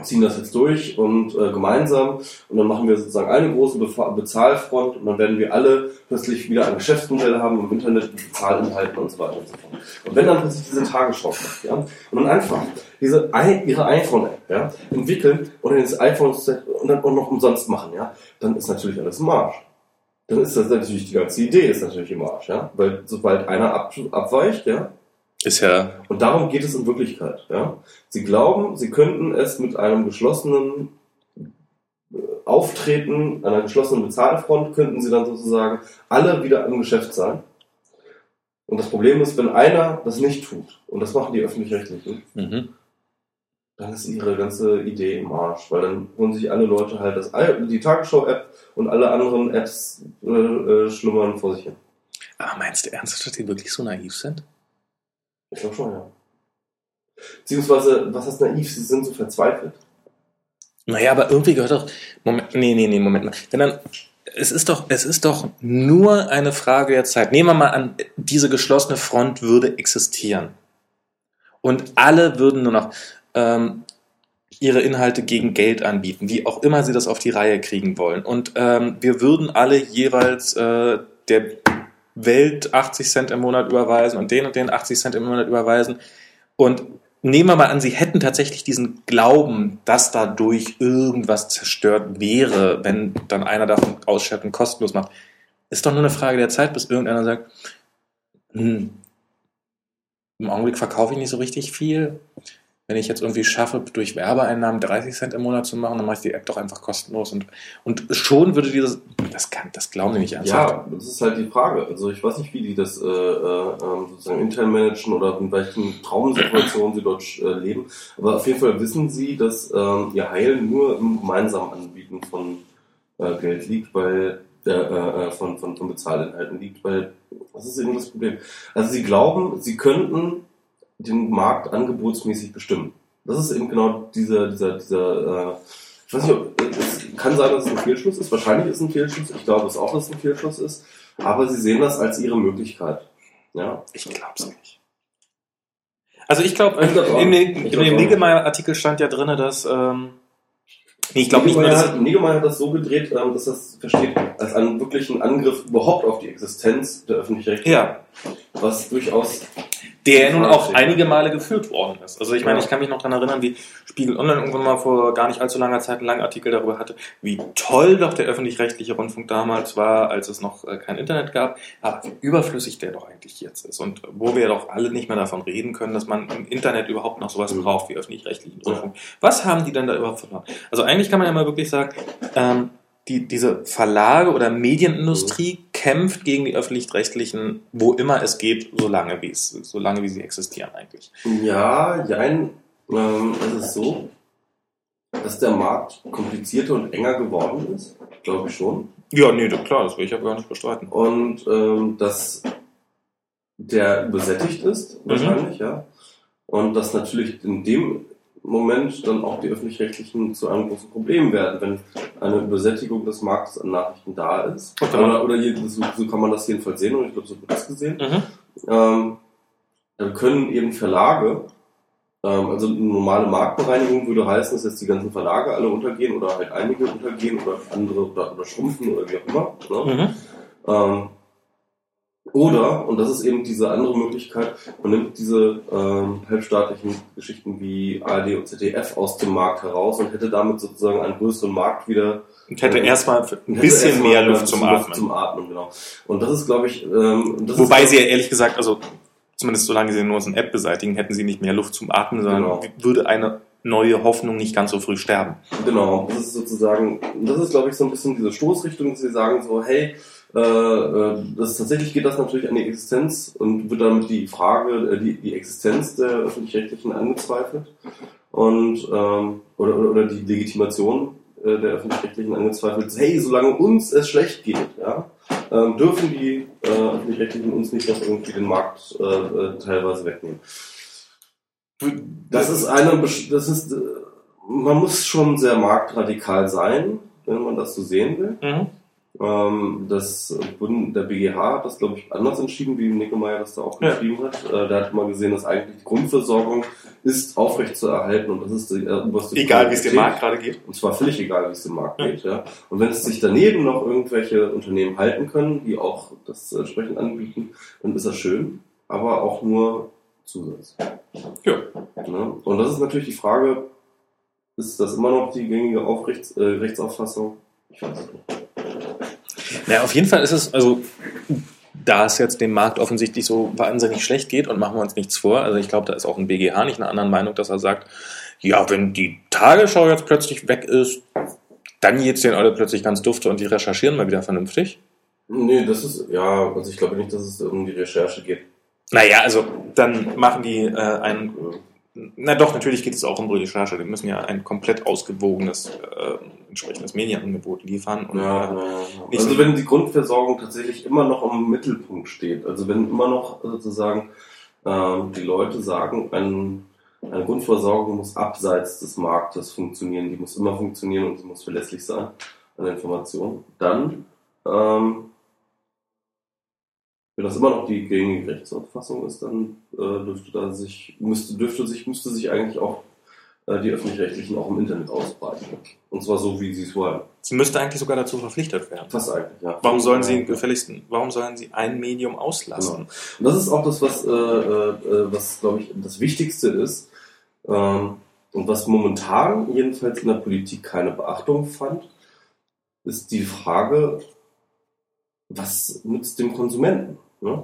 ziehen das jetzt durch und äh, gemeinsam. Und dann machen wir sozusagen eine große Befa Bezahlfront. Und dann werden wir alle plötzlich wieder ein Geschäftsmodell haben im Internet mit Bezahlinhalten und so weiter und so fort. Und wenn dann plötzlich diese Tagesschau macht, ja, und dann einfach diese ihre iPhone-App, ja, entwickeln und dann das iPhone und dann auch noch umsonst machen, ja, dann ist natürlich alles im Arsch. Dann ist das natürlich die ganze Idee ist natürlich im Arsch, ja, weil sobald einer ab, abweicht, ja, Ist ja, und darum geht es in Wirklichkeit, ja. Sie glauben, sie könnten es mit einem geschlossenen äh, Auftreten, einer geschlossenen Bezahlfront, könnten sie dann sozusagen alle wieder im Geschäft sein. Und das Problem ist, wenn einer das nicht tut, und das machen die Öffentlich-Rechtlichen, mhm. dann ist ihre ganze Idee im Arsch, weil dann holen sich alle Leute halt das, die Tagesschau-App und alle anderen Apps äh, äh, schlummern vor sich hin. Aber meinst du ernsthaft, dass die wirklich so naiv sind? Ich glaube schon, ja. Beziehungsweise, was heißt naiv? Sie sind so verzweifelt. Naja, aber irgendwie gehört doch. Moment, nee, nee, nee, Moment mal. Denn dann, es ist doch, es ist doch nur eine Frage der Zeit. Nehmen wir mal an, diese geschlossene Front würde existieren. Und alle würden nur noch ähm, ihre Inhalte gegen Geld anbieten, wie auch immer sie das auf die Reihe kriegen wollen. Und ähm, wir würden alle jeweils äh, der Welt 80 Cent im Monat überweisen und den und den 80 Cent im Monat überweisen. Und nehmen wir mal an, sie hätten tatsächlich diesen Glauben, dass dadurch irgendwas zerstört wäre, wenn dann einer davon ausschert und kostenlos macht. Ist doch nur eine Frage der Zeit, bis irgendeiner sagt, hm, im Augenblick verkaufe ich nicht so richtig viel wenn ich jetzt irgendwie schaffe, durch Werbeeinnahmen 30 Cent im Monat zu machen, dann mache ich die App doch einfach kostenlos. Und, und schon würde dieses, das kann, das glauben die nicht ernsthaft. Ja, das ist halt die Frage. Also ich weiß nicht, wie die das äh, äh, ähm, sozusagen intern managen oder in welchen Traumsituationen sie dort äh, leben. Aber auf jeden Fall wissen sie, dass äh, ihr Heil nur im gemeinsamen Anbieten von äh, Geld liegt, weil äh, äh, von, von, von Bezahlinhalten liegt, weil das ist eben das Problem. Also sie glauben, sie könnten den Markt angebotsmäßig bestimmen. Das ist eben genau dieser, dieser, dieser, äh, ich weiß nicht, ob, es kann sein, dass es ein Fehlschluss ist. Wahrscheinlich ist es ein Fehlschluss. Ich glaube es auch, dass es ein Fehlschluss ist. Aber sie sehen das als ihre Möglichkeit. Ja. Ich glaube es nicht. Also ich glaube, in, in, in, dem Niggemeier-Artikel stand ja drin, dass ähm, Nee, ich glaube nicht nur, dass Niggemeier hat das so gedreht, ähm, dass das versteht als einen wirklichen Angriff überhaupt auf die Existenz der Öffentlich-Rechtlichen. Ja. Was durchaus der nun auch einige Male geführt worden ist. Also ich meine, ich kann mich noch daran erinnern, wie Spiegel Online irgendwann mal vor gar nicht allzu langer Zeit einen langen Artikel darüber hatte, wie toll doch der öffentlich-rechtliche Rundfunk damals war, als es noch äh, kein Internet gab, aber wie überflüssig der doch eigentlich jetzt ist und wo wir doch alle nicht mehr davon reden können, dass man im Internet überhaupt noch sowas mhm. braucht wie öffentlich-rechtlichen Rundfunk. Was haben die denn da überhaupt verloren? Also eigentlich kann man ja mal wirklich sagen, ähm, die, diese Verlage oder Medienindustrie mhm. kämpft gegen die öffentlich-rechtlichen, wo immer es geht, solange wie es, solange wie sie existieren eigentlich. Ja, jein, ähm, es ist so, dass der Markt komplizierter und enger geworden ist, glaube ich schon. Ja, nee, klar, das will ich aber gar nicht bestreiten. Und ähm, dass der übersättigt ist, mhm. wahrscheinlich, mhm. ja. Und dass natürlich in dem Moment dann auch die öffentlich-rechtlichen zu einem großen Problem werden, wenn eine Übersättigung des Marktes an Nachrichten da ist. Okay. Oder, oder hier, so, so, kann man das jedenfalls sehen und ich glaube, so wird das gesehen. Mhm. Ähm, dann können eben Verlage, ähm, also eine normale Marktbereinigung würde heißen, dass jetzt die ganzen Verlage alle untergehen oder halt einige untergehen oder andere oder, oder schrumpfen oder wie auch immer. Ne? Mhm. Ähm, oder, und das ist eben diese andere Möglichkeit, man nimmt diese ähm, halbstaatlichen Geschichten wie ARD und ZDF aus dem Markt heraus und hätte damit sozusagen einen größeren Markt wieder. Und hätte äh, erstmal ein bisschen erst mehr Luft zum Atmen. Zum Atmen, genau. Und das ist, glaube ich, ähm, das Wobei sie ja ehrlich gesagt, also zumindest solange sie nur so eine App beseitigen, hätten sie nicht mehr Luft zum Atmen, sondern genau. würde eine neue Hoffnung nicht ganz so früh sterben. Genau, das ist sozusagen, das ist, glaube ich, so ein bisschen diese Stoßrichtung, dass sie sagen so, hey, das, tatsächlich geht das natürlich an die Existenz und wird damit die Frage, äh, die, die Existenz der öffentlich-rechtlichen angezweifelt und ähm, oder, oder die Legitimation äh, der öffentlich-rechtlichen angezweifelt. Hey, solange uns es schlecht geht, ja, ähm, dürfen die äh, öffentlich-rechtlichen uns nicht noch irgendwie den Markt äh, äh, teilweise wegnehmen. Das ist eine, das ist, man muss schon sehr marktradikal sein, wenn man das so sehen will. Mhm. Ähm, das Bund, der BGH hat das, glaube ich, anders entschieden, wie Nickemeyer das da auch geschrieben ja. hat. Äh, der hat mal gesehen, dass eigentlich die Grundversorgung ist aufrecht zu erhalten und das ist die äh, oberste Egal, wie es dem Markt gerade geht. Und zwar völlig egal, wie es dem Markt ja. geht. Ja. Und wenn es sich daneben noch irgendwelche Unternehmen halten können, die auch das entsprechend anbieten, dann ist das schön, aber auch nur Zusatz. Ja. ja. Und das ist natürlich die Frage, ist das immer noch die gängige Aufrechts, äh, Rechtsauffassung? Ich weiß es nicht. Ja, auf jeden Fall ist es, also da es jetzt dem Markt offensichtlich so wahnsinnig schlecht geht und machen wir uns nichts vor, also ich glaube, da ist auch ein BGH nicht einer anderen Meinung, dass er sagt, ja, wenn die Tagesschau jetzt plötzlich weg ist, dann geht es denen alle plötzlich ganz dufte und die recherchieren mal wieder vernünftig. Nee, das ist, ja, also ich glaube nicht, dass es um die Recherche geht. Naja, also dann machen die äh, ein na doch, natürlich geht es auch um Recherche. Die müssen ja ein komplett ausgewogenes äh, entsprechendes Medienangebot liefern. Und, ja, äh, ja. Also wenn die Grundversorgung tatsächlich immer noch im Mittelpunkt steht, also wenn immer noch sozusagen äh, die Leute sagen, ein, eine Grundversorgung muss abseits des Marktes funktionieren, die muss immer funktionieren und sie muss verlässlich sein an Informationen. Dann ähm, wenn das immer noch die gängige Rechtsauffassung ist, dann äh, dürfte da sich, müsste, dürfte sich, müsste sich eigentlich auch äh, die öffentlich-rechtlichen auch im Internet ausbreiten. Und zwar so, wie sie es wollen. Sie müsste eigentlich sogar dazu verpflichtet werden. Fast eigentlich, ja. Warum sollen Sie gefälligsten, warum sollen Sie ein Medium auslassen? Genau. Und das ist auch das, was, äh, äh, was glaube ich, das Wichtigste ist. Ähm, und was momentan jedenfalls in der Politik keine Beachtung fand, ist die Frage, was nützt dem Konsumenten? Ne?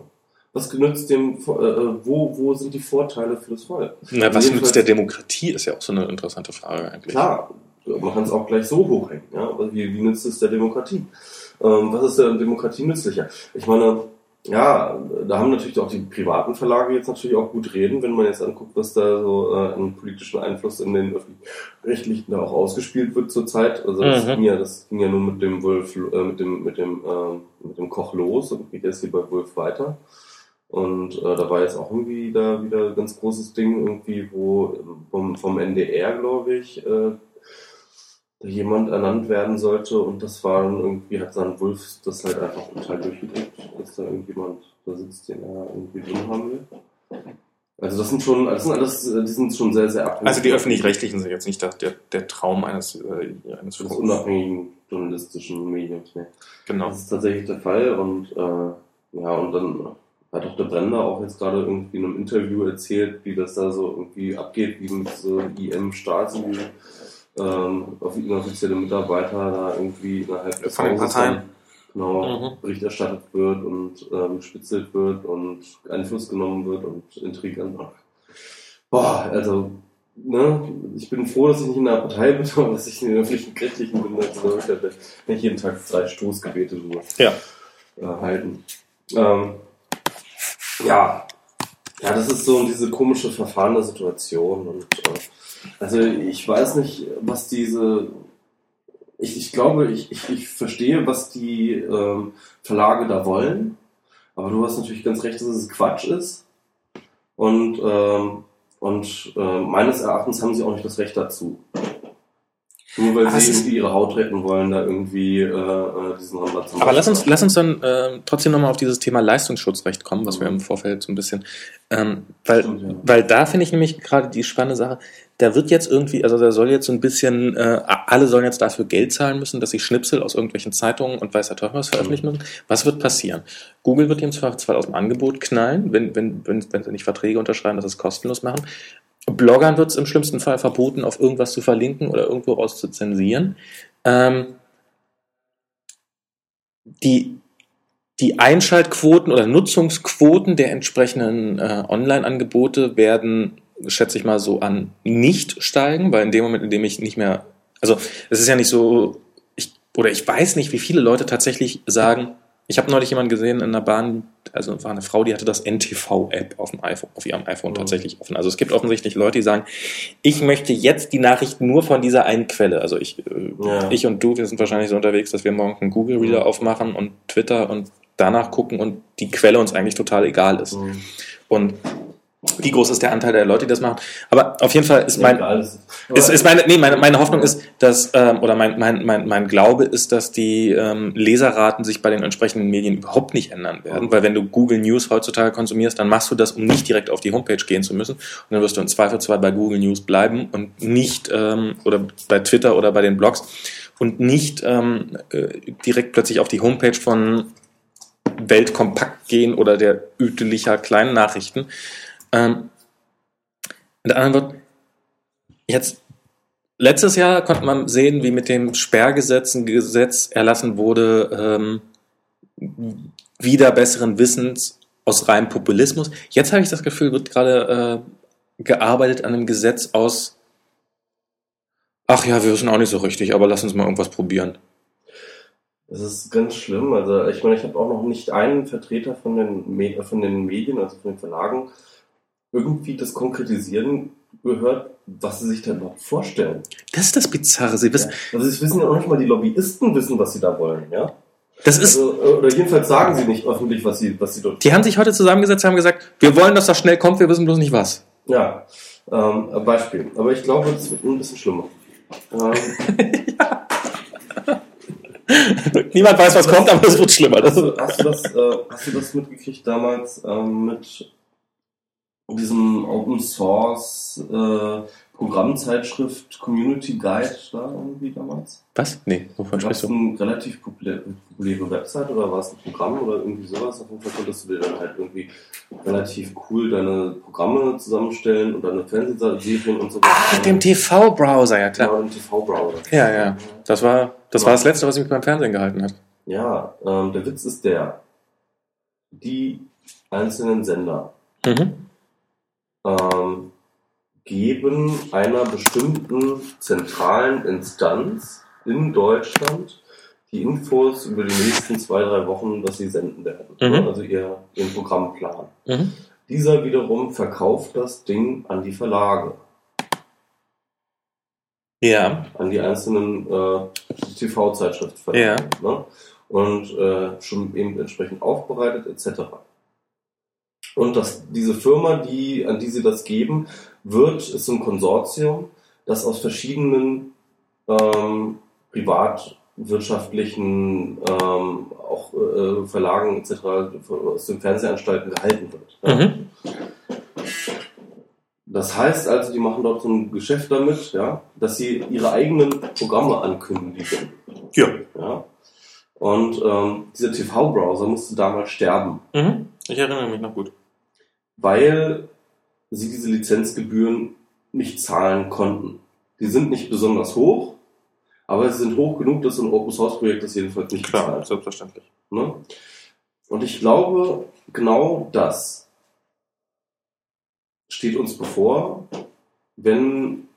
Was nützt dem, äh, wo, wo sind die Vorteile für das Volk? Na, was nützt der Demokratie, ist ja auch so eine interessante Frage eigentlich. Klar, man kann es auch gleich so hochhängen. Ja? Wie, wie nützt es der Demokratie? Ähm, was ist der Demokratie nützlicher? Ich meine, ja, da haben natürlich auch die privaten Verlage jetzt natürlich auch gut reden, wenn man jetzt anguckt, was da so äh, an politischen Einfluss in den öffentlich-rechtlichen da auch ausgespielt wird zurzeit. Also das, mhm. ging ja, das ging ja nur mit dem Wolf, äh, mit dem, mit dem, äh, mit dem Koch los und geht jetzt hier bei Wolf weiter. Und äh, da war jetzt auch irgendwie da wieder ein ganz großes Ding, irgendwie, wo vom, vom NDR, glaube ich, äh, jemand ernannt werden sollte und das war dann irgendwie, hat dann Wolf das halt einfach total durchgedrückt, dass da irgendjemand da sitzt, den er irgendwie drin haben will. Also das sind schon, das sind alles, die sind schon sehr, sehr abhängig. Also die öffentlich-rechtlichen sind jetzt nicht der, der, der Traum eines, äh, eines des unabhängigen journalistischen Mediums. Ne? Genau. Das ist tatsächlich der Fall und äh, ja, und dann hat auch der Brenner auch jetzt gerade irgendwie in einem Interview erzählt, wie das da so irgendwie abgeht, wie mit so IM Stasi ähm, auf inoffizielle Mitarbeiter da irgendwie innerhalb des Hauses dann, genau mhm. Bericht erstattet wird und ähm, gespitzelt wird und Einfluss genommen wird und Intrigen. Boah, also ne, ich bin froh, dass ich nicht in der Partei bin, [laughs] aber dass ich in den öffentlichen Rechtlichen bin, also ich werde ich jeden Tag drei Stoßgebete nur ja. äh, halten. Ähm, ja. Ja, das ist so diese komische verfahrene Situation und äh, also ich weiß nicht, was diese. Ich, ich glaube, ich, ich, ich verstehe, was die ähm, Verlage da wollen. Aber du hast natürlich ganz recht, dass es Quatsch ist. Und, ähm, und äh, meines Erachtens haben sie auch nicht das Recht dazu. Nur weil ah, sie irgendwie ihre Haut retten wollen, da irgendwie äh, äh diesen zu Aber lass uns, lass uns dann äh, trotzdem nochmal auf dieses Thema Leistungsschutzrecht kommen, was mhm. wir im Vorfeld so ein bisschen, ähm, weil, Stimmt, ja. weil da finde ich nämlich gerade die spannende Sache, da wird jetzt irgendwie, also da soll jetzt so ein bisschen, äh, alle sollen jetzt dafür Geld zahlen müssen, dass sie Schnipsel aus irgendwelchen Zeitungen und weiß der Teufel was veröffentlichen mhm. müssen. Was wird passieren? Google wird im Zweifelsfall aus dem Angebot knallen, wenn, wenn, wenn, wenn sie nicht Verträge unterschreiben, dass es kostenlos machen. Bloggern wird es im schlimmsten Fall verboten, auf irgendwas zu verlinken oder irgendwo raus zu zensieren. Ähm, die, die Einschaltquoten oder Nutzungsquoten der entsprechenden äh, Online-Angebote werden, schätze ich mal, so an nicht steigen, weil in dem Moment, in dem ich nicht mehr, also es ist ja nicht so, ich, oder ich weiß nicht, wie viele Leute tatsächlich sagen, ich habe neulich jemanden gesehen in der Bahn, also war eine Frau, die hatte das NTV-App auf dem iPhone, auf ihrem iPhone mhm. tatsächlich offen. Also es gibt offensichtlich Leute, die sagen, ich möchte jetzt die Nachricht nur von dieser einen Quelle. Also ich, äh, ja. ich und du, wir sind wahrscheinlich so unterwegs, dass wir morgen einen Google Reader mhm. aufmachen und Twitter und danach gucken und die Quelle uns eigentlich total egal ist. Mhm. Und wie groß ist der Anteil der Leute, die das machen. Aber auf jeden Fall ist mein, ist, ist meine, nee, meine, meine Hoffnung ist, dass, ähm, oder mein, mein, mein, mein Glaube ist, dass die ähm, Leserraten sich bei den entsprechenden Medien überhaupt nicht ändern werden, weil wenn du Google News heutzutage konsumierst, dann machst du das, um nicht direkt auf die Homepage gehen zu müssen. Und dann wirst du im Zweifelsfall bei Google News bleiben und nicht, ähm, oder bei Twitter oder bei den Blogs und nicht ähm, äh, direkt plötzlich auf die Homepage von Weltkompakt gehen oder der Ütelicher kleinen Nachrichten, ähm, mit anderen Worten, jetzt letztes Jahr konnte man sehen, wie mit dem Sperrgesetz ein Gesetz erlassen wurde, ähm, wieder besseren Wissens aus reinem Populismus. Jetzt habe ich das Gefühl, wird gerade äh, gearbeitet an einem Gesetz aus, ach ja, wir wissen auch nicht so richtig, aber lass uns mal irgendwas probieren. Das ist ganz schlimm. Also ich meine, ich habe auch noch nicht einen Vertreter von den, von den Medien, also von den Verlagen, irgendwie das Konkretisieren gehört, was sie sich da überhaupt vorstellen. Das ist das Bizarre. Sie wissen, ja. Also, sie wissen ja auch nicht mal, die Lobbyisten wissen, was sie da wollen, ja? Das ist, also, äh, oder jedenfalls sagen sie nicht öffentlich, was sie, was sie dort. Die haben sich heute zusammengesetzt, haben gesagt, wir wollen, dass das schnell kommt, wir wissen bloß nicht was. Ja. Ähm, Beispiel. Aber ich glaube, es wird ein bisschen schlimmer. Ähm, [laughs] Niemand weiß, was kommt, aber es wird schlimmer. Das hast, du, hast, du das, äh, hast du das mitgekriegt damals ähm, mit diesem Open Source äh, Programmzeitschrift Community Guide da irgendwie damals? was? Nee, wovon War sprichst du? eine relativ populä- populäre Website oder war es ein Programm oder irgendwie sowas? Auf jeden Fall konntest du dir dann halt irgendwie relativ cool deine Programme zusammenstellen und deine Fernsehserien und so Ah, dem TV-Browser, ja klar. Genau, im TV-Browser. Ja, ja. Das war das, war das Letzte, was mich beim Fernsehen gehalten hat. Ja, ähm, der Witz ist der, die einzelnen Sender Mhm. Ähm, geben einer bestimmten zentralen Instanz in Deutschland die Infos über die nächsten zwei, drei Wochen, was sie senden werden. Mhm. Also ihr, ihren Programmplan. Mhm. Dieser wiederum verkauft das Ding an die Verlage, Ja. an die einzelnen äh, TV-Zeitschriftsverlage. Ne? Und äh, schon eben entsprechend aufbereitet etc. Und das, diese Firma, die, an die sie das geben, wird, ist so ein Konsortium, das aus verschiedenen ähm, privatwirtschaftlichen ähm, auch äh, Verlagen etc. aus den Fernsehanstalten gehalten wird. Ja? Mhm. Das heißt also, die machen dort so ein Geschäft damit, ja, dass sie ihre eigenen Programme ankündigen. Ja. Ja. Und ähm, dieser TV-Browser musste damals sterben, Mhm. Ich erinnere mich noch gut. Weil sie diese Lizenzgebühren nicht zahlen konnten. Die sind nicht besonders hoch, aber sie sind hoch genug, dass ein Open-Source-Projekt das jedenfalls nicht Klar, bezahlt. selbstverständlich. Ne? Und ich glaube, genau das steht uns bevor, wenn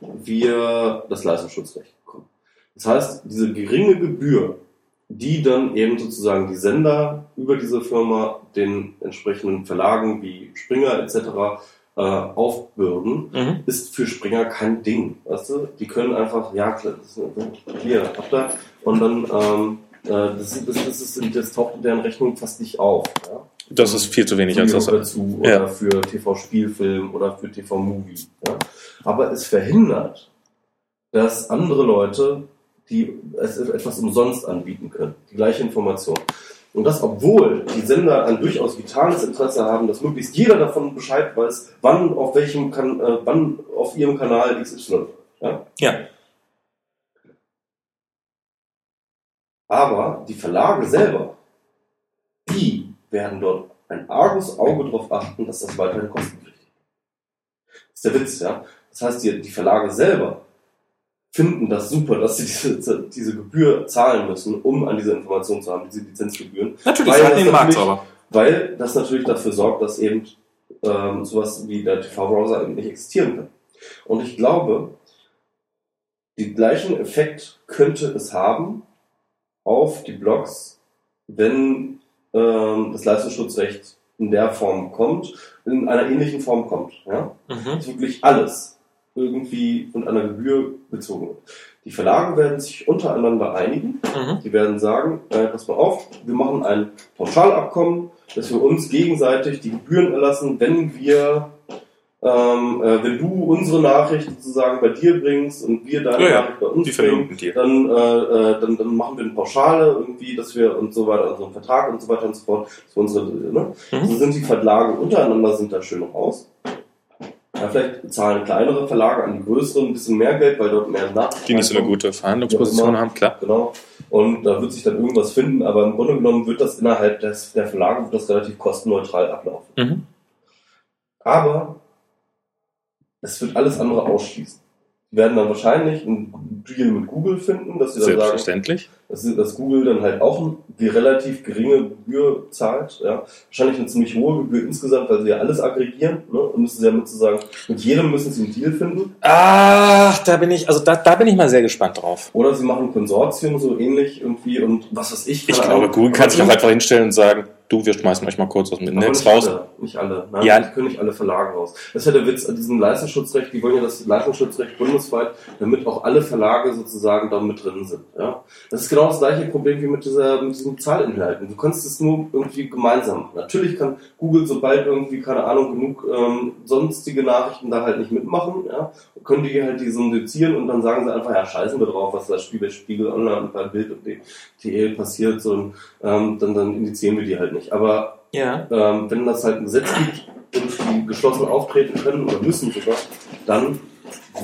wir das Leistungsschutzrecht bekommen. Das heißt, diese geringe Gebühr, die dann eben sozusagen die Sender über diese Firma den entsprechenden Verlagen wie Springer etc. Äh, aufbürden, Mhm. ist für Springer kein Ding. Weißt du? Die können einfach, ja, klar, hier, habt ihr, und dann, ähm, äh, das, das, das, ist, das taucht in deren Rechnung fast nicht auf. Ja? Das ist viel zu wenig als Für das. dazu oder Ja. für TV-Spielfilm oder für TV-Movie. Ja? Aber es verhindert, dass andere Leute, die es etwas umsonst anbieten können, die gleiche Information. Und das, obwohl die Sender ein durchaus vitales Interesse haben, dass möglichst jeder davon Bescheid weiß, wann auf welchem kan äh, wann auf ihrem Kanal XY. Ja? Ja. Aber die Verlage selber, die werden dort ein arges Auge darauf achten, dass das weiterhin kostenpflichtig ist. Das ist der Witz, ja. Das heißt, die, die Verlage selber finden das super, dass sie diese, diese Gebühr zahlen müssen, um an diese Information zu haben, diese Lizenzgebühren, Natürlich, Weil das den Markt sauber. weil das natürlich dafür sorgt, dass eben ähm, sowas wie der TV-Browser eben nicht existieren kann. Und ich glaube, den gleichen Effekt könnte es haben auf die Blogs, wenn ähm, das Leistungsschutzrecht in der Form kommt, in einer ähnlichen Form kommt. Ja? Mhm. dass wirklich alles irgendwie von einer Gebühr bezogen wird. Die Verlage werden sich untereinander einigen. Mhm. Die werden sagen, äh, pass mal auf, wir machen ein Pauschalabkommen, dass wir uns gegenseitig die Gebühren erlassen, wenn wir, ähm, äh, wenn du unsere Nachricht sozusagen bei dir bringst und wir deine Ja, Nachricht bei uns bringen, dann, äh, äh, dann, dann machen wir eine Pauschale irgendwie, dass wir und so weiter, unseren Vertrag und so weiter und so fort. dass wir unsere, ne? Mhm. So sind die Verlage untereinander sind da schön raus. Ja, vielleicht zahlen kleinere Verlage an die größeren ein bisschen mehr Geld, weil dort mehr Nachrichten Die nicht so eine gute Verhandlungsposition haben, klar. Genau. Und da wird sich dann irgendwas finden, aber im Grunde genommen wird das innerhalb des, der Verlage wird das relativ kostenneutral ablaufen. Mhm. Aber es wird alles andere ausschließen. Die werden dann wahrscheinlich einen Deal mit Google finden, dass sie dann sagen, Selbstverständlich. Dass, dass Google dann halt auch eine relativ geringe Gebühr zahlt. Ja. Wahrscheinlich eine ziemlich hohe Gebühr insgesamt, weil sie ja alles aggregieren. Ne? Und müssen sie ja mit sozusagen, mit jedem müssen sie einen Deal finden. Ach, da bin ich, also da, da bin ich mal sehr gespannt drauf. Oder sie machen ein Konsortium so ähnlich irgendwie und was weiß ich. Ich glaube. Google kann sich auch einfach hinstellen und sagen, du, wir schmeißen euch mal kurz aus dem Netz nicht raus. Alle, nicht alle. Nein, Ja. die können nicht alle Verlage raus. Das ist ja der Witz an diesem Leistungsschutzrecht. Die wollen ja das Leistungsschutzrecht bundesweit, damit auch alle Verlage sozusagen da mit drin sind. Ja? Das ist genau das gleiche Problem wie mit, dieser, mit diesen Zahlinhalten. Du kannst es nur irgendwie gemeinsam machen. Natürlich kann Google, sobald irgendwie, keine Ahnung, genug ähm, sonstige Nachrichten da halt nicht mitmachen, ja, können die halt die syndizieren und dann sagen sie einfach, ja, scheißen wir drauf, was da Spiegel, Spiegel Online und bei Bild und DL passiert, so, und, ähm, dann, dann indizieren wir die halt nicht. Aber Ja. ähm, wenn das halt ein Gesetz gibt und die geschlossen auftreten können oder müssen sogar, dann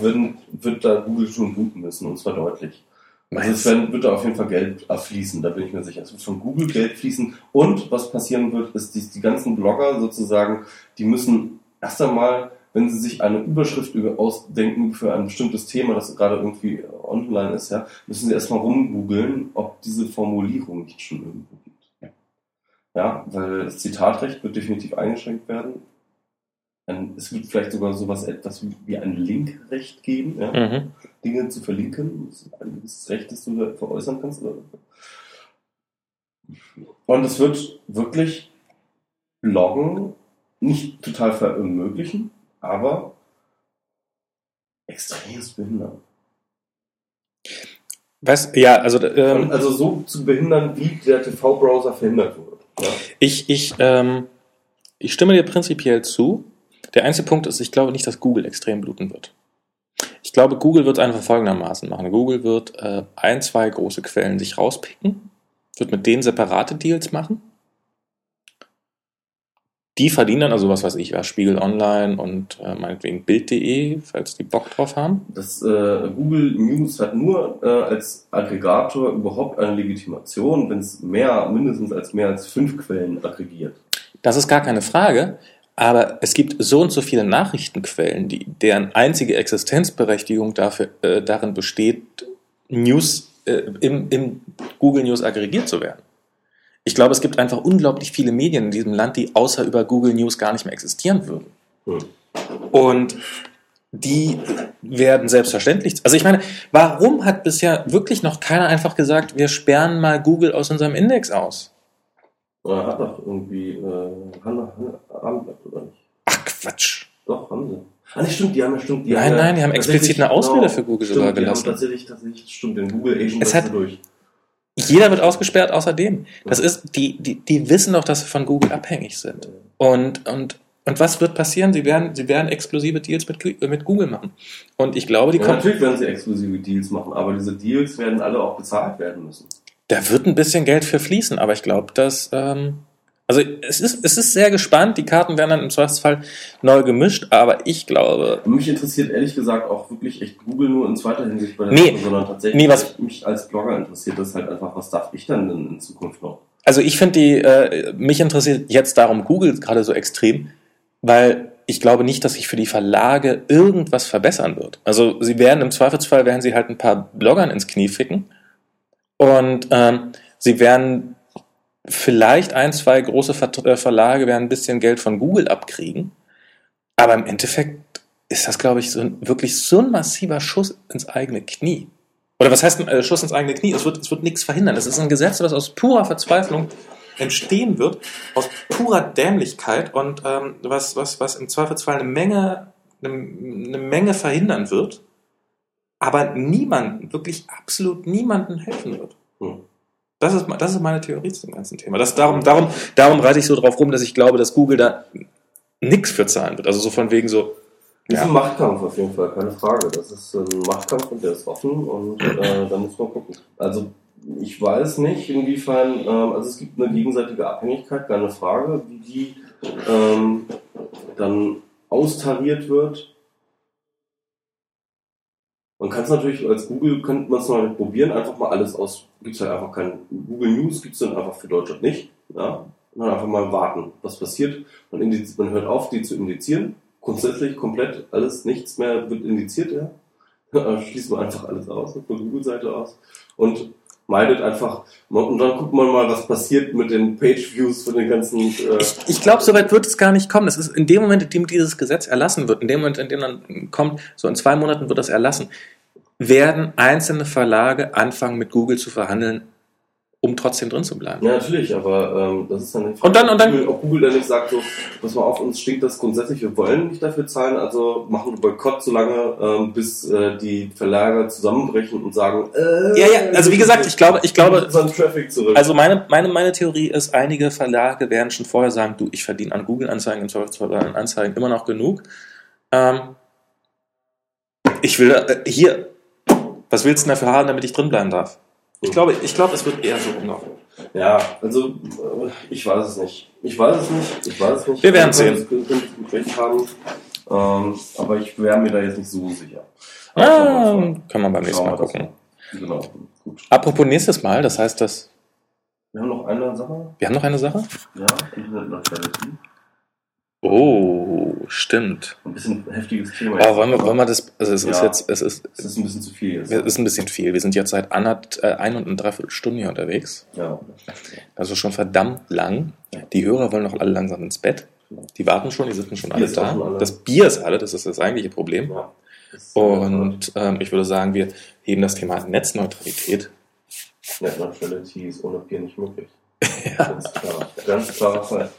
würden, wird da Google schon bluten müssen und zwar deutlich. Also es werden, wird da auf jeden Fall Geld fließen, da bin ich mir sicher. Es wird von Google Geld fließen und was passieren wird, ist, die, die ganzen Blogger sozusagen, die müssen erst einmal, wenn sie sich eine Überschrift über- ausdenken für ein bestimmtes Thema, das gerade irgendwie online ist, ja, müssen sie erstmal rumgoogeln, ob diese Formulierung nicht schon irgendwo gibt. Ja, weil das Zitatrecht wird definitiv eingeschränkt werden. Ein, es wird vielleicht sogar sowas etwas wie- ein Linkrecht geben, ja. Mhm. Dinge zu verlinken. Das ist ein gewisses Recht, das du da veräußern kannst. Und es wird wirklich Loggen nicht total verunmöglichen, aber extrem behindern. Was? Ja, also ähm, also so zu behindern, wie der TV-Browser verhindert wurde. Ich, ich, ähm, ich stimme dir prinzipiell zu. Der einzige Punkt ist, ich glaube nicht, dass Google extrem bluten wird. Ich glaube, Google wird es einfach folgendermaßen machen. Google wird äh, ein, zwei große Quellen sich rauspicken, wird mit denen separate Deals machen. Die verdienen dann, also was weiß ich, ja, Spiegel Online und äh, meinetwegen Bild.de, falls die Bock drauf haben. Das äh, Google News hat nur äh, als Aggregator überhaupt eine Legitimation, wenn es mehr, mindestens als mehr als fünf Quellen aggregiert. Das ist gar keine Frage. Aber es gibt so und so viele Nachrichtenquellen, die, deren einzige Existenzberechtigung dafür, äh, darin besteht, News äh, im, im Google News aggregiert zu werden. Ich glaube, es gibt einfach unglaublich viele Medien in diesem Land, die außer über Google News gar nicht mehr existieren würden. Hm. Und die werden selbstverständlich. Also ich meine, warum hat bisher wirklich noch keiner einfach gesagt, wir sperren mal Google aus unserem Index aus? Oder hat doch irgendwie äh, Hanna, Hanna, oder nicht? Ach Quatsch. Doch, haben sie. Ah, nicht stimmt, die haben ja stimmt. Die Nein, haben nein, die haben explizit eine Ausrede genau, für Google stimmt, sogar die gelassen. Haben tatsächlich, tatsächlich, stimmt, den Google Agent Es hat- du durch. Jeder wird ausgesperrt außerdem. Das ist, die, die, die wissen doch, dass sie von Google abhängig sind. Und, und, und was wird passieren? Sie werden, sie werden exklusive Deals mit, Gu- mit Google machen. Und ich glaube, die Ja, natürlich werden sie exklusive Deals machen, aber diese Deals werden alle auch bezahlt werden müssen. da wird ein bisschen Geld für fließen, aber ich glaube, dass, ähm, also es ist, es ist sehr gespannt. Die Karten werden dann im Zweifelsfall neu gemischt, aber ich glaube, Mich interessiert ehrlich gesagt auch wirklich echt Google nur in zweiter Hinsicht bei der Nee. Sache, sondern tatsächlich Nee, was- mich als Blogger interessiert das halt einfach, was darf ich dann denn in Zukunft noch? Also ich finde die, äh, mich interessiert jetzt darum Google gerade so extrem, weil ich glaube nicht, dass sich für die Verlage irgendwas verbessern wird. Also sie werden im Zweifelsfall werden sie halt ein paar Bloggern ins Knie ficken und ähm, sie werden vielleicht ein, zwei große Vert äh, Verlage werden ein bisschen Geld von Google abkriegen, aber im Endeffekt ist das, glaube ich, so ein, wirklich so ein massiver Schuss ins eigene Knie. Oder was heißt äh, Schuss ins eigene Knie? Es wird, es wird nichts verhindern. Es ist ein Gesetz, das aus purer Verzweiflung entstehen wird, aus purer Dämlichkeit und ähm, was, was, was im Zweifelsfall eine Menge, eine, eine Menge verhindern wird, aber niemanden, wirklich absolut niemanden helfen wird. Hm. Das ist, das ist meine Theorie zu dem ganzen Thema. Das, darum, darum, darum reite ich so drauf rum, dass ich glaube, dass Google da nichts für zahlen wird. Also so von wegen so, Das ist Ja. ein Machtkampf auf jeden Fall, keine Frage. Das ist ein Machtkampf und der ist offen und äh, da muss man gucken. Also ich weiß nicht, inwiefern, ähm, also es gibt eine gegenseitige Abhängigkeit, keine Frage, wie die ähm, dann austariert wird. Man kann es natürlich als Google, könnte man es mal probieren, einfach mal alles aus, gibt es halt einfach kein Google News, gibt es dann einfach für Deutschland nicht. Ja? Und dann einfach mal warten, was passiert. Man, man hört auf, die zu indizieren. Grundsätzlich komplett alles, nichts mehr wird indiziert, ja. [laughs] Schließt man einfach alles aus, von der Google-Seite aus. Und meidet einfach, und dann guckt man mal, was passiert mit den Page-Views von den ganzen, äh, Ich, ich glaube, so weit wird es gar nicht kommen. Es ist in dem Moment, in dem dieses Gesetz erlassen wird, in dem Moment, in dem dann kommt, so in zwei Monaten wird das erlassen, werden einzelne Verlage anfangen, mit Google zu verhandeln, um trotzdem drin zu bleiben. Ja, natürlich, aber ähm, das ist dann nicht. Und dann- und dann- Google, ob Google dann nicht sagt so, pass mal auf, uns stinkt das grundsätzlich, wir wollen nicht dafür zahlen, also machen wir Boykott so lange, ähm, bis äh, die Verlager zusammenbrechen und sagen, äh, Ja, ja, also wie gesagt, ich glaube, ich glaube, also meine, meine, meine Theorie ist, einige Verlage werden schon vorher sagen, du, ich verdiene an Google-Anzeigen, im Zweifelsfall an Anzeigen immer noch genug. Ähm, ich will, äh, hier, was willst du denn dafür haben, damit ich drin bleiben darf? Ich glaube, ich glaube, es wird eher so rumlaufen. Ja, also äh, ich weiß es nicht. Ich weiß es nicht. Ich weiß es nicht. Wir werden sehen. könnte könnte gut recht haben. Ähm, aber ich wäre mir da jetzt nicht so sicher. Ah, Aber kann man beim nächsten Mal gucken. Genau, gut. Apropos nächstes Mal, das heißt, dass Wir haben noch eine Sache. wir haben noch eine Sache. Ja, Internet Neutrality. Oh, stimmt. Ein bisschen heftiges Thema. Aber wollen wir, wollen wir das? Also es ist Ja. jetzt, es ist, Es ist ein bisschen zu viel jetzt. es ist ein bisschen viel. Wir sind jetzt seit anderth, äh, ein und eine Dreiviertelstunde hier unterwegs. Ja. Also schon verdammt lang. Die Hörer wollen noch alle langsam ins Bett. Die warten schon, die sitzen schon alle ist da. schon alle. Das Bier ist alle, das ist das eigentliche Problem. ja. Das ist- Und ähm, ich würde sagen, wir heben das Thema Netzneutralität. Net Neutrality ist ohne Bier nicht möglich. [laughs] Ganz klar. Ganz klarer Fall.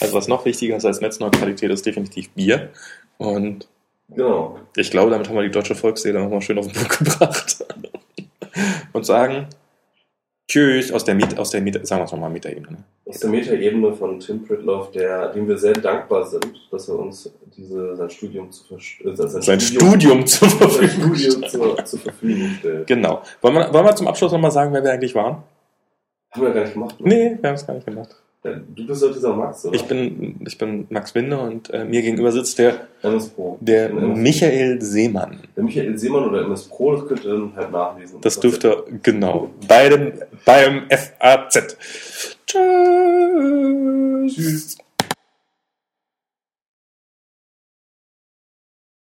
Also was noch wichtiger ist als Netzneutralität, ist definitiv Bier. Und Genau. ich glaube, damit haben wir die deutsche Volksseele nochmal schön auf den Punkt [laughs] gebracht. Und sagen Tschüss aus der Miet, aus der Miet, sagen wir es nochmal Mieterebene. Ne? Aus der Metaebene von Tim Pritloff, der, dem wir sehr dankbar sind, dass er uns diese, sein Studium zu äh, sein, Sein Studium [laughs] zur sein Verfügung Studium stellt. zur, zur Verfügung stellt. Genau. Wollen wir, wollen wir zum Abschluss nochmal sagen, wer wir eigentlich waren? Haben wir gar nicht gemacht. ne? Nee, wir haben es gar nicht gemacht. Du bist doch dieser Max, oder? Ich bin, ich bin Max Winde und äh, mir gegenüber sitzt der, MS Pro. der MS Michael Seemann. Der Michael Seemann oder MS Pro, das könnt ihr dann halt nachlesen. Das dürfte, genau, beidem, beim FAZ. Tschüss. Tschüss.